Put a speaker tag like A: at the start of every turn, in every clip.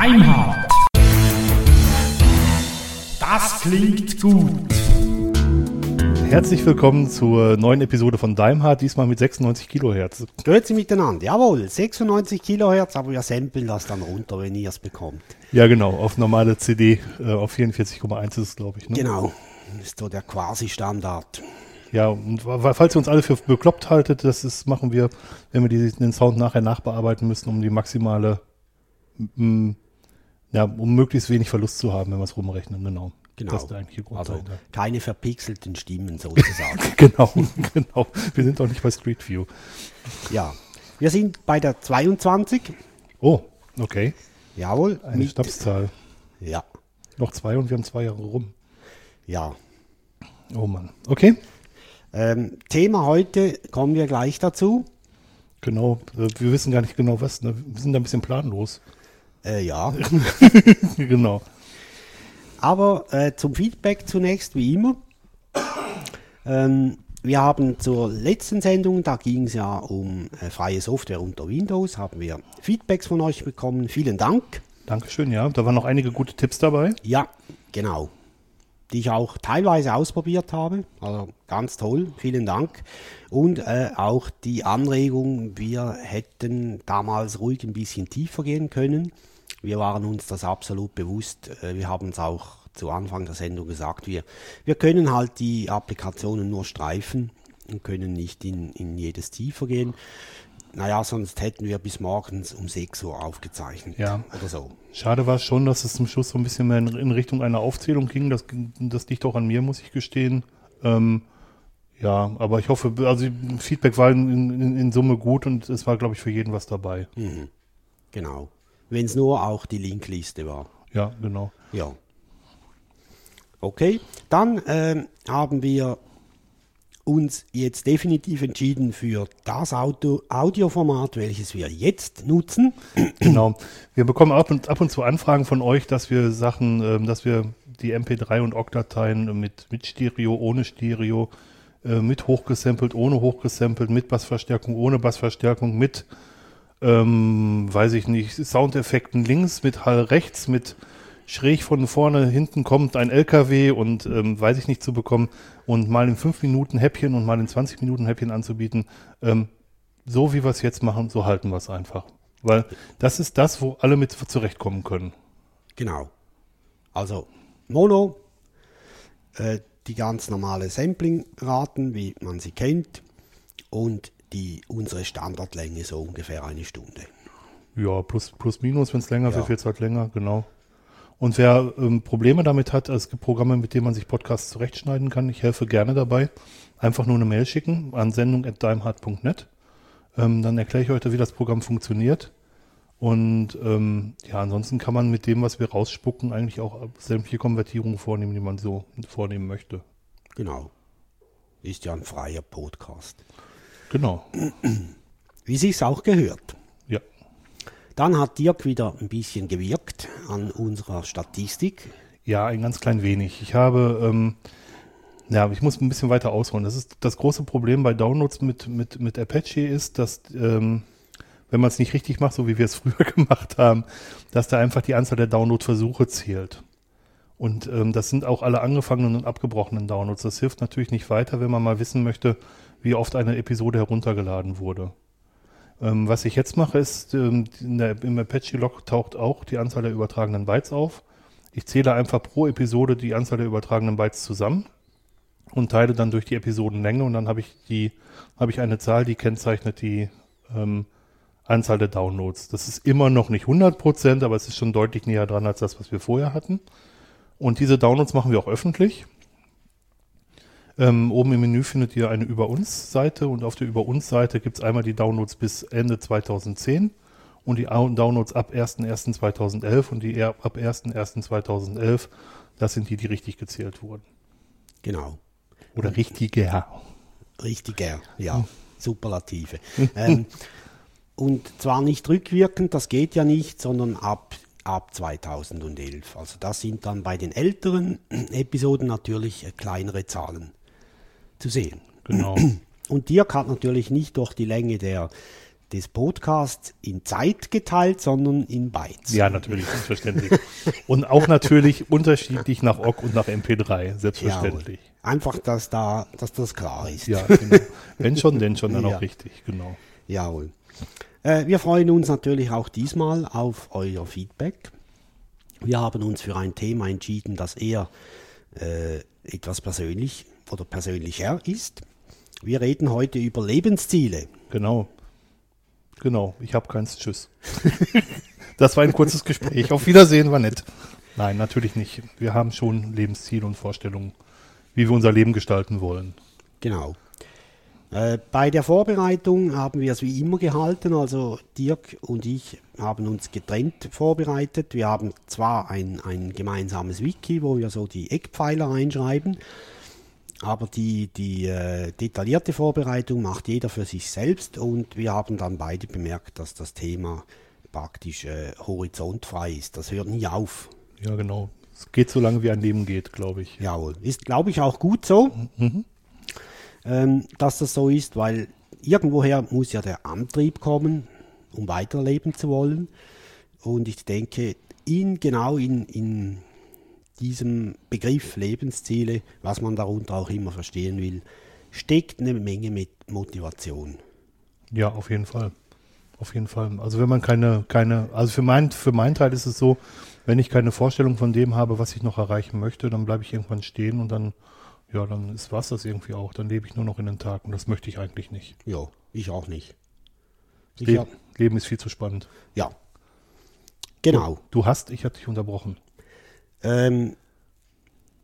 A: Deimhardt. Das klingt gut.
B: Herzlich willkommen zur neuen Episode von Daimhardt, diesmal mit 96 Kilohertz.
C: Grüezi miteinander. Jawohl, 96 Kilohertz, aber wir samplen das dann runter, wenn ihr es bekommt.
B: Ja, genau, auf normale CD, äh, auf 44,1 ist es, glaube ich. Ne?
C: Genau, ist so der Quasi-Standard.
B: Ja, und falls ihr uns alle für bekloppt haltet, das ist, machen wir, wenn wir die, den Sound nachher nachbearbeiten müssen, um die maximale, ja, um möglichst wenig Verlust zu haben, wenn wir es rumrechnen, genau.
C: Genau.
B: Das ist der eigentliche Grund
C: Also
B: dahinter.
C: keine verpixelten Stimmen sozusagen.
B: Genau, genau. Wir sind auch nicht bei Street View.
C: ja, wir sind bei der 22.
B: Oh, okay.
C: Jawohl.
B: Eine Stabszahl.
C: Ja,
B: Noch zwei und wir haben zwei Jahre rum.
C: ja.
B: Oh Mann. Okay.
C: Ähm, Thema heute kommen wir gleich dazu.
B: Genau, äh, wir wissen gar nicht genau was. Ne? Wir sind da ein bisschen planlos.
C: Äh, ja,
B: genau.
C: aber äh, zum Feedback zunächst, wie immer. Ähm, wir haben zur letzten Sendung, da ging es ja um äh, freie Software unter Windows, haben wir Feedbacks von euch bekommen. Vielen Dank.
B: Dankeschön, ja. Da waren noch einige gute Tipps dabei.
C: Ja, genau. Die ich auch teilweise ausprobiert habe. Also ganz toll, vielen Dank. Und äh, auch die Anregung, wir hätten damals ruhig ein bisschen tiefer gehen können. Wir waren uns das absolut bewusst. Äh, wir haben es auch zu Anfang der Sendung gesagt. Wir, wir können halt die Applikationen nur streifen und können nicht in, in jedes tiefer gehen. Naja, sonst hätten wir bis morgens um 6 Uhr aufgezeichnet.
B: Ja.
C: Oder so.
B: Schade war es schon, dass es zum Schluss so ein bisschen mehr in, in Richtung einer Aufzählung ging. Das, das liegt auch an mir, muss ich gestehen. Ähm, ja, aber ich hoffe, also Feedback war in, in, in Summe gut und es war, glaube ich, für jeden was dabei.
C: Genau. Wenn es nur auch die Linkliste war.
B: Ja, genau.
C: Ja. Okay, dann ähm, haben wir uns jetzt definitiv entschieden für das Auto Audioformat, welches wir jetzt nutzen.
B: Genau. Wir bekommen ab und, ab und zu Anfragen von euch, dass wir Sachen, ähm, dass wir die MP3 und OGG-Dateien mit, mit Stereo, ohne Stereo, äh, mit hochgesampelt, ohne hochgesampelt, mit Bassverstärkung, ohne Bassverstärkung, mit, ähm, weiß ich nicht, Soundeffekten links, mit Hall rechts, mit schräg von vorne, hinten kommt ein LKW und ähm, weiß ich nicht zu bekommen und mal in 5 Minuten Häppchen und mal in 20 Minuten Häppchen anzubieten. Ähm, so wie wir es jetzt machen, so halten wir es einfach. Weil das ist das, wo alle mit zurechtkommen können.
C: Genau. Also Mono, äh, die ganz normale Sampling-Raten, wie man sie kennt, und die unsere Standardlänge so ungefähr eine Stunde.
B: Ja, plus, plus minus, wenn es länger
C: Ja.
B: wird, wird es halt länger, genau. Und wer ähm, Probleme damit hat, es gibt Programme, mit denen man sich Podcasts zurechtschneiden kann. Ich helfe gerne dabei. Einfach nur eine Mail schicken an sendung.daimhardt.net. Ähm, dann erkläre ich heute, wie das Programm funktioniert. Und ähm, ja, ansonsten kann man mit dem, was wir rausspucken, eigentlich auch sämtliche Konvertierungen vornehmen, die man so vornehmen möchte.
C: Genau. Ist ja ein freier Podcast.
B: Genau.
C: Wie sich's auch gehört.
B: Ja.
C: Dann hat Dirk wieder ein bisschen gewirkt an unserer Statistik.
B: Ja, ein ganz klein wenig. Ich habe, ähm, ja, ich muss ein bisschen weiter ausholen. Das ist das große Problem bei Downloads mit, mit, mit Apache ist, dass, ähm, wenn man es nicht richtig macht, so wie wir es früher gemacht haben, dass da einfach die Anzahl der Download-Versuche zählt. Und ähm, das sind auch alle angefangenen und abgebrochenen Downloads. Das hilft natürlich nicht weiter, wenn man mal wissen möchte, wie oft eine Episode heruntergeladen wurde. Ähm, was ich jetzt mache, ist, ähm, der, im Apache-Log taucht auch die Anzahl der übertragenen Bytes auf. Ich zähle einfach pro Episode die Anzahl der übertragenen Bytes zusammen und teile dann durch die Episodenlänge und dann habe ich die, habe ich eine Zahl, die kennzeichnet die ähm, Anzahl der Downloads. Das ist immer noch nicht 100%, aber es ist schon deutlich näher dran als das, was wir vorher hatten. Und diese Downloads machen wir auch öffentlich. Ähm, oben im Menü findet ihr eine Über uns Seite und auf der Über uns Seite gibt es einmal die Downloads bis Ende 2010 und die Downloads ab 1.1.2011 und die ab 1.1.2011, das sind die, die richtig gezählt wurden.
C: Genau.
B: Oder richtiger.
C: Richtiger, ja. Superlative. ähm, und zwar nicht rückwirkend, das geht ja nicht, sondern ab, ab 2011. Also das sind dann bei den älteren Episoden natürlich äh, kleinere Zahlen zu sehen.
B: Genau.
C: Und Dirk hat natürlich nicht durch die Länge der, des Podcasts in Zeit geteilt, sondern in Bytes.
B: Ja, natürlich, selbstverständlich. und auch natürlich unterschiedlich nach OGG und nach MP3, selbstverständlich.
C: Jawohl. Einfach, dass da, dass das klar ist.
B: Ja, genau. Wenn schon, denn schon, dann
C: Ja.
B: auch richtig, genau.
C: Jawohl. Äh, wir freuen uns natürlich auch diesmal auf euer Feedback. Wir haben uns für ein Thema entschieden, das eher äh, etwas persönlich oder persönlicher ist. Wir reden heute über Lebensziele.
B: Genau. Genau, ich habe keins. Tschüss. das war ein kurzes Gespräch. Auf Wiedersehen, war nett. Nein, natürlich nicht. Wir haben schon Lebensziele und Vorstellungen, wie wir unser Leben gestalten wollen.
C: Genau. Äh, bei der Vorbereitung haben wir es wie immer gehalten. Also Dirk und ich haben uns getrennt vorbereitet. Wir haben zwar ein, ein gemeinsames Wiki, wo wir so die Eckpfeiler reinschreiben, aber die, die äh, detaillierte Vorbereitung macht jeder für sich selbst und wir haben dann beide bemerkt, dass das Thema praktisch äh, horizontfrei ist. Das hört nie auf.
B: Ja, genau. Es geht so lange, wie ein Leben geht, glaube ich.
C: Jawohl. Ist, glaube ich, auch gut so, ähm, dass das so ist, weil irgendwoher muss ja der Antrieb kommen, um weiterleben zu wollen. Und ich denke, in, genau in, in diesem Begriff Lebensziele, was man darunter auch immer verstehen will, steckt eine Menge mit Motivation.
B: Ja, auf jeden Fall. Auf jeden Fall. Also wenn man keine, keine, also für mein, für meinen Teil ist es so, wenn ich keine Vorstellung von dem habe, was ich noch erreichen möchte, dann bleibe ich irgendwann stehen und dann, ja, dann ist was das irgendwie auch. Dann lebe ich nur noch in den Tag und das möchte ich eigentlich nicht.
C: Ja, ich auch nicht. Ich
B: Le
C: hab,
B: Leben ist viel zu spannend.
C: ja. Genau.
B: Du hast, ich hatte dich unterbrochen.
C: Ähm,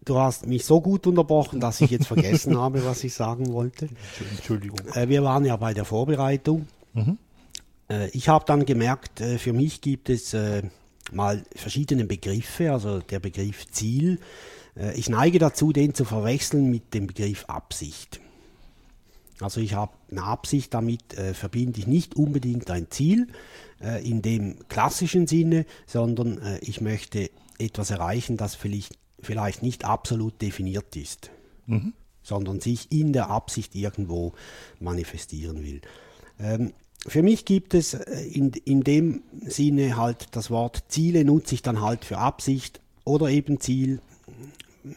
C: du hast mich so gut unterbrochen, dass ich jetzt vergessen habe, was ich sagen wollte.
B: Entschuldigung.
C: Äh, wir waren ja bei der Vorbereitung.
B: Mhm.
C: Äh, ich habe dann gemerkt, äh, für mich gibt es äh, mal verschiedene Begriffe, also der Begriff Ziel. Äh, ich neige dazu, den zu verwechseln mit dem Begriff Absicht. Also ich habe eine Absicht, damit äh, verbinde ich nicht unbedingt ein Ziel äh, in dem klassischen Sinne, sondern äh, ich möchte etwas erreichen, das vielleicht, vielleicht nicht absolut definiert ist, sondern sich in der Absicht irgendwo manifestieren will. Ähm, für mich gibt es äh, in, in dem Sinne halt das Wort Ziele nutze ich dann halt für Absicht oder eben Ziel,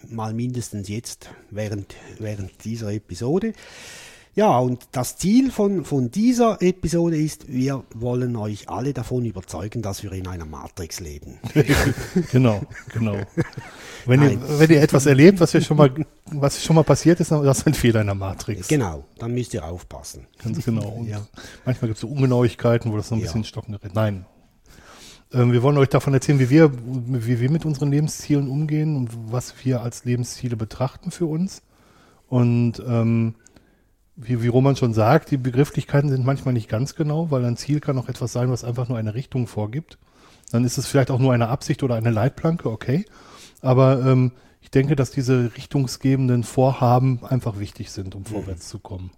C: mal mindestens jetzt während, während dieser Episode. Ja, und das Ziel von, von dieser Episode ist, wir wollen euch alle davon überzeugen, dass wir in einer Matrix leben.
B: genau, genau. Wenn ihr, wenn ihr etwas erlebt, was, ihr schon mal, was schon mal passiert ist, dann ist das ein Fehler in der Matrix.
C: Genau, dann müsst ihr aufpassen.
B: Ganz genau. Und
C: Ja.
B: Manchmal gibt es so Ungenauigkeiten, wo das so ein
C: Ja.
B: bisschen stocken gerät. Nein. Ähm, wir wollen euch davon erzählen, wie wir, wie wir mit unseren Lebenszielen umgehen und was wir als Lebensziele betrachten für uns. Und ähm, wie, wie Roman schon sagt, die Begrifflichkeiten sind manchmal nicht ganz genau, weil ein Ziel kann auch etwas sein, was einfach nur eine Richtung vorgibt. Dann ist es vielleicht auch nur eine Absicht oder eine Leitplanke, okay. Aber ähm, ich denke, dass diese richtungsgebenden Vorhaben einfach wichtig sind, um vorwärts zu kommen.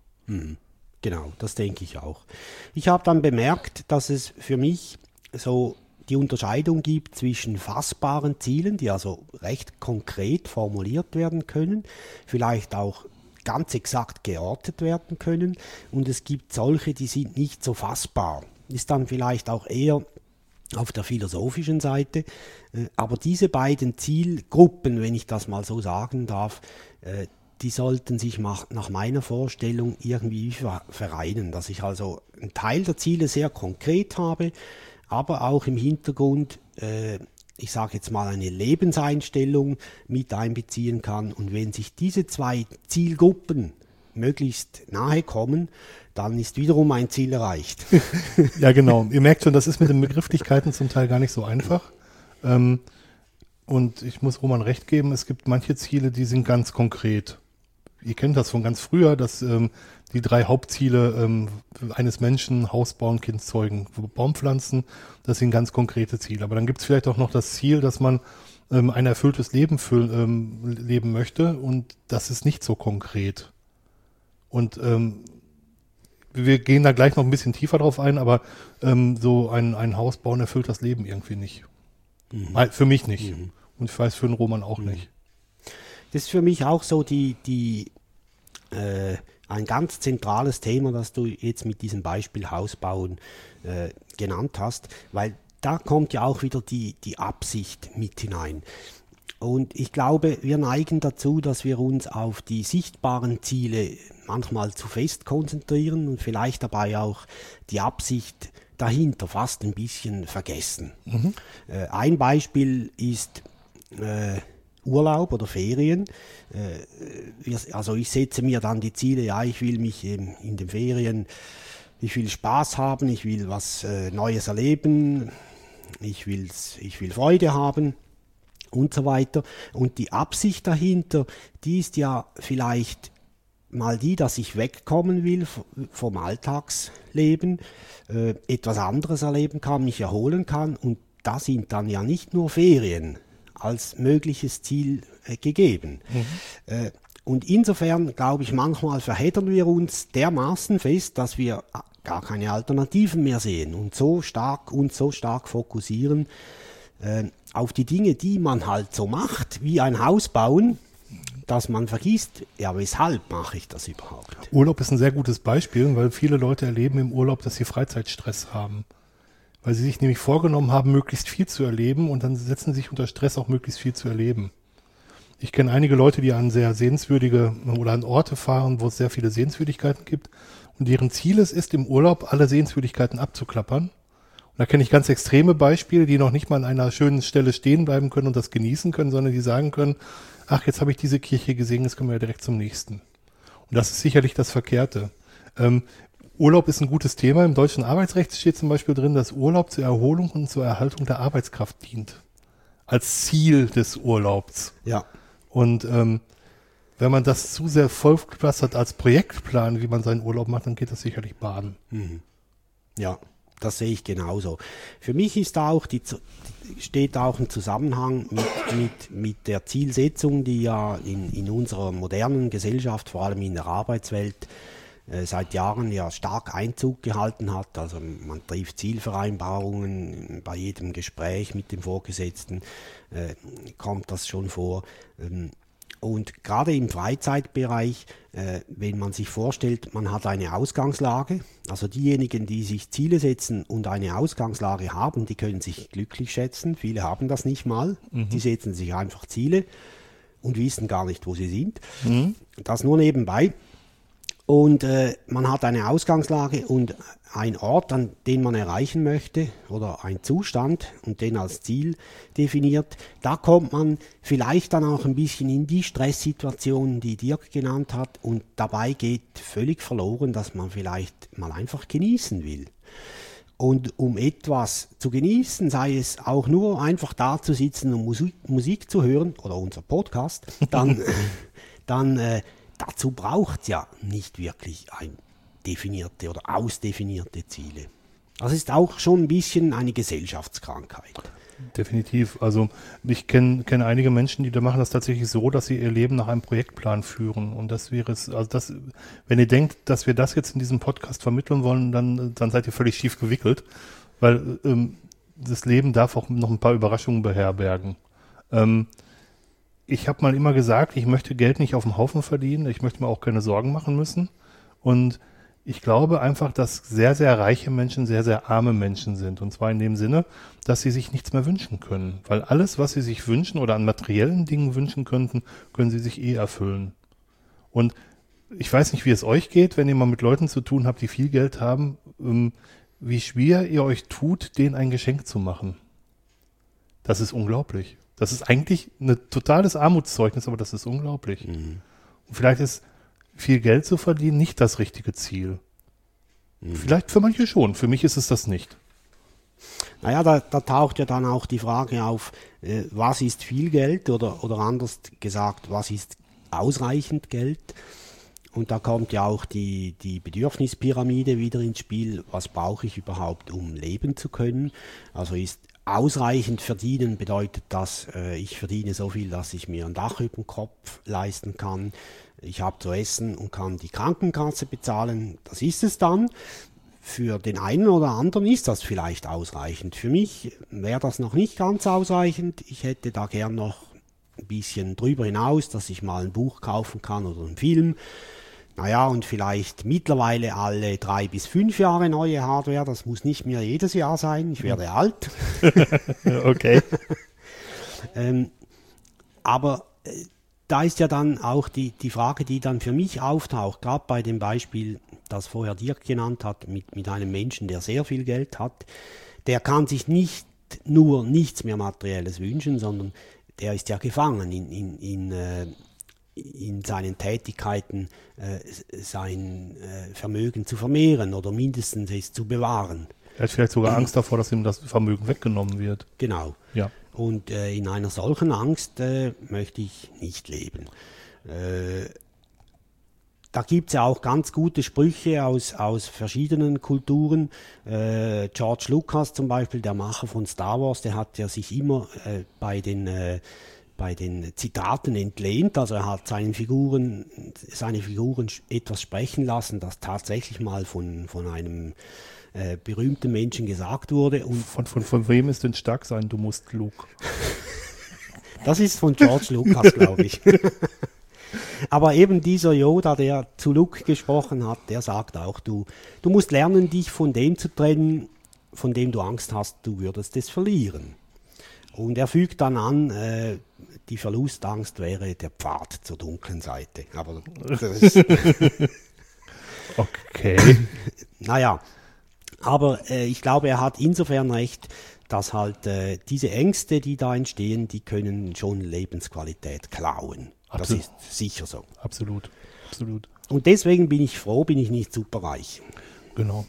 C: Genau, das denke ich auch. Ich habe dann bemerkt, dass es für mich so die Unterscheidung gibt zwischen fassbaren Zielen, die also recht konkret formuliert werden können, vielleicht auch ganz exakt geortet werden können, und es gibt solche, die sind nicht so fassbar. Ist dann vielleicht auch eher auf der philosophischen Seite. Äh, Aber diese beiden Zielgruppen, wenn ich das mal so sagen darf, äh, die sollten sich nach meiner Vorstellung irgendwie ver- vereinen, dass ich also einen Teil der Ziele sehr konkret habe, aber auch im Hintergrund, äh, ich sage jetzt mal, eine Lebenseinstellung mit einbeziehen kann. Und wenn sich diese zwei Zielgruppen möglichst nahe kommen, dann ist wiederum ein Ziel erreicht.
B: Ja, genau. Ihr merkt schon, das ist mit den Begrifflichkeiten zum Teil gar nicht so einfach. Ähm, und ich muss Roman recht geben, es gibt manche Ziele, die sind ganz konkret. Ihr kennt das von ganz früher, dass ähm, die drei Hauptziele ähm, eines Menschen, Haus bauen, Kind zeugen, Baum pflanzen, das sind ganz konkrete Ziele. Aber dann gibt es vielleicht auch noch das Ziel, dass man ähm, ein erfülltes Leben füll, ähm, leben möchte und das ist nicht so konkret. Und ähm, wir gehen da gleich noch ein bisschen tiefer drauf ein, aber ähm, so ein, ein Haus bauen erfüllt das Leben irgendwie nicht. Weil- Für mich nicht. Und ich weiß für den Roman auch nicht.
C: Das ist für mich auch so die, die äh, ein ganz zentrales Thema, das du jetzt mit diesem Beispiel Hausbauen äh, genannt hast, weil da kommt ja auch wieder die, die Absicht mit hinein. Und ich glaube, wir neigen dazu, dass wir uns auf die sichtbaren Ziele manchmal zu fest konzentrieren und vielleicht dabei auch die Absicht dahinter fast ein bisschen vergessen. Mhm. Äh, ein Beispiel ist äh, Urlaub oder Ferien. Äh, also ich setze mir dann die Ziele, ja, ich will mich in den Ferien, ich will Spaß haben, ich will was äh, Neues erleben, ich, will's, ich will Freude haben und so weiter. Und die Absicht dahinter, die ist ja vielleicht mal die, dass ich wegkommen will vom Alltagsleben, äh, etwas anderes erleben kann, mich erholen kann. Und da sind dann ja nicht nur Ferien als mögliches Ziel äh, gegeben. Mhm. Äh, und insofern, glaube ich, manchmal verheddern wir uns dermaßen fest, dass wir gar keine Alternativen mehr sehen und so stark und so stark fokussieren äh, auf die Dinge, die man halt so macht, wie ein Haus bauen, dass man vergisst, ja, weshalb mache ich das überhaupt?
B: Urlaub ist ein sehr gutes Beispiel, weil viele Leute erleben im Urlaub, dass sie Freizeitstress haben. Weil sie sich nämlich vorgenommen haben, möglichst viel zu erleben und dann setzen sie sich unter Stress auch möglichst viel zu erleben. Ich kenne einige Leute, die an sehr sehenswürdige oder an Orte fahren, wo es sehr viele Sehenswürdigkeiten gibt und deren Ziel es ist, im Urlaub alle Sehenswürdigkeiten abzuklappern da kenne ich ganz extreme Beispiele, die noch nicht mal an einer schönen Stelle stehen bleiben können und das genießen können, sondern die sagen können, ach, jetzt habe ich diese Kirche gesehen, jetzt kommen wir ja direkt zum nächsten. Und das ist sicherlich das Verkehrte. Ähm, Urlaub ist ein gutes Thema. Im deutschen Arbeitsrecht steht zum Beispiel drin, dass Urlaub zur Erholung und zur Erhaltung der Arbeitskraft dient. Als Ziel des Urlaubs.
C: Ja.
B: Und ähm, wenn man das zu sehr vollgepflastert als Projektplan, wie man seinen Urlaub macht, dann geht das sicherlich baden. Mhm.
C: Ja. Das sehe ich genauso. Für mich ist auch die, steht auch ein Zusammenhang mit, mit, mit der Zielsetzung, die ja in, in unserer modernen Gesellschaft, vor allem in der Arbeitswelt, seit Jahren ja stark Einzug gehalten hat. Also man trifft Zielvereinbarungen bei jedem Gespräch mit dem Vorgesetzten, äh, kommt das schon vor. Ähm, und gerade im Freizeitbereich, äh, wenn man sich vorstellt, man hat eine Ausgangslage, also diejenigen, die sich Ziele setzen und eine Ausgangslage haben, die können sich glücklich schätzen. Viele haben das nicht mal. Mhm. Die setzen sich einfach Ziele und wissen gar nicht, wo sie sind. Mhm. Das nur nebenbei. Und äh, man hat eine Ausgangslage und ein Ort, an den man erreichen möchte oder ein Zustand und den als Ziel definiert. Da kommt man vielleicht dann auch ein bisschen in die Stresssituation, die Dirk genannt hat und dabei geht völlig verloren, dass man vielleicht mal einfach genießen will. Und um etwas zu genießen, sei es auch nur einfach da zu sitzen und Musik, Musik zu hören oder unser Podcast, dann, dann äh, dazu braucht es ja nicht wirklich ein definierte oder ausdefinierte Ziele. Das ist auch schon ein bisschen eine Gesellschaftskrankheit.
B: Definitiv. Also ich kenne kenn einige Menschen, die da machen das tatsächlich so, dass sie ihr Leben nach einem Projektplan führen. Und das wäre es, also das, wenn ihr denkt, dass wir das jetzt in diesem Podcast vermitteln wollen, dann, dann seid ihr völlig schief gewickelt. Weil ähm, das Leben darf auch noch ein paar Überraschungen beherbergen. Ähm, ich habe mal immer gesagt, ich möchte Geld nicht auf dem Haufen verdienen, ich möchte mir auch keine Sorgen machen müssen. Und ich glaube einfach, dass sehr, sehr reiche Menschen sehr, sehr arme Menschen sind. Und zwar in dem Sinne, dass sie sich nichts mehr wünschen können. Weil alles, was sie sich wünschen oder an materiellen Dingen wünschen könnten, können sie sich eh erfüllen. Und ich weiß nicht, wie es euch geht, wenn ihr mal mit Leuten zu tun habt, die viel Geld haben, ähm, wie schwer ihr euch tut, denen ein Geschenk zu machen. Das ist unglaublich. Das ist eigentlich ein totales Armutszeugnis, aber das ist unglaublich. Mhm. Und vielleicht ist viel Geld zu verdienen nicht das richtige Ziel. Mhm. Vielleicht für manche schon, für mich ist es das nicht.
C: Naja, da, da taucht ja dann auch die Frage auf, äh, was ist viel Geld oder, oder anders gesagt, was ist ausreichend Geld? Und da kommt ja auch die, die Bedürfnispyramide wieder ins Spiel. Was brauche ich überhaupt, um leben zu können? Also ist Ausreichend verdienen bedeutet dass äh, ich verdiene so viel, dass ich mir ein Dach über dem Kopf leisten kann. Ich habe zu essen und kann die Krankenkasse bezahlen. Das ist es dann. Für den einen oder anderen ist das vielleicht ausreichend. Für mich wäre das noch nicht ganz ausreichend. Ich hätte da gern noch ein bisschen drüber hinaus, dass ich mal ein Buch kaufen kann oder einen Film naja, und vielleicht mittlerweile alle drei bis fünf Jahre neue Hardware. Das muss nicht mehr jedes Jahr sein. Ich werde alt.
B: okay.
C: Ähm, aber äh, da ist ja dann auch die, die Frage, die dann für mich auftaucht, gerade bei dem Beispiel, das vorher Dirk genannt hat, mit, mit einem Menschen, der sehr viel Geld hat, der kann sich nicht nur nichts mehr Materielles wünschen, sondern der ist ja gefangen in, in, in, äh, in seinen Tätigkeiten, äh, sein äh, Vermögen zu vermehren oder mindestens es zu bewahren.
B: Er hat vielleicht sogar Angst davor, dass ihm das Vermögen weggenommen wird.
C: Genau.
B: Ja.
C: Und äh, in einer solchen Angst äh, möchte ich nicht leben. Äh, da gibt es ja auch ganz gute Sprüche aus, aus verschiedenen Kulturen. Äh, George Lucas zum Beispiel, der Macher von Star Wars, der hat ja sich immer bei den bei den Zitaten entlehnt. Also er hat seinen Figuren, seine Figuren etwas sprechen lassen, das tatsächlich mal von, von einem äh, berühmten Menschen gesagt wurde. Und
B: Von, von, von wem ist denn stark sein, du musst, Luke?
C: das ist von George Lucas, glaube ich. Aber eben dieser Yoda, der zu Luke gesprochen hat, der sagt auch, du, du musst lernen, dich von dem zu trennen, von dem du Angst hast, du würdest es verlieren. Und er fügt dann an, äh, die Verlustangst wäre der Pfad zur dunklen Seite. Aber das ist,
B: Okay.
C: naja, aber äh, ich glaube, er hat insofern recht, dass halt äh, diese Ängste, die da entstehen, die können schon Lebensqualität klauen. Das
B: Absolut.
C: ist sicher so.
B: Absolut. Absolut.
C: Und deswegen bin ich froh, bin ich nicht superreich.
B: Genau.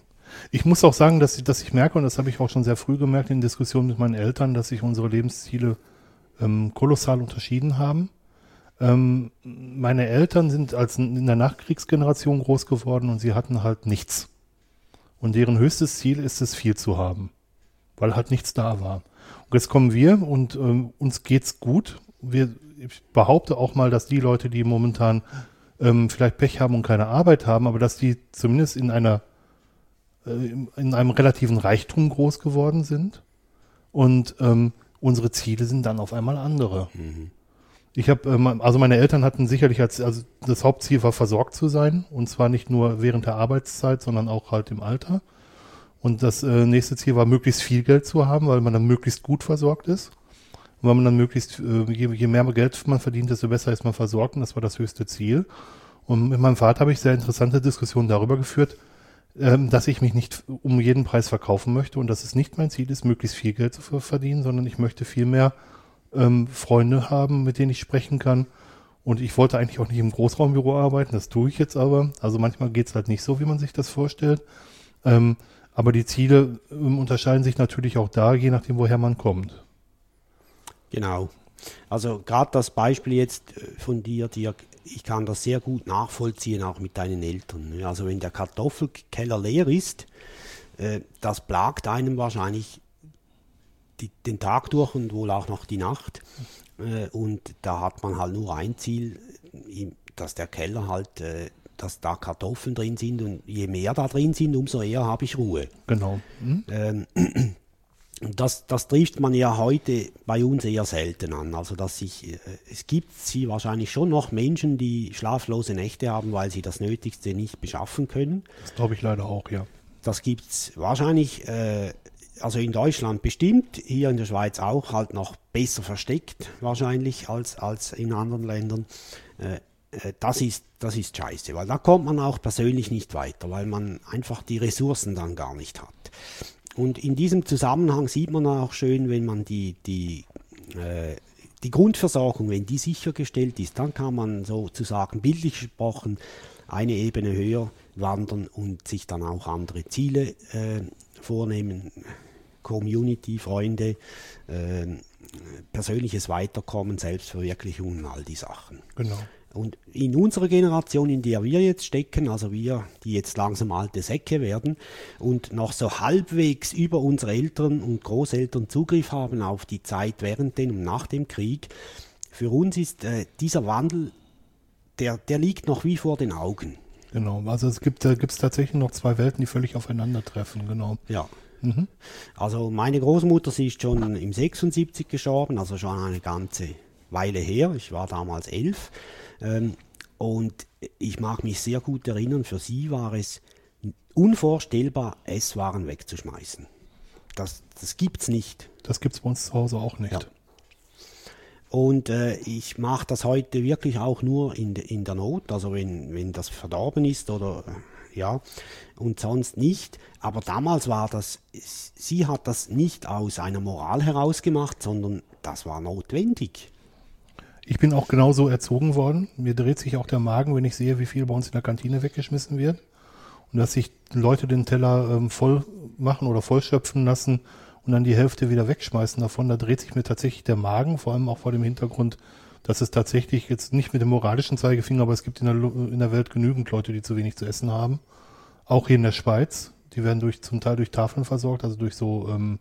B: Ich muss auch sagen, dass ich, dass ich merke, und das habe ich auch schon sehr früh gemerkt in Diskussionen mit meinen Eltern, dass sich unsere Lebensziele ähm, kolossal unterschieden haben. Ähm, meine Eltern sind als in der Nachkriegsgeneration groß geworden und sie hatten halt nichts. Und deren höchstes Ziel ist es, viel zu haben, weil halt nichts da war. Und jetzt kommen wir und ähm, uns geht's gut. Wir, ich behaupte auch mal, dass die Leute, die momentan ähm, vielleicht Pech haben und keine Arbeit haben, aber dass die zumindest in einer in einem relativen Reichtum groß geworden sind. Und ähm, unsere Ziele sind dann auf einmal andere. Ich habe, ähm, also meine Eltern hatten sicherlich als, also das Hauptziel war versorgt zu sein und zwar nicht nur während der Arbeitszeit, sondern auch halt im Alter. Und das äh, nächste Ziel war, möglichst viel Geld zu haben, weil man dann möglichst gut versorgt ist. Und weil man dann möglichst, äh, je, je mehr Geld man verdient, desto besser ist man versorgt und das war das höchste Ziel. Und mit meinem Vater habe ich sehr interessante Diskussionen darüber geführt, ähm, dass ich mich nicht um jeden Preis verkaufen möchte und dass es nicht mein Ziel ist, möglichst viel Geld zu ver- verdienen, sondern ich möchte viel mehr ähm, Freunde haben, mit denen ich sprechen kann. Und ich wollte eigentlich auch nicht im Großraumbüro arbeiten, das tue ich jetzt aber. Also manchmal geht's halt nicht so, wie man sich das vorstellt. Ähm, aber die Ziele ähm, unterscheiden sich natürlich auch da, je nachdem, woher man kommt.
C: Genau. Also gerade das Beispiel jetzt äh, von dir, Dirk, ich kann das sehr gut nachvollziehen, auch mit deinen Eltern. ne? Also wenn der Kartoffelkeller leer ist, äh, das plagt einem wahrscheinlich die, den Tag durch und wohl auch noch die Nacht. Äh, und da hat man halt nur ein Ziel, dass der Keller halt, äh, dass da Kartoffeln drin sind und je mehr da drin sind, umso eher habe ich Ruhe.
B: Genau. Hm?
C: Ähm, das, das trifft man ja heute bei uns eher selten an. Also dass sich, äh, es gibt sie wahrscheinlich schon noch Menschen, die schlaflose Nächte haben, weil sie das Nötigste nicht beschaffen können.
B: Das glaube ich leider auch, ja.
C: Das gibt es wahrscheinlich, äh, also in Deutschland bestimmt, hier in der Schweiz auch, halt noch besser versteckt wahrscheinlich als, als in anderen Ländern. Äh, äh, das ist, das ist scheiße, weil da kommt man auch persönlich nicht weiter, weil man einfach die Ressourcen dann gar nicht hat. Und in diesem Zusammenhang sieht man auch schön, wenn man die, die, äh, die Grundversorgung, wenn die sichergestellt ist, dann kann man sozusagen bildlich gesprochen eine Ebene höher wandern und sich dann auch andere Ziele äh, vornehmen. Community, Freunde, äh, persönliches Weiterkommen, Selbstverwirklichung und all die Sachen.
B: Genau.
C: Und in unserer Generation, in der wir jetzt stecken, also wir, die jetzt langsam alte Säcke werden und noch so halbwegs über unsere Eltern und Großeltern Zugriff haben auf die Zeit während dem und nach dem Krieg, für uns ist äh, dieser Wandel, der, der liegt noch wie vor den Augen.
B: Genau. Also es gibt, da gibt es tatsächlich noch zwei Welten, die völlig aufeinandertreffen, genau.
C: Ja. Also meine Großmutter, sie ist schon im 76 gestorben, also schon eine ganze Weile her. Ich war damals elf. Ähm, Und ich mag mich sehr gut erinnern, für sie war es unvorstellbar, Esswaren wegzuschmeißen. Das, das gibt's nicht.
B: Das gibt es bei uns zu Hause auch nicht.
C: Ja. Und äh, ich mache das heute wirklich auch nur in, de, in der Not, also wenn, wenn das verdorben ist oder äh, ja, und sonst nicht. Aber damals war das, sie hat das nicht aus einer Moral heraus gemacht, sondern das war notwendig.
B: Ich bin auch genauso erzogen worden. Mir dreht sich auch der Magen, wenn ich sehe, wie viel bei uns in der Kantine weggeschmissen wird. Und dass sich Leute den Teller ähm, voll machen oder voll schöpfen lassen und dann die Hälfte wieder wegschmeißen davon, da dreht sich mir tatsächlich der Magen, vor allem auch vor dem Hintergrund, dass es tatsächlich jetzt nicht mit dem moralischen Zeigefinger, aber es gibt in der, in der Welt genügend Leute, die zu wenig zu essen haben. Auch hier in der Schweiz. Die werden durch, zum Teil durch Tafeln versorgt, also durch so, ähm,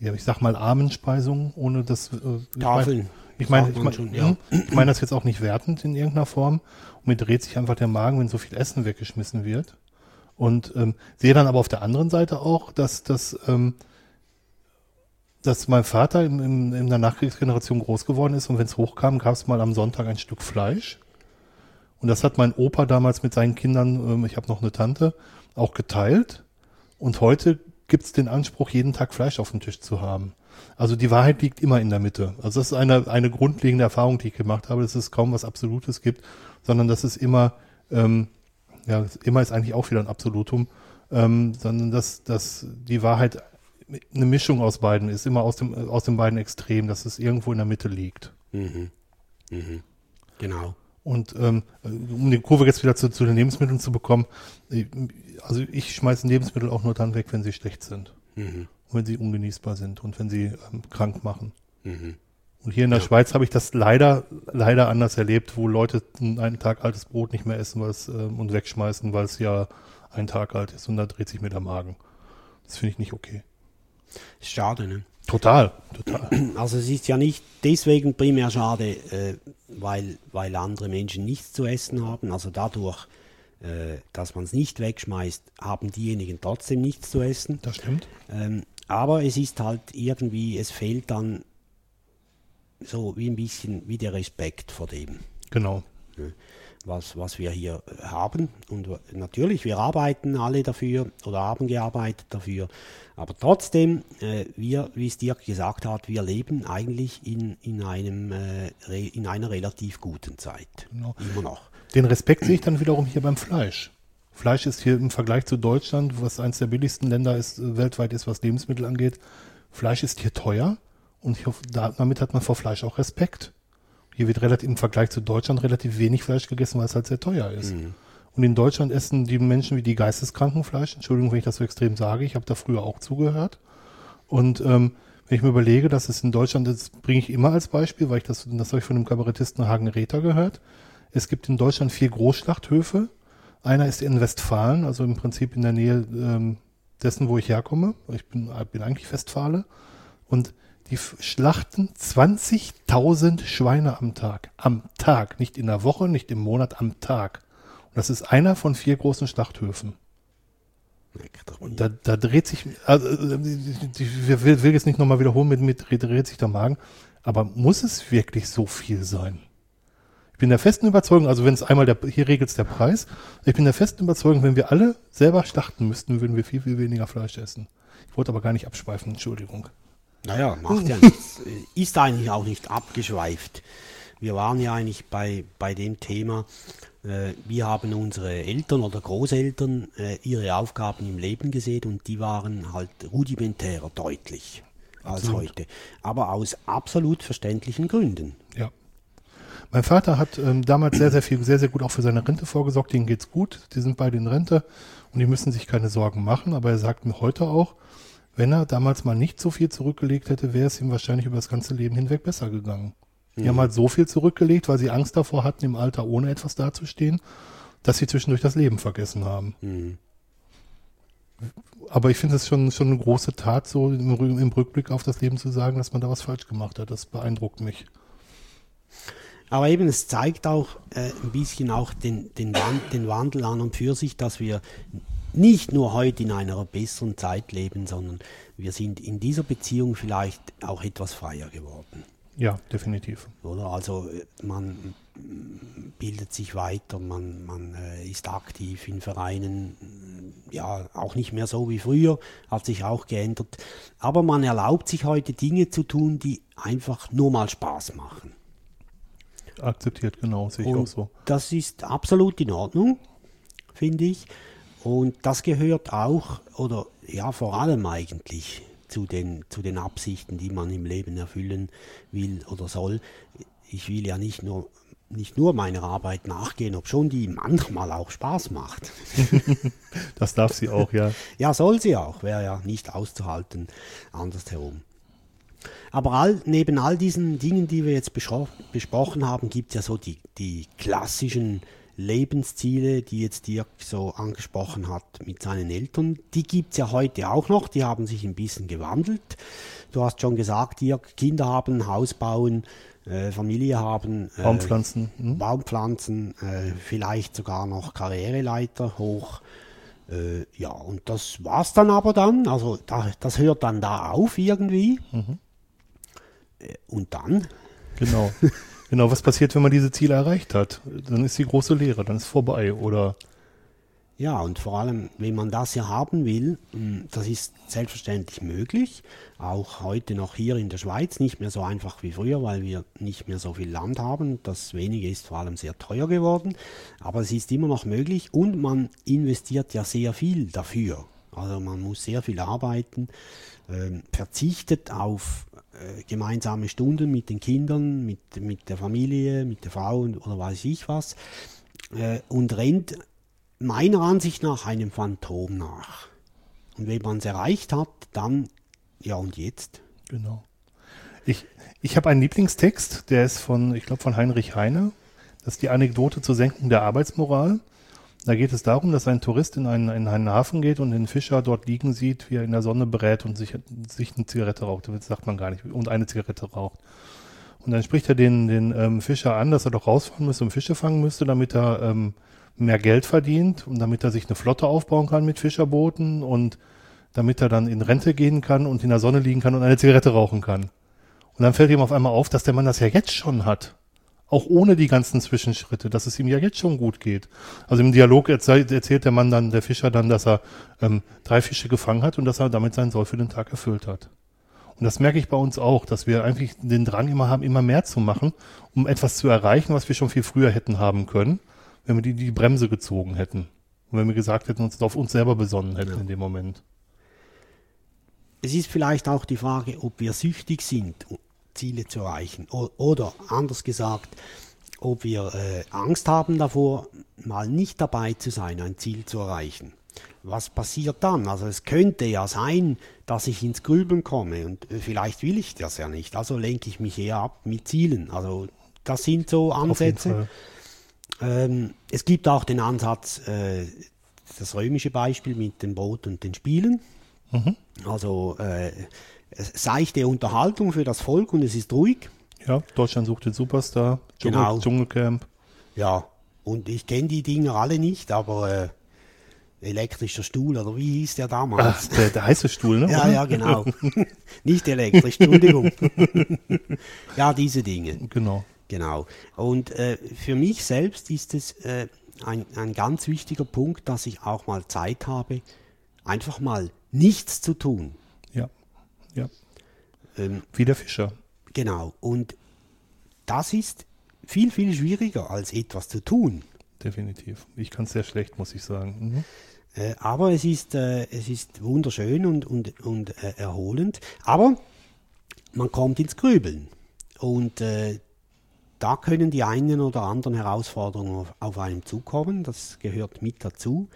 B: ja, ich sag mal Armenspeisungen, ohne das. Äh,
C: Tafeln.
B: Ich meine, ich meine, ich
C: ja.
B: meine, ich meine das jetzt auch nicht wertend in irgendeiner Form. Und mir dreht sich einfach der Magen, wenn so viel Essen weggeschmissen wird. Und ähm, sehe dann aber auf der anderen Seite auch, dass das ähm, dass mein Vater in, in, in der Nachkriegsgeneration groß geworden ist und wenn es hochkam, gab es mal am Sonntag ein Stück Fleisch. Und das hat mein Opa damals mit seinen Kindern, ähm, ich habe noch eine Tante, auch geteilt. Und heute gibt es den Anspruch, jeden Tag Fleisch auf dem Tisch zu haben. Also die Wahrheit liegt immer in der Mitte. Also das ist eine, eine grundlegende Erfahrung, die ich gemacht habe, dass es kaum was Absolutes gibt, sondern dass es immer, ähm, ja, immer ist eigentlich auch wieder ein Absolutum, ähm, sondern dass, dass die Wahrheit eine Mischung aus beiden ist, immer aus dem, aus den beiden Extremen, dass es irgendwo in der Mitte liegt.
C: Mhm. Mhm. Genau.
B: Und ähm, um die Kurve jetzt wieder zu, zu den Lebensmitteln zu bekommen, ich- also ich schmeiße Lebensmittel auch nur dann weg, wenn sie schlecht sind.
C: Mhm.
B: Und wenn sie ungenießbar sind und wenn sie ähm, krank machen.
C: Mhm.
B: Und hier in der Schweiz habe ich das leider, leider anders erlebt, wo Leute einen Tag altes Brot nicht mehr essen ähm, und wegschmeißen, weil es ja einen Tag alt ist und da dreht sich mir der Magen. Das finde ich nicht okay.
C: Schade, ne?
B: Total, total.
C: Also es ist ja nicht deswegen primär schade, äh, weil, weil andere Menschen nichts zu essen haben. Also dadurch, äh, dass man es nicht wegschmeißt, haben diejenigen trotzdem nichts zu essen.
B: Das stimmt.
C: Ähm, aber es ist halt irgendwie, es fehlt dann so wie ein bisschen wie der Respekt vor dem,
B: Genau.
C: ne, was, was wir hier haben. Und natürlich, wir arbeiten alle dafür oder haben gearbeitet dafür. Aber trotzdem, äh, wir, wie es Dirk gesagt hat, wir leben eigentlich in, in, einem, äh, in einer relativ guten Zeit.
B: Genau.
C: Immer noch.
B: Den Respekt sehe ich dann wiederum hier beim Fleisch. Fleisch ist hier im Vergleich zu Deutschland, was eines der billigsten Länder ist, äh, weltweit ist, was Lebensmittel angeht. Fleisch ist hier teuer und hoffe, da, damit hat man vor Fleisch auch Respekt. Hier wird relativ, im Vergleich zu Deutschland relativ wenig Fleisch gegessen, weil es halt sehr teuer ist. Und in Deutschland essen die Menschen wie die Geisteskranken Fleisch. Entschuldigung, wenn ich das so extrem sage. Ich habe da früher auch zugehört. Und ähm, wenn ich mir überlege, dass es in Deutschland, das bringe ich immer als Beispiel, weil ich das, das habe ich von dem Kabarettisten Hagen Rether gehört. Es gibt in Deutschland vier Großschlachthöfe. Einer ist in Westfalen, also im Prinzip in der Nähe ähm, dessen, wo ich herkomme. Ich bin, bin eigentlich Westfale. Und die schlachten 20.000 Schweine am Tag. Am Tag. Nicht in der Woche, nicht im Monat, am Tag. Und das ist einer von vier großen Schlachthöfen. Und da, da dreht sich, also, ich will, will jetzt nicht nochmal wiederholen, mit, mit dreht sich der Magen, aber muss es wirklich so viel sein? Ich bin der festen Überzeugung, also wenn es einmal der, hier regelt es der Preis, ich bin der festen Überzeugung, wenn wir alle selber schlachten müssten, würden wir viel, viel weniger Fleisch essen. Ich wollte aber gar nicht abschweifen, Entschuldigung.
C: Naja, macht ja nichts. Ist eigentlich auch nicht abgeschweift. Wir waren ja eigentlich bei, bei dem Thema, äh, wie haben unsere Eltern oder Großeltern äh, ihre Aufgaben im Leben gesehen und die waren halt rudimentärer deutlich als
B: Absolut.
C: heute. Aber aus absolut verständlichen Gründen.
B: Ja. Mein Vater hat ähm, damals sehr, sehr viel, sehr, sehr gut auch für seine Rente vorgesorgt. Denen geht's gut. Die sind beide in Rente und die müssen sich keine Sorgen machen. Aber er sagt mir heute auch, wenn er damals mal nicht so viel zurückgelegt hätte, wäre es ihm wahrscheinlich über das ganze Leben hinweg besser gegangen. Die haben halt so viel zurückgelegt, weil sie Angst davor hatten, im Alter ohne etwas dazustehen, dass sie zwischendurch das Leben vergessen haben. Aber ich finde es schon, schon eine große Tat, so im, im Rückblick auf das Leben zu sagen, dass man da was falsch gemacht hat. Das beeindruckt mich.
C: Aber eben, es zeigt auch äh, ein bisschen auch den, den, Wand, den Wandel an und für sich, dass wir nicht nur heute in einer besseren Zeit leben, sondern wir sind in dieser Beziehung vielleicht auch etwas freier geworden.
B: Ja, definitiv.
C: Oder? Also äh, man, mm, bildet sich weiter, man, man äh, ist aktiv in Vereinen, mm, ja, auch nicht mehr so wie früher, hat sich auch geändert. Aber man erlaubt sich heute Dinge zu tun, die einfach nur mal Spaß machen.
B: Akzeptiert, genau, sehe ich
C: Und
B: auch so.
C: Das ist absolut in Ordnung, finde ich. Und das gehört auch, oder ja, vor allem eigentlich zu den, zu den Absichten, die man im Leben erfüllen will oder soll. Ich will ja nicht nur, nicht nur meiner Arbeit nachgehen, ob schon die manchmal auch Spaß macht.
B: Das darf sie auch, ja.
C: Ja, soll sie auch, wäre ja nicht auszuhalten andersherum. Aber all, neben all diesen Dingen, die wir jetzt besprochen haben, gibt es ja so die, die klassischen Lebensziele, die jetzt Dirk so angesprochen hat mit seinen Eltern. Die gibt es ja heute auch noch, die haben sich ein bisschen gewandelt. Du hast schon gesagt, Dirk, Kinder haben, Haus bauen, äh, Familie haben. äh,
B: Baumpflanzen. Hm?
C: Baumpflanzen, äh, vielleicht sogar noch Karriereleiter hoch. Äh, ja, und das war's dann aber dann. Also da, das hört dann da auf irgendwie. Äh, und dann?
B: Genau. genau, was passiert, wenn man diese Ziele erreicht hat? Dann ist die große Lehre, dann ist vorbei. Oder
C: Ja, und vor allem, wenn man das ja haben will, mh, das ist selbstverständlich möglich. Auch heute noch hier in der Schweiz nicht mehr so einfach wie früher, weil wir nicht mehr so viel Land haben. Das wenige ist vor allem sehr teuer geworden. Aber es ist immer noch möglich und man investiert ja sehr viel dafür. Also man muss sehr viel arbeiten, ähm, verzichtet auf äh, gemeinsame Stunden mit den Kindern, mit, mit der Familie, mit der Frau oder weiß ich was äh, und rennt meiner Ansicht nach einem Phantom nach. Und wenn man es erreicht hat, dann, ja und jetzt?
B: Genau. Ich, ich habe einen Lieblingstext, der ist von, ich glaube, von Heinrich Heine. Das ist die Anekdote zur Senkung der Arbeitsmoral. Da geht es darum, dass ein Tourist in einen, in einen Hafen geht und den Fischer dort liegen sieht, wie er in der Sonne berät und sich, sich eine Zigarette raucht. Das sagt man gar nicht. Und eine Zigarette raucht. Und dann spricht er den, den ähm, Fischer an, dass er doch rausfahren müsste und Fische fangen müsste, damit er ähm, mehr Geld verdient und damit er sich eine Flotte aufbauen kann mit Fischerbooten und damit er dann in Rente gehen kann und in der Sonne liegen kann und eine Zigarette rauchen kann. Und dann fällt ihm auf einmal auf, dass der Mann das ja jetzt schon hat. Auch ohne die ganzen Zwischenschritte, dass es ihm ja jetzt schon gut geht. Also im Dialog erzählt, erzählt der Mann dann, der Fischer dann, dass er ähm, drei Fische gefangen hat und dass er damit seinen Soll für den Tag erfüllt hat. Und das merke ich bei uns auch, dass wir eigentlich den Drang immer haben, immer mehr zu machen, um etwas zu erreichen, was wir schon viel früher hätten haben können, wenn wir die, die Bremse gezogen hätten. Und wenn wir gesagt hätten, uns auf uns selber besonnen hätten in dem Moment.
C: Es ist vielleicht auch die Frage, ob wir süchtig sind, Ziele zu erreichen. O oder anders gesagt, ob wir äh, Angst haben davor, mal nicht dabei zu sein, ein Ziel zu erreichen. Was passiert dann? Also es könnte ja sein, dass ich ins Grübeln komme und äh, vielleicht will ich das ja nicht. Also lenke ich mich eher ab mit Zielen. Also das sind so Ansätze. Ähm, es gibt auch den Ansatz, äh, das römische Beispiel mit dem Brot und den Spielen. Also äh, seichte Unterhaltung für das Volk und es ist ruhig.
B: Ja, Deutschland sucht den Superstar, Dschungel,
C: Genau.
B: Dschungelcamp.
C: Ja, und ich kenne die Dinger alle nicht, aber äh, elektrischer Stuhl oder wie hieß der
B: Ach,
C: damals?
B: der, der heiße Stuhl, ne?
C: Ja, ja, genau. nicht elektrisch, Entschuldigung. ja, diese Dinge.
B: Genau.
C: Genau. Und äh, für mich selbst ist es äh, ein, ein ganz wichtiger Punkt, dass ich auch mal Zeit habe, einfach mal nichts zu tun.
B: Ja.
C: Ähm,
B: Wie der Fischer.
C: genau. Und das ist viel, viel schwieriger als etwas zu tun.
B: Definitiv. Ich kann es sehr schlecht, muss ich sagen. Mhm.
C: Äh, aber es ist, äh, es ist wunderschön und, und, und äh, erholend. Aber man kommt ins Grübeln. Und äh, da können die einen oder anderen Herausforderungen auf, auf einem zukommen. Das gehört mit dazu.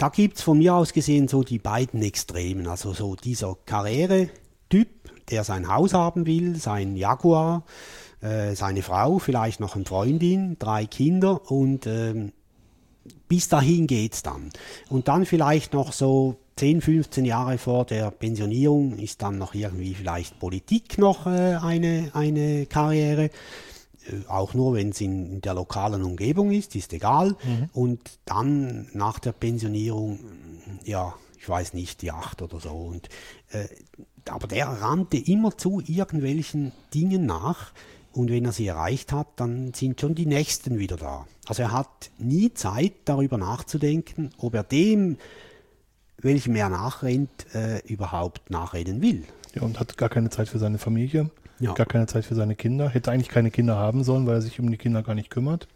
C: Da gibt es von mir aus gesehen so die beiden Extremen. Also so dieser Karriere-Typ, der sein Haus haben will, sein Jaguar, äh, seine Frau, vielleicht noch eine Freundin, drei Kinder und ähm, bis dahin geht's dann. Und dann vielleicht noch so 10, 15 Jahre vor der Pensionierung ist dann noch irgendwie vielleicht Politik noch äh, eine, eine Karriere. Äh, Auch nur, wenn es in, in der lokalen Umgebung ist, ist egal. Und dann nach der Pensionierung, ja, ich weiß nicht, die acht oder so. Und, äh, aber der rannte immer zu irgendwelchen Dingen nach, Und wenn er sie erreicht hat, dann sind schon die Nächsten wieder da. Also er hat nie Zeit, darüber nachzudenken, ob er dem, welchem er nachrennt, äh, überhaupt nachreden will.
B: Ja, und hat gar keine Zeit für seine Familie,
C: Ja.
B: gar keine Zeit für seine Kinder. Hätte eigentlich keine Kinder haben sollen, weil er sich um die Kinder gar nicht kümmert.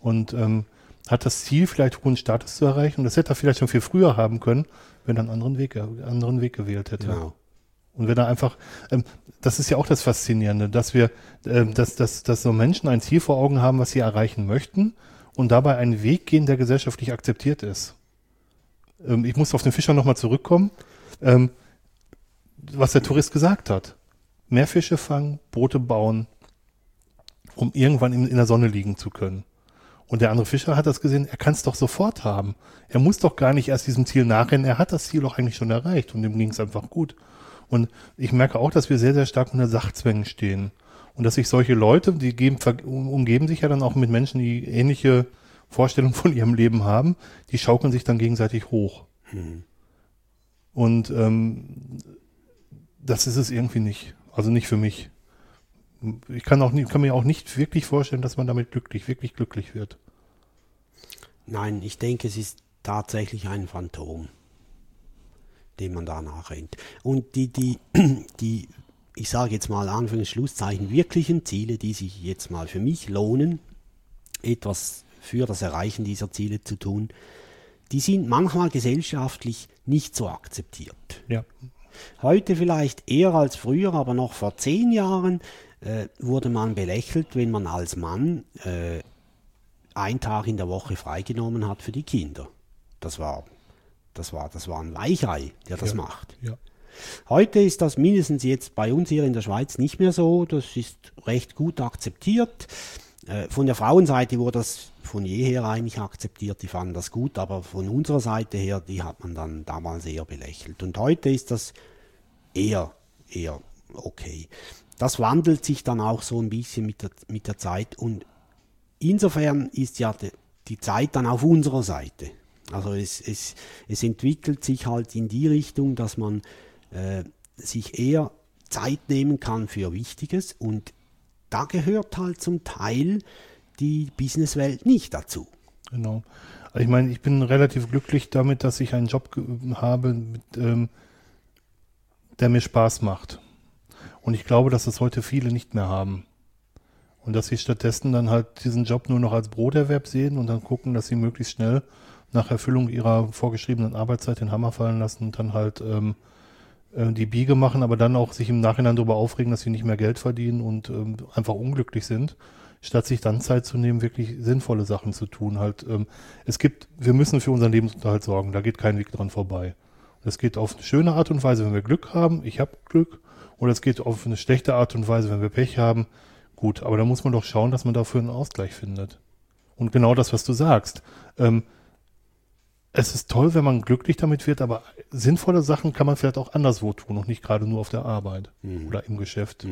B: Und ähm, hat das Ziel, vielleicht hohen Status zu erreichen. Und das hätte er vielleicht schon viel früher haben können, wenn er einen anderen Weg, einen anderen Weg gewählt hätte.
C: Genau.
B: Und wenn er einfach, ähm, das ist ja auch das Faszinierende, dass wir, ähm, dass, dass, dass so Menschen ein Ziel vor Augen haben, was sie erreichen möchten und dabei einen Weg gehen, der gesellschaftlich akzeptiert ist. Ähm, ich muss auf den Fischer nochmal zurückkommen, ähm, was der Tourist gesagt hat. Mehr Fische fangen, Boote bauen, um irgendwann in, in der Sonne liegen zu können. Und der andere Fischer hat das gesehen, er kann es doch sofort haben. Er muss doch gar nicht erst diesem Ziel nachrennen, er hat das Ziel doch eigentlich schon erreicht und ihm ging es einfach gut. Und ich merke auch, dass wir sehr, sehr stark unter Sachzwängen stehen. Und dass sich solche Leute, die geben, um- umgeben sich ja dann auch mit Menschen, die ähnliche Vorstellungen von ihrem Leben haben, die schaukeln sich dann gegenseitig hoch. Und ähm, das ist es irgendwie nicht. Also nicht für mich. Ich kann, auch nicht, kann mir auch nicht wirklich vorstellen, dass man damit glücklich, wirklich glücklich wird.
C: Nein, ich denke, es ist tatsächlich ein Phantom, dem man da nachrennt. Und die, die, die, ich sage jetzt mal Anführungs- Schlusszeichen, wirklichen Ziele, die sich jetzt mal für mich lohnen, etwas für das Erreichen dieser Ziele zu tun, die sind manchmal gesellschaftlich nicht so akzeptiert.
B: Ja.
C: Heute vielleicht eher als früher, aber noch vor zehn Jahren äh, wurde man belächelt, wenn man als Mann äh, einen Tag in der Woche freigenommen hat für die Kinder. Das war, das war, das war ein Weichei, der das
B: Ja.
C: macht.
B: Ja.
C: Heute ist das mindestens jetzt bei uns hier in der Schweiz nicht mehr so. Das ist recht gut akzeptiert. Äh, Von der Frauenseite wurde das von jeher eigentlich akzeptiert. Die fanden das gut, aber von unserer Seite her, die hat man dann damals eher belächelt. Und heute ist das eher, eher okay. Das wandelt sich dann auch so ein bisschen mit der, mit der Zeit und insofern ist ja die, die Zeit dann auf unserer Seite. Also es, es, es entwickelt sich halt in die Richtung, dass man äh, sich eher Zeit nehmen kann für Wichtiges und da gehört halt zum Teil die Businesswelt nicht dazu.
B: Genau. Also ich meine, ich bin relativ glücklich damit, dass ich einen Job habe, mit, ähm, der mir Spaß macht. Und ich glaube, dass das heute viele nicht mehr haben. Und dass sie stattdessen dann halt diesen Job nur noch als Broterwerb sehen und dann gucken, dass sie möglichst schnell nach Erfüllung ihrer vorgeschriebenen Arbeitszeit den Hammer fallen lassen und dann halt ähm, äh, die Biege machen, aber dann auch sich im Nachhinein darüber aufregen, dass sie nicht mehr Geld verdienen und ähm, einfach unglücklich sind, statt sich dann Zeit zu nehmen, wirklich sinnvolle Sachen zu tun. Halt, ähm, es gibt, wir müssen für unseren Lebensunterhalt sorgen, da geht kein Weg dran vorbei. Es geht auf eine schöne Art und Weise, wenn wir Glück haben, ich habe Glück, oder es geht auf eine schlechte Art und Weise, wenn wir Pech haben. Gut, aber da muss man doch schauen, dass man dafür einen Ausgleich findet. Und genau das, was du sagst. Ähm, es ist toll, wenn man glücklich damit wird, aber sinnvolle Sachen kann man vielleicht auch anderswo tun und nicht gerade nur auf der Arbeit oder im Geschäft.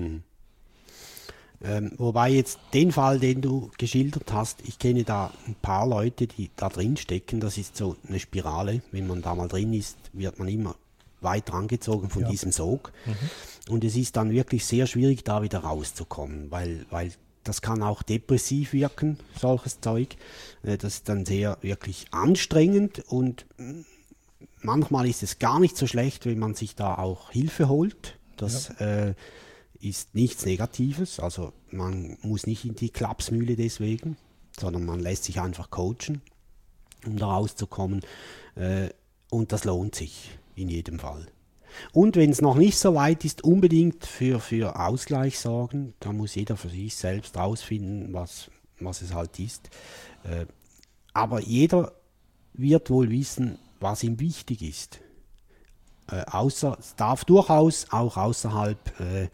C: Ähm, wobei jetzt den Fall, den du geschildert hast, ich kenne da ein paar Leute, die da drin stecken. Das ist so eine Spirale. Wenn man da mal drin ist, wird man immer weit rangezogen von
B: Ja.
C: diesem Sog. Und es ist dann wirklich sehr schwierig, da wieder rauszukommen, weil, weil das kann auch depressiv wirken, solches Zeug. Äh, Das ist dann sehr wirklich anstrengend und mm, manchmal ist es gar nicht so schlecht, wenn man sich da auch Hilfe holt. Das äh, ist nichts Negatives. Also man muss nicht in die Klapsmühle deswegen, sondern man lässt sich einfach coachen, um da rauszukommen. Äh, und das lohnt sich in jedem Fall. Und wenn es noch nicht so weit ist, unbedingt für, für Ausgleich sorgen. Da muss jeder für sich selbst rausfinden, was, was es halt ist. Äh, aber jeder wird wohl wissen, was ihm wichtig ist. Äh, außer, es darf durchaus auch außerhalb äh,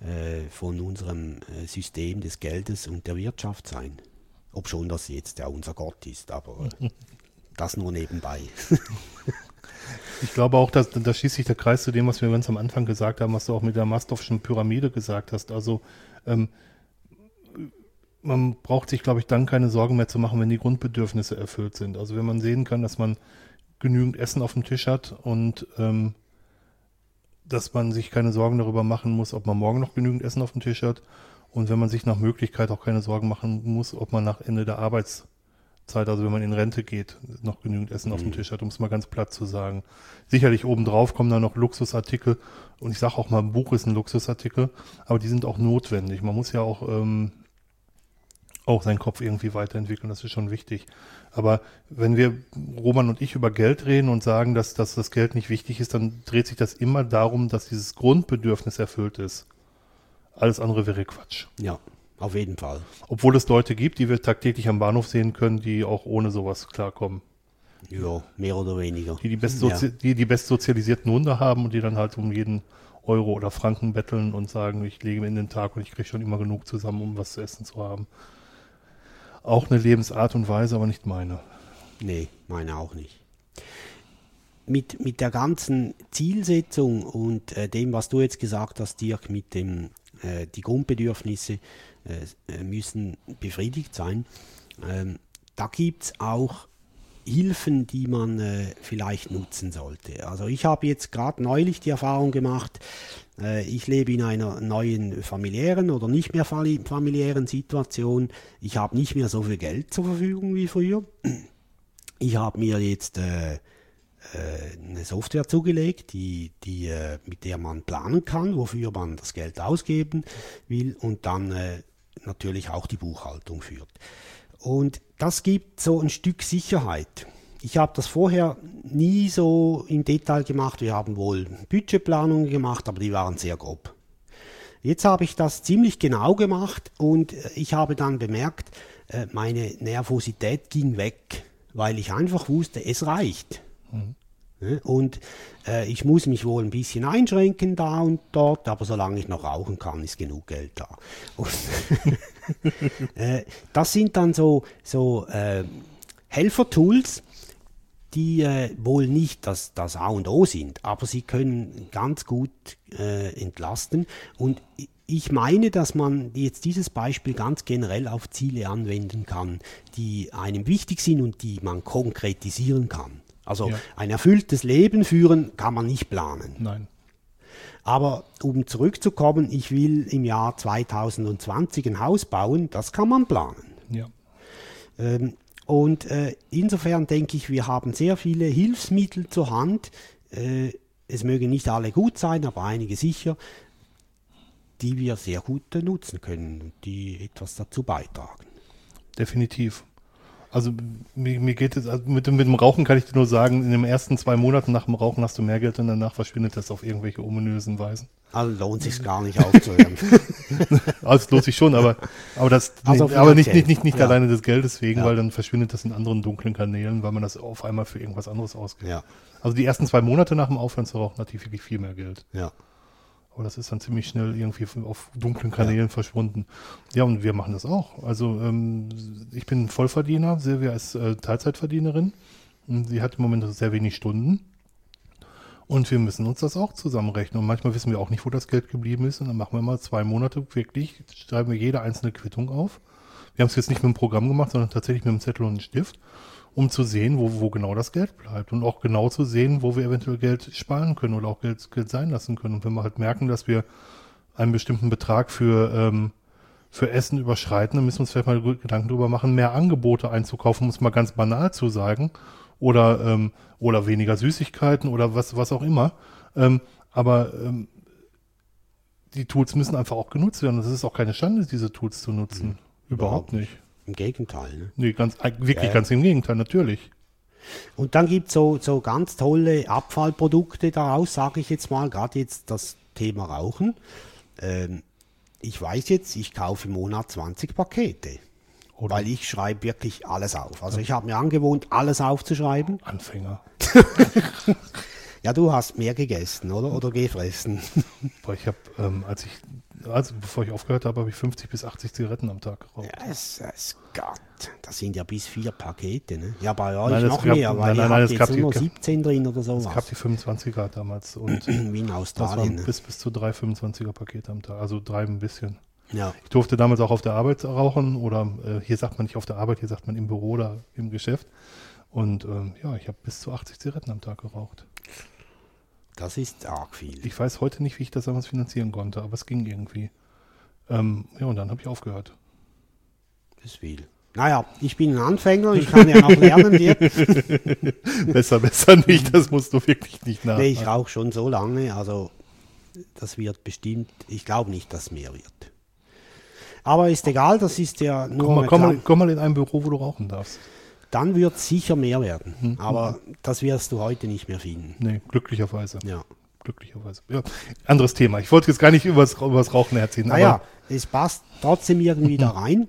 C: äh, von unserem äh, System des Geldes und der Wirtschaft sein. Ob schon das jetzt ja unser Gott ist, aber äh, das nur nebenbei.
B: Ich glaube auch, dass da schließt sich der Kreis zu dem, was wir ganz am Anfang gesagt haben, was du auch mit der Mastowschen Pyramide gesagt hast. Also ähm, man braucht sich, glaube ich, dann keine Sorgen mehr zu machen, wenn die Grundbedürfnisse erfüllt sind. Also wenn man sehen kann, dass man genügend Essen auf dem Tisch hat und ähm, dass man sich keine Sorgen darüber machen muss, ob man morgen noch genügend Essen auf dem Tisch hat Und wenn man sich nach Möglichkeit auch keine Sorgen machen muss, ob man nach Ende der Arbeitszeit, also wenn man in Rente geht, noch genügend Essen auf dem Tisch hat, um es mal ganz platt zu sagen. Sicherlich obendrauf kommen da noch Luxusartikel und ich sage auch mal, ein Buch ist ein Luxusartikel, aber die sind auch notwendig. Man muss ja auch ähm, auch seinen Kopf irgendwie weiterentwickeln, das ist schon wichtig. Aber wenn wir, Roman und ich, über Geld reden und sagen, dass, dass das Geld nicht wichtig ist, dann dreht sich das immer darum, dass dieses Grundbedürfnis erfüllt ist. Alles andere wäre Quatsch.
C: Ja, auf jeden Fall.
B: Obwohl es Leute gibt, die wir tagtäglich am Bahnhof sehen können, die auch ohne sowas klarkommen.
C: Ja, mehr oder weniger.
B: Die die, best die, die bestsozialisierten Hunde haben und die dann halt um jeden Euro oder Franken betteln und sagen, ich lege mir in den Tag und ich kriege schon immer genug zusammen, um was zu essen zu haben. Auch eine Lebensart und Weise, aber nicht meine.
C: Nee, meine auch nicht. Mit, mit der ganzen Zielsetzung und äh, dem, was du jetzt gesagt hast, Dirk, mit dem, äh, die Grundbedürfnisse müssen befriedigt sein. Ähm, da gibt es auch Hilfen, die man äh, vielleicht nutzen sollte. Also ich habe jetzt gerade neulich die Erfahrung gemacht, äh, ich lebe in einer neuen familiären oder nicht mehr familiären Situation. Ich habe nicht mehr so viel Geld zur Verfügung wie früher. Ich habe mir jetzt äh, äh eine Software zugelegt, die, die, äh, mit der man planen kann, wofür man das Geld ausgeben will und dann äh, natürlich auch die Buchhaltung führt. Und das gibt so ein Stück Sicherheit. Ich habe das vorher nie so im Detail gemacht. Wir haben wohl Budgetplanungen gemacht, aber die waren sehr grob. Jetzt habe ich das ziemlich genau gemacht und äh, ich habe dann bemerkt, äh, meine Nervosität ging weg, weil ich einfach wusste, es reicht. Mhm. Und äh, ich muss mich wohl ein bisschen einschränken da und dort, aber solange ich noch rauchen kann, ist genug Geld da. Äh, das sind dann so, so äh, Helfertools, die äh, wohl nicht das, das A und O sind, aber sie können ganz gut äh, entlasten. Und ich meine, dass man jetzt dieses Beispiel ganz generell auf Ziele anwenden kann, die einem wichtig sind und die man konkretisieren kann. Also ja. ein erfülltes Leben führen kann man nicht planen.
B: Nein.
C: Aber um zurückzukommen, ich will im Jahr 2020 ein Haus bauen, das kann man planen.
B: Ja.
C: Ähm, und äh, insofern denke ich, wir haben sehr viele Hilfsmittel zur Hand. Äh, es mögen nicht alle gut sein, aber einige sicher, die wir sehr gut nutzen können und die etwas dazu beitragen.
B: Definitiv. Also mir, mir geht es, also mit, mit, dem Rauchen kann ich dir nur sagen, in den ersten zwei Monaten nach dem Rauchen hast du mehr Geld und danach verschwindet das auf irgendwelche ominösen Weisen.
C: Also lohnt sich gar nicht aufzuhören.
B: also lohnt sich schon, aber, aber das, also aber nicht, nicht, nicht, nicht ja. alleine des Geldes wegen, ja. weil dann verschwindet das in anderen dunklen Kanälen, weil man das auf einmal für irgendwas anderes ausgibt.
C: Ja.
B: Also die ersten zwei Monate nach dem Aufhören zu rauchen hatte ich wirklich viel mehr Geld.
C: Ja.
B: Aber das ist dann ziemlich schnell irgendwie auf dunklen Kanälen ja. verschwunden. Ja, und wir machen das auch. Also ähm, ich bin Vollverdiener, Silvia ist äh, Teilzeitverdienerin. Sie hat im Moment sehr wenig Stunden. Und wir müssen uns das auch zusammenrechnen. Und manchmal wissen wir auch nicht, wo das Geld geblieben ist. Und dann machen wir mal zwei Monate wirklich, schreiben wir jede einzelne Quittung auf. Wir haben es jetzt nicht mit dem Programm gemacht, sondern tatsächlich mit einem Zettel und einem Stift um zu sehen, wo, wo genau das Geld bleibt und auch genau zu sehen, wo wir eventuell Geld sparen können oder auch Geld, Geld sein lassen können. Und wenn wir halt merken, dass wir einen bestimmten Betrag für, ähm, für Essen überschreiten, dann müssen wir uns vielleicht mal Gedanken darüber machen, mehr Angebote einzukaufen, um es mal ganz banal zu sagen. Oder, ähm, oder weniger Süßigkeiten oder was, was auch immer. Ähm, aber ähm, die Tools müssen einfach auch genutzt werden. Es ist auch keine Schande, diese Tools zu nutzen. Mhm. Überhaupt nicht.
C: Im Gegenteil. Ne?
B: Nee, ganz, wirklich ja. ganz im Gegenteil, natürlich.
C: Und dann gibt es so, so ganz tolle Abfallprodukte daraus, sage ich jetzt mal, gerade jetzt das Thema Rauchen. Ähm, ich weiß jetzt, ich kaufe im Monat 20 Pakete. Oder? Weil ich schreibe wirklich alles auf. Also ich habe mir angewohnt, alles aufzuschreiben.
B: Anfänger.
C: ja, du hast mehr gegessen, oder? Oder gefressen.
B: Boah, ich habe, ähm, als ich also bevor ich aufgehört habe, habe ich 50 bis 80 Zigaretten am Tag geraucht.
C: Ja, es, es Gott, das sind ja bis vier Pakete, ne? Ja, bei euch nein, noch gab, mehr, weil nein, nein, nein, jetzt nur 17 drin oder sowas.
B: Es gab die 25er damals und
C: wie in Australien.
B: Ne? bis, bis zu drei 25er Pakete am Tag, also drei ein bisschen.
C: Ja.
B: Ich durfte damals auch auf der Arbeit rauchen oder äh, hier sagt man nicht auf der Arbeit, hier sagt man im Büro oder im Geschäft. Und ähm, ja, ich habe bis zu 80 Zigaretten am Tag geraucht.
C: Das ist arg viel.
B: Ich weiß heute nicht, wie ich das damals finanzieren konnte, aber es ging irgendwie. Ähm, ja, und dann habe ich aufgehört.
C: Das ist viel. Naja, ich bin ein Anfänger, ich kann ja noch lernen jetzt.
B: besser, besser nicht, das musst du wirklich nicht nach.
C: Nee, ich rauche schon so lange, also das wird bestimmt, ich glaube nicht, dass mehr wird. Aber ist egal, das ist ja nur.
B: komm, mal, komm, mal, komm mal in ein Büro, wo du rauchen darfst.
C: Dann wird sicher mehr werden.
B: Mhm.
C: Aber das wirst du heute nicht mehr finden.
B: Nee, glücklicherweise.
C: Ja.
B: Glücklicherweise. Ja. Anderes Thema. Ich wollte jetzt gar nicht übers, übers Rauchen erzählen.
C: Naja, es passt trotzdem irgendwie da rein.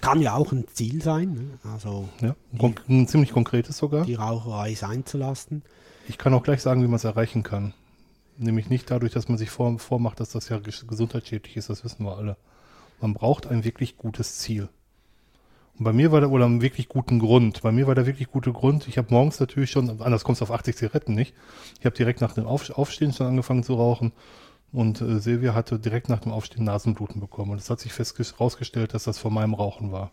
C: Kann ja auch ein Ziel sein, ne? also
B: ja, kon ein ziemlich konkretes sogar.
C: die Raucherei sein zu lassen.
B: Ich kann auch gleich sagen, wie man es erreichen kann. Nämlich nicht dadurch, dass man sich vor, vormacht, dass das ja ges- gesundheitsschädlich ist, das wissen wir alle. Man braucht ein wirklich gutes Ziel. Und bei mir war da, oder einen wirklich guten Grund. Bei mir war der wirklich gute Grund. Ich habe morgens natürlich schon, anders kommst du auf 80 Zigaretten nicht. Ich habe direkt nach dem Auf, Aufstehen schon angefangen zu rauchen. Und äh, Silvia hatte direkt nach dem Aufstehen Nasenbluten bekommen. Und es hat sich herausgestellt, dass das von meinem Rauchen war.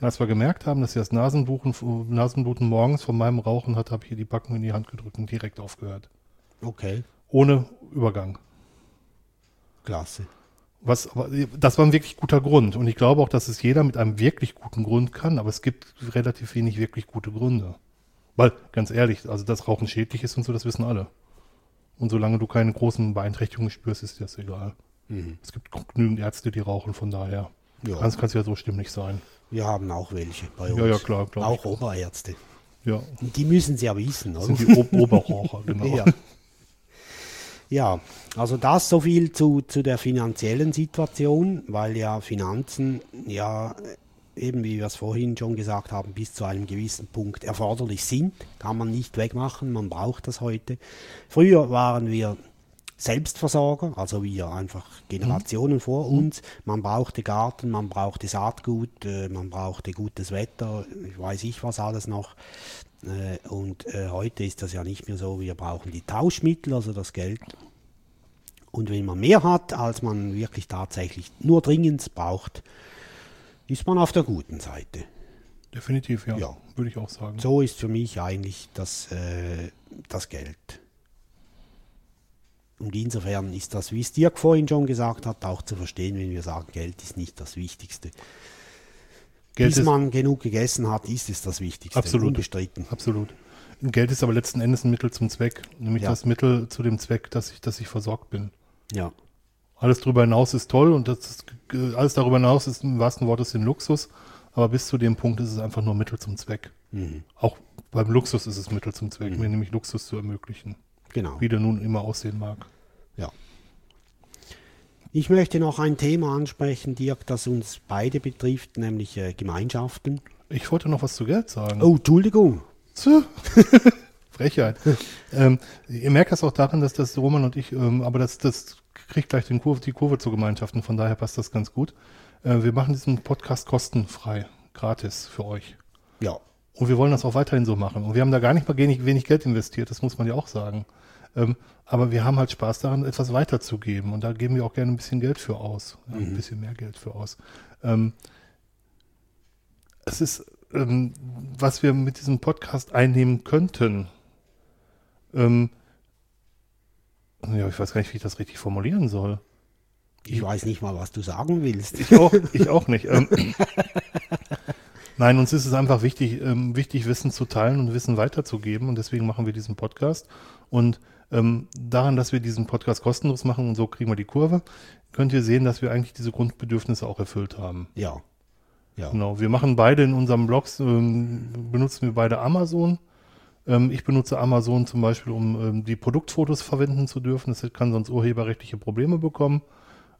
B: Und als wir gemerkt haben, dass sie das Nasenbluten, Nasenbluten morgens von meinem Rauchen hat, habe ich ihr die Backen in die Hand gedrückt und direkt aufgehört.
C: Okay,
B: Ohne Übergang.
C: klasse.
B: Was, aber das war ein wirklich guter Grund. Und ich glaube auch, dass es jeder mit einem wirklich guten Grund kann, aber es gibt relativ wenig wirklich gute Gründe. Weil, ganz ehrlich, also dass Rauchen schädlich ist und so, das wissen alle. Und solange du keine großen Beeinträchtigungen spürst, ist dir das egal. Es gibt genügend Ärzte, die rauchen, von daher.
C: Ja.
B: Kann es ja so stimmig sein.
C: Wir haben auch welche bei uns.
B: Ja, ja, klar, glaub
C: Auch. Oberärzte.
B: Ja,
C: die müssen es ja wissen, oder?
B: sind die Ob Oberraucher, genau.
C: Ja. Ja, also das so viel zu, zu der finanziellen Situation, weil ja Finanzen ja eben wie wir es vorhin schon gesagt haben, bis zu einem gewissen Punkt erforderlich sind. Kann man nicht wegmachen, man braucht das heute. Früher waren wir Selbstversorger, also wir einfach Generationen vor uns. Man brauchte Garten, man brauchte Saatgut, äh, man brauchte gutes Wetter, ich weiß ich was alles noch. Äh, Und äh, heute ist das ja nicht mehr so, wir brauchen die Tauschmittel, also das Geld. Und wenn man mehr hat, als man wirklich tatsächlich nur dringend braucht, ist man auf der guten Seite.
B: Definitiv, ja.
C: Ja.
B: Würde ich auch sagen.
C: So ist für mich eigentlich das, das Geld. Und insofern ist das, wie es Dirk vorhin schon gesagt hat, auch zu verstehen, wenn wir sagen, Geld ist nicht das Wichtigste.
B: Geld
C: Bis man genug gegessen hat, ist es das Wichtigste.
B: Absolut.
C: Unbestritten.
B: absolut. Geld ist aber letzten Endes ein Mittel zum Zweck. Nämlich
C: Ja.
B: das Mittel zu dem Zweck, dass ich, dass ich versorgt bin.
C: Ja.
B: Alles darüber hinaus ist toll und das ist, alles darüber hinaus ist im wahrsten Wortes ein Luxus, aber bis zu dem Punkt ist es einfach nur Mittel zum Zweck.
C: Mhm.
B: Auch beim Luxus ist es Mittel zum Zweck, mir nämlich Luxus zu ermöglichen,
C: Genau.
B: wie der nun immer aussehen mag.
C: Ja. Ich möchte noch ein Thema ansprechen, Dirk, das uns beide betrifft, nämlich äh, Gemeinschaften.
B: Ich wollte noch was zu Geld sagen.
C: Oh, Entschuldigung.
B: Frechheit. ähm, ihr merkt das auch daran, dass das Roman und ich, ähm, aber das, das kriegt gleich Kurve, die Kurve zu Gemeinschaften, von daher passt das ganz gut. Äh, wir machen diesen Podcast kostenfrei, gratis für euch.
C: Ja.
B: Und wir wollen das auch weiterhin so machen. Und wir haben da gar nicht mal wenig, wenig Geld investiert, das muss man ja auch sagen. Ähm, aber wir haben halt Spaß daran, etwas weiterzugeben. Und da geben wir auch gerne ein bisschen Geld für aus. Ja, Ein bisschen mehr Geld für aus. Ähm, es ist, ähm, was wir mit diesem Podcast einnehmen könnten. Ähm, ja, ich weiß gar nicht, wie ich das richtig formulieren soll.
C: Ich weiß nicht mal, was du sagen willst.
B: Ich auch, ich auch nicht. Nein, uns ist es einfach wichtig, ähm, wichtig, Wissen zu teilen und Wissen weiterzugeben. Und deswegen machen wir diesen Podcast. Und ähm, daran, dass wir diesen Podcast kostenlos machen und so kriegen wir die Kurve, könnt ihr sehen, dass wir eigentlich diese Grundbedürfnisse auch erfüllt haben.
C: Ja. Ja.
B: Genau. Wir machen beide in unserem Blogs, ähm, benutzen wir beide Amazon. Ähm, ich benutze Amazon zum Beispiel, um ähm, die Produktfotos verwenden zu dürfen. Das kann sonst urheberrechtliche Probleme bekommen.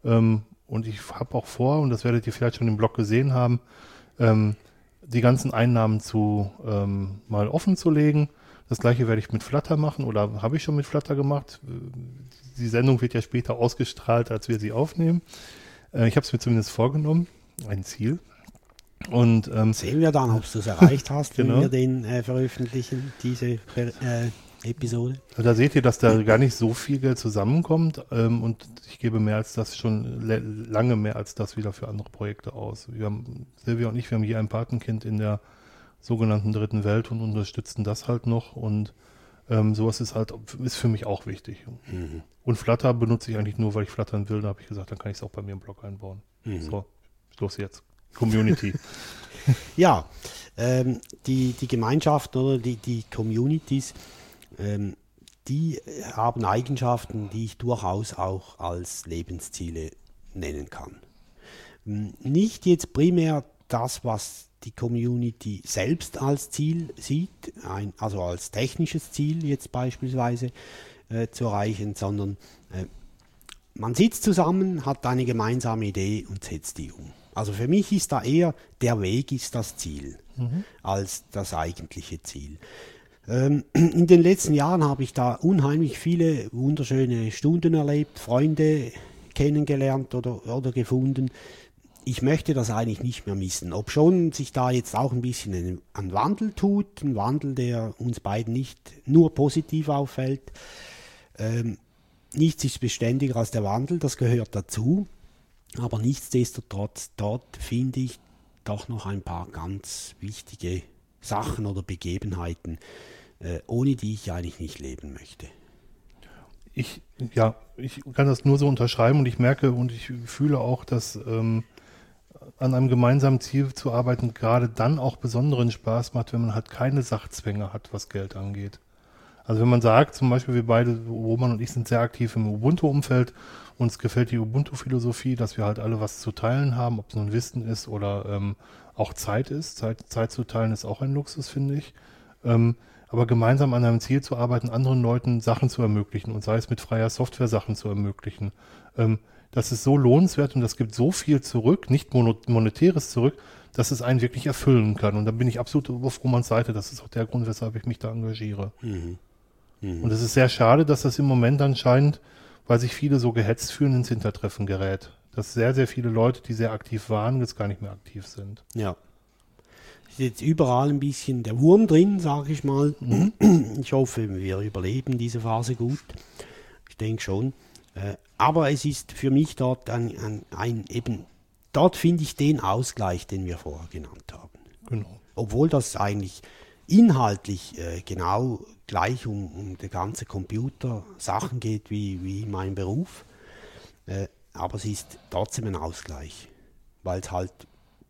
B: Ähm, und ich habe auch vor, und das werdet ihr vielleicht schon im Blog gesehen haben, ähm, die ganzen Einnahmen zu ähm, mal offen zu legen. Das gleiche werde ich mit Flutter machen oder habe ich schon mit Flutter gemacht. Die Sendung wird ja später ausgestrahlt, als wir sie aufnehmen. Äh, ich habe es mir zumindest vorgenommen, ein Ziel. Und ähm,
C: Sehen wir dann, ob du es erreicht hast,
B: Genau.
C: wenn wir den äh, veröffentlichen, diese äh, Episode.
B: da seht ihr, dass da gar nicht so viel Geld zusammenkommt ähm, und ich gebe mehr als das schon lange mehr als das wieder für andere Projekte aus. Wir haben, Silvia und ich, wir haben hier ein Patenkind in der sogenannten dritten Welt und unterstützen das halt noch und Ähm, sowas ist halt, ist für mich auch wichtig. Und Flutter benutze ich eigentlich nur, weil ich flattern will. Da habe ich gesagt, dann kann ich es auch bei mir im Blog einbauen. So, los jetzt. Community.
C: Ja, ähm, die, die Gemeinschaften oder die, die Communities, ähm, die haben Eigenschaften, die ich durchaus auch als Lebensziele nennen kann. Ähm, Nicht jetzt primär das, was die Community selbst als Ziel sieht, ein, also als technisches Ziel jetzt beispielsweise äh, zu erreichen, sondern äh, man sitzt zusammen, hat eine gemeinsame Idee und setzt die um. Also für mich ist da eher der Weg ist das Ziel als das eigentliche Ziel. Ähm, in den letzten Jahren habe ich da unheimlich viele wunderschöne Stunden erlebt, Freunde kennengelernt oder, oder gefunden. Ich möchte das eigentlich nicht mehr missen. Ob schon sich da jetzt auch ein bisschen ein, Wandel tut, ein Wandel, der uns beiden nicht nur positiv auffällt. Ähm, nichts ist beständiger als der Wandel, das gehört dazu. Aber nichtsdestotrotz, dort finde ich doch noch ein paar ganz wichtige Sachen oder Begebenheiten, ohne die ich eigentlich nicht leben möchte.
B: ich, ja, ich kann das nur so unterschreiben und ich merke und ich fühle auch, dass ähm, an einem gemeinsamen Ziel zu arbeiten gerade dann auch besonderen Spaß macht, wenn man halt keine Sachzwänge hat, was Geld angeht. Also wenn man sagt, zum Beispiel wir beide, Roman und ich sind sehr aktiv im Ubuntu-Umfeld, uns gefällt die Ubuntu-Philosophie, dass wir halt alle was zu teilen haben, ob es nun Wissen ist oder ähm, auch Zeit ist. Zeit, Zeit zu teilen ist auch ein Luxus, finde ich. Ähm, aber gemeinsam an einem Ziel zu arbeiten, anderen Leuten Sachen zu ermöglichen und sei es mit freier Software Sachen zu ermöglichen, ähm, das ist so lohnenswert und das gibt so viel zurück, nicht monetäres zurück, dass es einen wirklich erfüllen kann. Und da bin ich absolut auf Romans Seite. Das ist auch der Grund, weshalb ich mich da engagiere. Und es ist sehr schade, dass das im Moment anscheinend, weil sich viele so gehetzt fühlen, ins Hintertreffen gerät. Dass sehr, sehr viele Leute, die sehr aktiv waren, jetzt gar nicht mehr aktiv sind.
C: Ja. Ist jetzt überall ein bisschen der Wurm drin, sage ich mal. Ich hoffe, wir überleben diese Phase gut. Ich denke schon. Äh, Aber es ist für mich dort ein, ein, ein eben, dort finde ich den Ausgleich, den wir vorher genannt haben.
B: Genau.
C: Obwohl das eigentlich inhaltlich äh, genau gleich um, um die ganze Computer-Sachen geht wie, wie mein Beruf. Äh, aber es ist trotzdem ein Ausgleich, weil es halt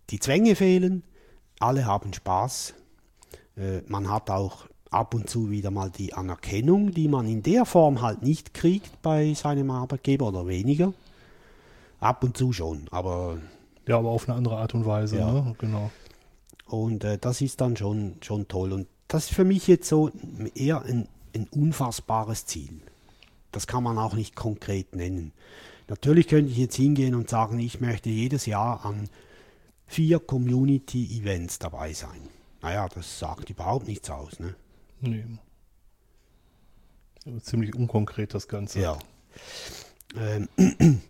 C: die Zwänge fehlen, alle haben Spaß, äh, man hat auch ab und zu wieder mal die Anerkennung, die man in der Form halt nicht kriegt bei seinem Arbeitgeber oder weniger. Ab und zu schon, aber
B: Ja, aber auf eine andere Art und Weise,
C: Ja.
B: ne? Genau.
C: Und äh, das ist dann schon, schon toll. Und das ist für mich jetzt so eher ein, ein unfassbares Ziel. Das kann man auch nicht konkret nennen. Natürlich könnte ich jetzt hingehen und sagen, ich möchte jedes Jahr an vier Community-Events dabei sein. Naja, das sagt überhaupt nichts aus. Ne?
B: Nee. Ziemlich unkonkret das Ganze.
C: Ja. Ähm,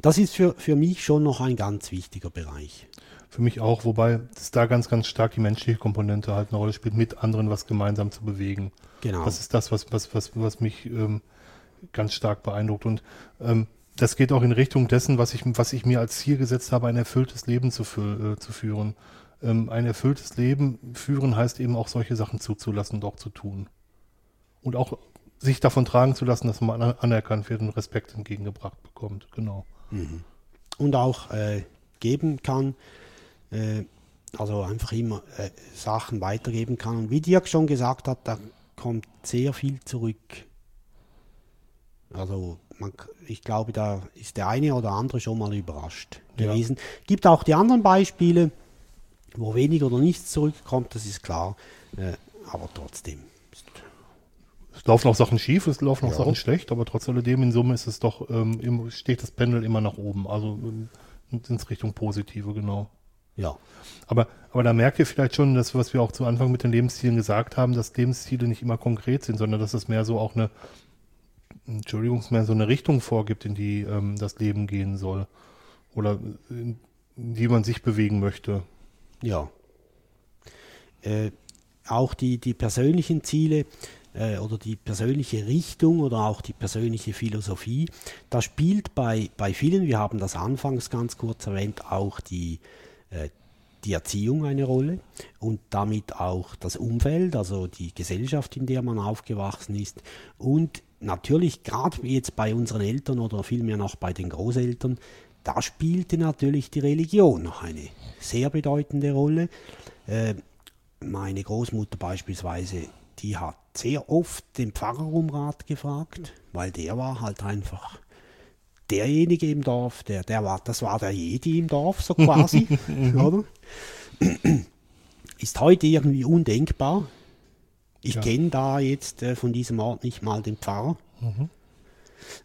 C: das ist für, für mich schon noch ein ganz wichtiger Bereich.
B: Für mich auch, wobei es da ganz, ganz stark die menschliche Komponente halt eine Rolle spielt, mit anderen was gemeinsam zu bewegen.
C: Genau.
B: Das ist das, was, was, was, was mich ähm, ganz stark beeindruckt. Und ähm, das geht auch in Richtung dessen, was ich, was ich mir als Ziel gesetzt habe, ein erfülltes Leben zu, fü äh, zu führen. Ähm, ein erfülltes Leben führen heißt eben auch solche Sachen zuzulassen und auch zu tun. Und auch sich davon tragen zu lassen, dass man an- anerkannt wird und Respekt entgegengebracht bekommt. Genau.
C: und auch äh, geben kann, äh, also einfach immer äh, Sachen weitergeben kann. Und wie Dirk schon gesagt hat, da kommt sehr viel zurück. Also man, ich glaube, da ist der eine oder andere schon mal überrascht
B: Ja.
C: gewesen. Gibt auch die anderen Beispiele, wo wenig oder nichts zurückkommt, das ist klar. Äh, aber trotzdem.
B: Es laufen auch Sachen schief, es laufen auch
C: Ja.
B: Sachen schlecht, aber trotz alledem in Summe ist es doch, ähm, steht das Pendel immer nach oben, also ähm, ins Richtung Positive, genau.
C: Ja.
B: Aber, aber da merkt ihr vielleicht schon, dass was wir auch zu Anfang mit den Lebenszielen gesagt haben, dass Lebensziele nicht immer konkret sind, sondern dass es mehr so auch eine, Entschuldigung, es mehr so eine Richtung vorgibt, in die ähm, das Leben gehen soll. Oder in, in die man sich bewegen möchte.
C: Ja. Äh, auch die, die persönlichen Ziele äh, oder die persönliche Richtung oder auch die persönliche Philosophie, da spielt bei, bei vielen, wir haben das anfangs ganz kurz erwähnt, auch die, äh, die Erziehung eine Rolle und damit auch das Umfeld, also die Gesellschaft, in der man aufgewachsen ist. Und natürlich, gerade jetzt bei unseren Eltern oder vielmehr noch bei den Großeltern, da spielte natürlich die Religion noch eine sehr bedeutende Rolle. Äh, meine Großmutter beispielsweise, die hat sehr oft den Pfarrer um Rat gefragt, weil der war halt einfach derjenige im Dorf, der, der war, das war der Jedi im Dorf, so quasi, oder? Ist heute irgendwie undenkbar. Ich
B: Ja.
C: kenne da jetzt äh, von diesem Ort nicht mal den Pfarrer,
B: Mhm.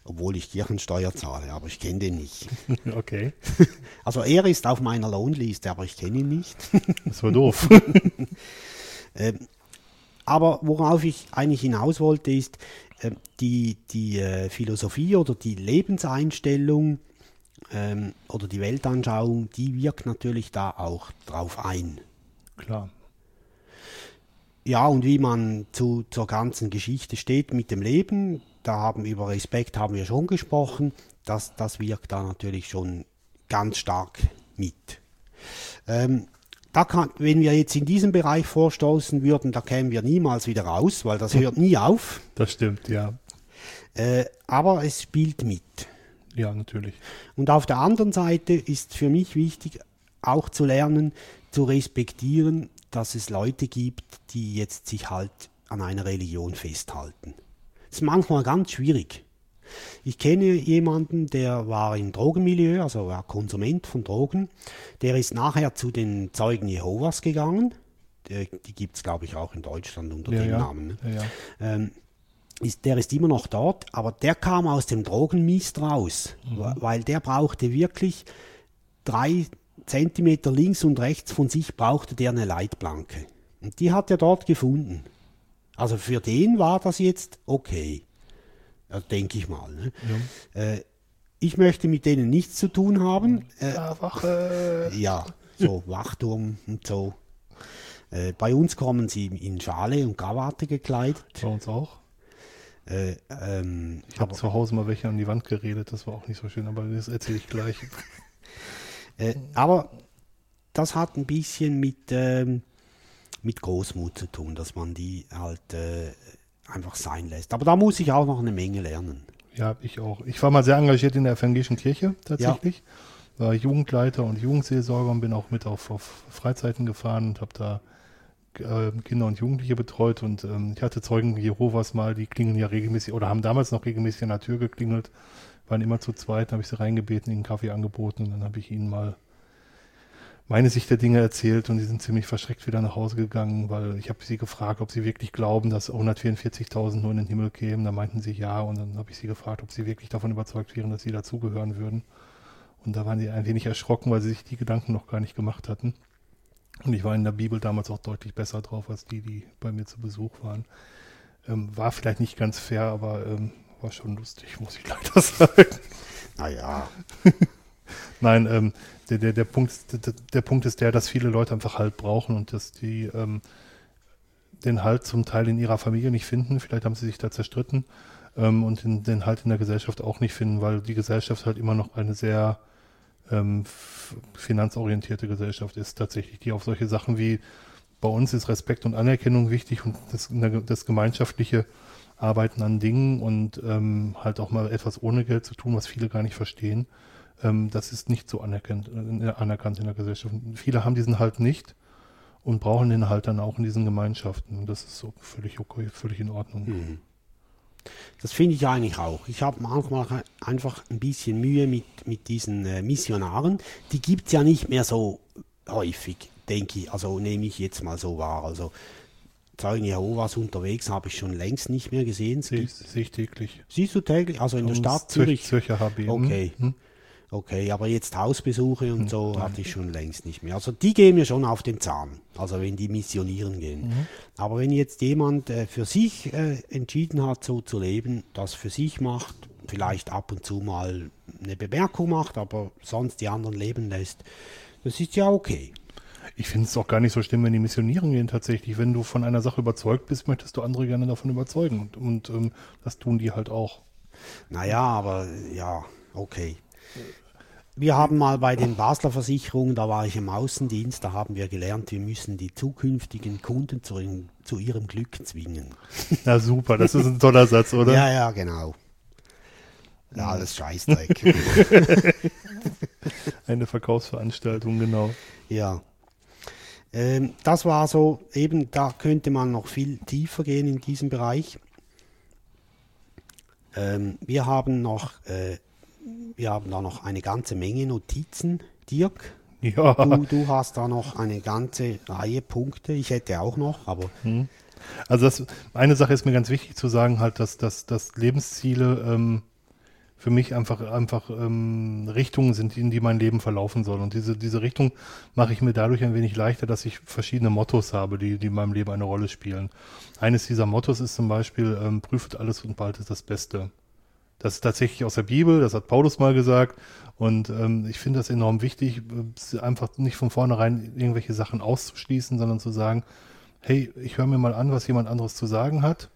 C: obwohl ich Kirchensteuer zahle, aber ich kenne den nicht.
B: Okay,
C: Also er ist auf meiner Lohnliste, aber ich kenne ihn nicht.
B: das war doof.
C: Aber worauf ich eigentlich hinaus wollte, ist äh, die, die äh, Philosophie oder die Lebenseinstellung ähm, oder die Weltanschauung, die wirkt natürlich da auch drauf ein.
B: Klar.
C: Ja, und wie man zu, zur ganzen Geschichte steht mit dem Leben, da haben über Respekt haben wir schon gesprochen, das, das wirkt da natürlich schon ganz stark mit. Ähm, da kann, wenn wir jetzt in diesem Bereich vorstoßen würden, da kämen wir niemals wieder raus, weil das hört nie auf.
B: Das stimmt, ja.
C: Äh, aber es spielt mit.
B: Ja, natürlich.
C: Und auf der anderen Seite ist für mich wichtig, auch zu lernen, zu respektieren, dass es Leute gibt, die jetzt sich halt an einer Religion festhalten. Das ist manchmal ganz schwierig. Ich kenne jemanden, der war im Drogenmilieu, also war Konsument von Drogen. Der ist nachher zu den Zeugen Jehovas gegangen. Die gibt es, glaube ich, auch in Deutschland unter
B: Ja,
C: dem
B: ja.
C: Namen. Ne?
B: ja,
C: ähm, ist, der ist immer noch dort, aber der kam aus dem Drogenmist raus, wa- weil der brauchte wirklich drei Zentimeter links und rechts von sich brauchte der eine Leitplanke. Und die hat er dort gefunden. Also für den war das jetzt okay. Ja, denke ich mal. Ne? Äh, ich möchte mit denen nichts zu tun haben. Äh,
B: Ja, Wache.
C: ja, so Wachturm und so. Äh, bei uns kommen sie in Schale und Krawatte gekleidet.
B: Bei uns auch.
C: Äh, ähm,
B: Ich habe zu Hause mal welche an die Wand geredet, das war auch nicht so schön, aber das erzähle ich gleich.
C: äh, aber das hat ein bisschen mit, ähm, mit Großmut zu tun, dass man die halt äh, einfach sein lässt. Aber da muss ich auch noch eine Menge lernen.
B: Ja, ich auch. Ich war mal sehr engagiert in der evangelischen Kirche tatsächlich. War Jugendleiter und Jugendseelsorger und bin auch mit auf, auf Freizeiten gefahren und habe da äh, Kinder und Jugendliche betreut und ähm, ich hatte Zeugen Jehovas mal, die klingeln ja regelmäßig oder haben damals noch regelmäßig an der Tür geklingelt, waren immer zu zweit, habe ich sie reingebeten, ihnen Kaffee angeboten und dann habe ich ihnen mal meine Sicht der Dinge erzählt und die sind ziemlich verschreckt wieder nach Hause gegangen, weil ich habe sie gefragt, ob sie wirklich glauben, dass 144.000 nur in den Himmel kämen. Da meinten sie ja und dann habe ich sie gefragt, ob sie wirklich davon überzeugt wären, dass sie dazugehören würden. Und da waren sie ein wenig erschrocken, weil sie sich die Gedanken noch gar nicht gemacht hatten. Und ich war in der Bibel damals auch deutlich besser drauf als die, die bei mir zu Besuch waren. Ähm, war vielleicht nicht ganz fair, aber ähm, war schon lustig, muss ich leider sagen.
C: Naja,
B: Nein, ähm, der, der, der, Punkt, ist- der, der Punkt ist der, dass viele Leute einfach Halt brauchen und dass die ähm, den Halt zum Teil in ihrer Familie nicht finden. Vielleicht haben sie sich da zerstritten ähm, und den, den Halt in der Gesellschaft auch nicht finden, weil die Gesellschaft halt immer noch eine sehr ähm, finanzorientierte Gesellschaft ist, tatsächlich, die auf solche Sachen wie bei uns ist Respekt und Anerkennung wichtig und das, das gemeinschaftliche Arbeiten an Dingen und ähm, halt auch mal etwas ohne Geld zu tun, was viele gar nicht verstehen. Ähm, das ist nicht so anerkannt, äh, anerkannt in der Gesellschaft. Viele haben diesen Halt nicht und brauchen den Halt dann auch in diesen Gemeinschaften. Und das ist so völlig okay, völlig in Ordnung.
C: das finde ich eigentlich auch. Ich habe manchmal einfach ein bisschen Mühe mit, mit diesen äh, Missionaren. Die gibt es ja nicht mehr so häufig, denke ich. Also nehme ich jetzt mal so wahr. Also Zeugen Jehovas unterwegs habe ich schon längst nicht mehr gesehen. Es
B: Sehe ich, täglich.
C: Siehst du täglich? Also in der
B: Und
C: Stadt
B: Zür-
C: Zürich?
B: Zürcher HB.
C: Okay.
B: Hm?
C: Okay, aber jetzt Hausbesuche und so hatte ich schon längst nicht mehr. Also die gehen mir schon auf den Zahn, also wenn die missionieren gehen. Aber wenn jetzt jemand äh, für sich äh, entschieden hat, so zu leben, das für sich macht, vielleicht ab und zu mal eine Bemerkung macht, aber sonst die anderen leben lässt, das ist ja okay.
B: Ich finde es auch gar nicht so schlimm, wenn die missionieren gehen tatsächlich. Wenn du von einer Sache überzeugt bist, möchtest du andere gerne davon überzeugen. Und, und ähm, das tun die halt auch.
C: Naja, aber ja, okay. wir haben mal bei den Basler Versicherungen, da war ich im Außendienst, da haben wir gelernt, wir müssen die zukünftigen Kunden zu, ihrem- zu ihrem Glück zwingen.
B: Na super, das ist ein toller Satz, oder?
C: Ja, ja, genau. Ja, alles Scheißdreck.
B: Eine Verkaufsveranstaltung, genau.
C: ja. Ähm, das war so, eben, da könnte man noch viel tiefer gehen in diesem Bereich. Ähm, wir haben noch, äh, wir haben da noch eine ganze Menge Notizen. Dirk,
B: Ja,
C: du, du hast da noch eine ganze Reihe Punkte. Ich hätte auch noch, aber
B: also das, eine Sache ist mir ganz wichtig zu sagen, halt, dass, dass, dass Lebensziele ähm, für mich einfach, einfach ähm, Richtungen sind, in die mein Leben verlaufen soll. Und diese, diese Richtung mache ich mir dadurch ein wenig leichter, dass ich verschiedene Mottos habe, die, die in meinem Leben eine Rolle spielen. Eines dieser Mottos ist zum Beispiel, ähm, prüft alles und behaltet das Beste. Das ist tatsächlich aus der Bibel, das hat Paulus mal gesagt. Und ähm, ich finde das enorm wichtig, äh, einfach nicht von vornherein irgendwelche Sachen auszuschließen, sondern zu sagen, hey, ich höre mir mal an, was jemand anderes zu sagen hat.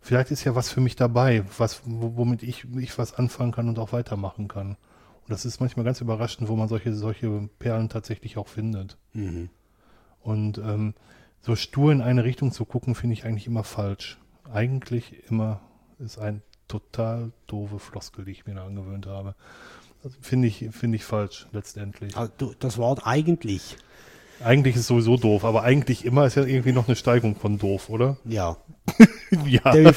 B: Vielleicht ist ja was für mich dabei, was, wo- womit ich, ich was anfangen kann und auch weitermachen kann. Und das ist manchmal ganz überraschend, wo man solche, solche Perlen tatsächlich auch findet. Und ähm, so stur in eine Richtung zu gucken, finde ich eigentlich immer falsch. Eigentlich immer ist ein total doofe Floskel, die ich mir da angewöhnt habe. Finde ich, finde ich falsch, letztendlich.
C: du, das Wort eigentlich,
B: Eigentlich ist sowieso doof, aber eigentlich immer ist ja irgendwie noch eine Steigung von doof, oder?
C: ja.
B: ja.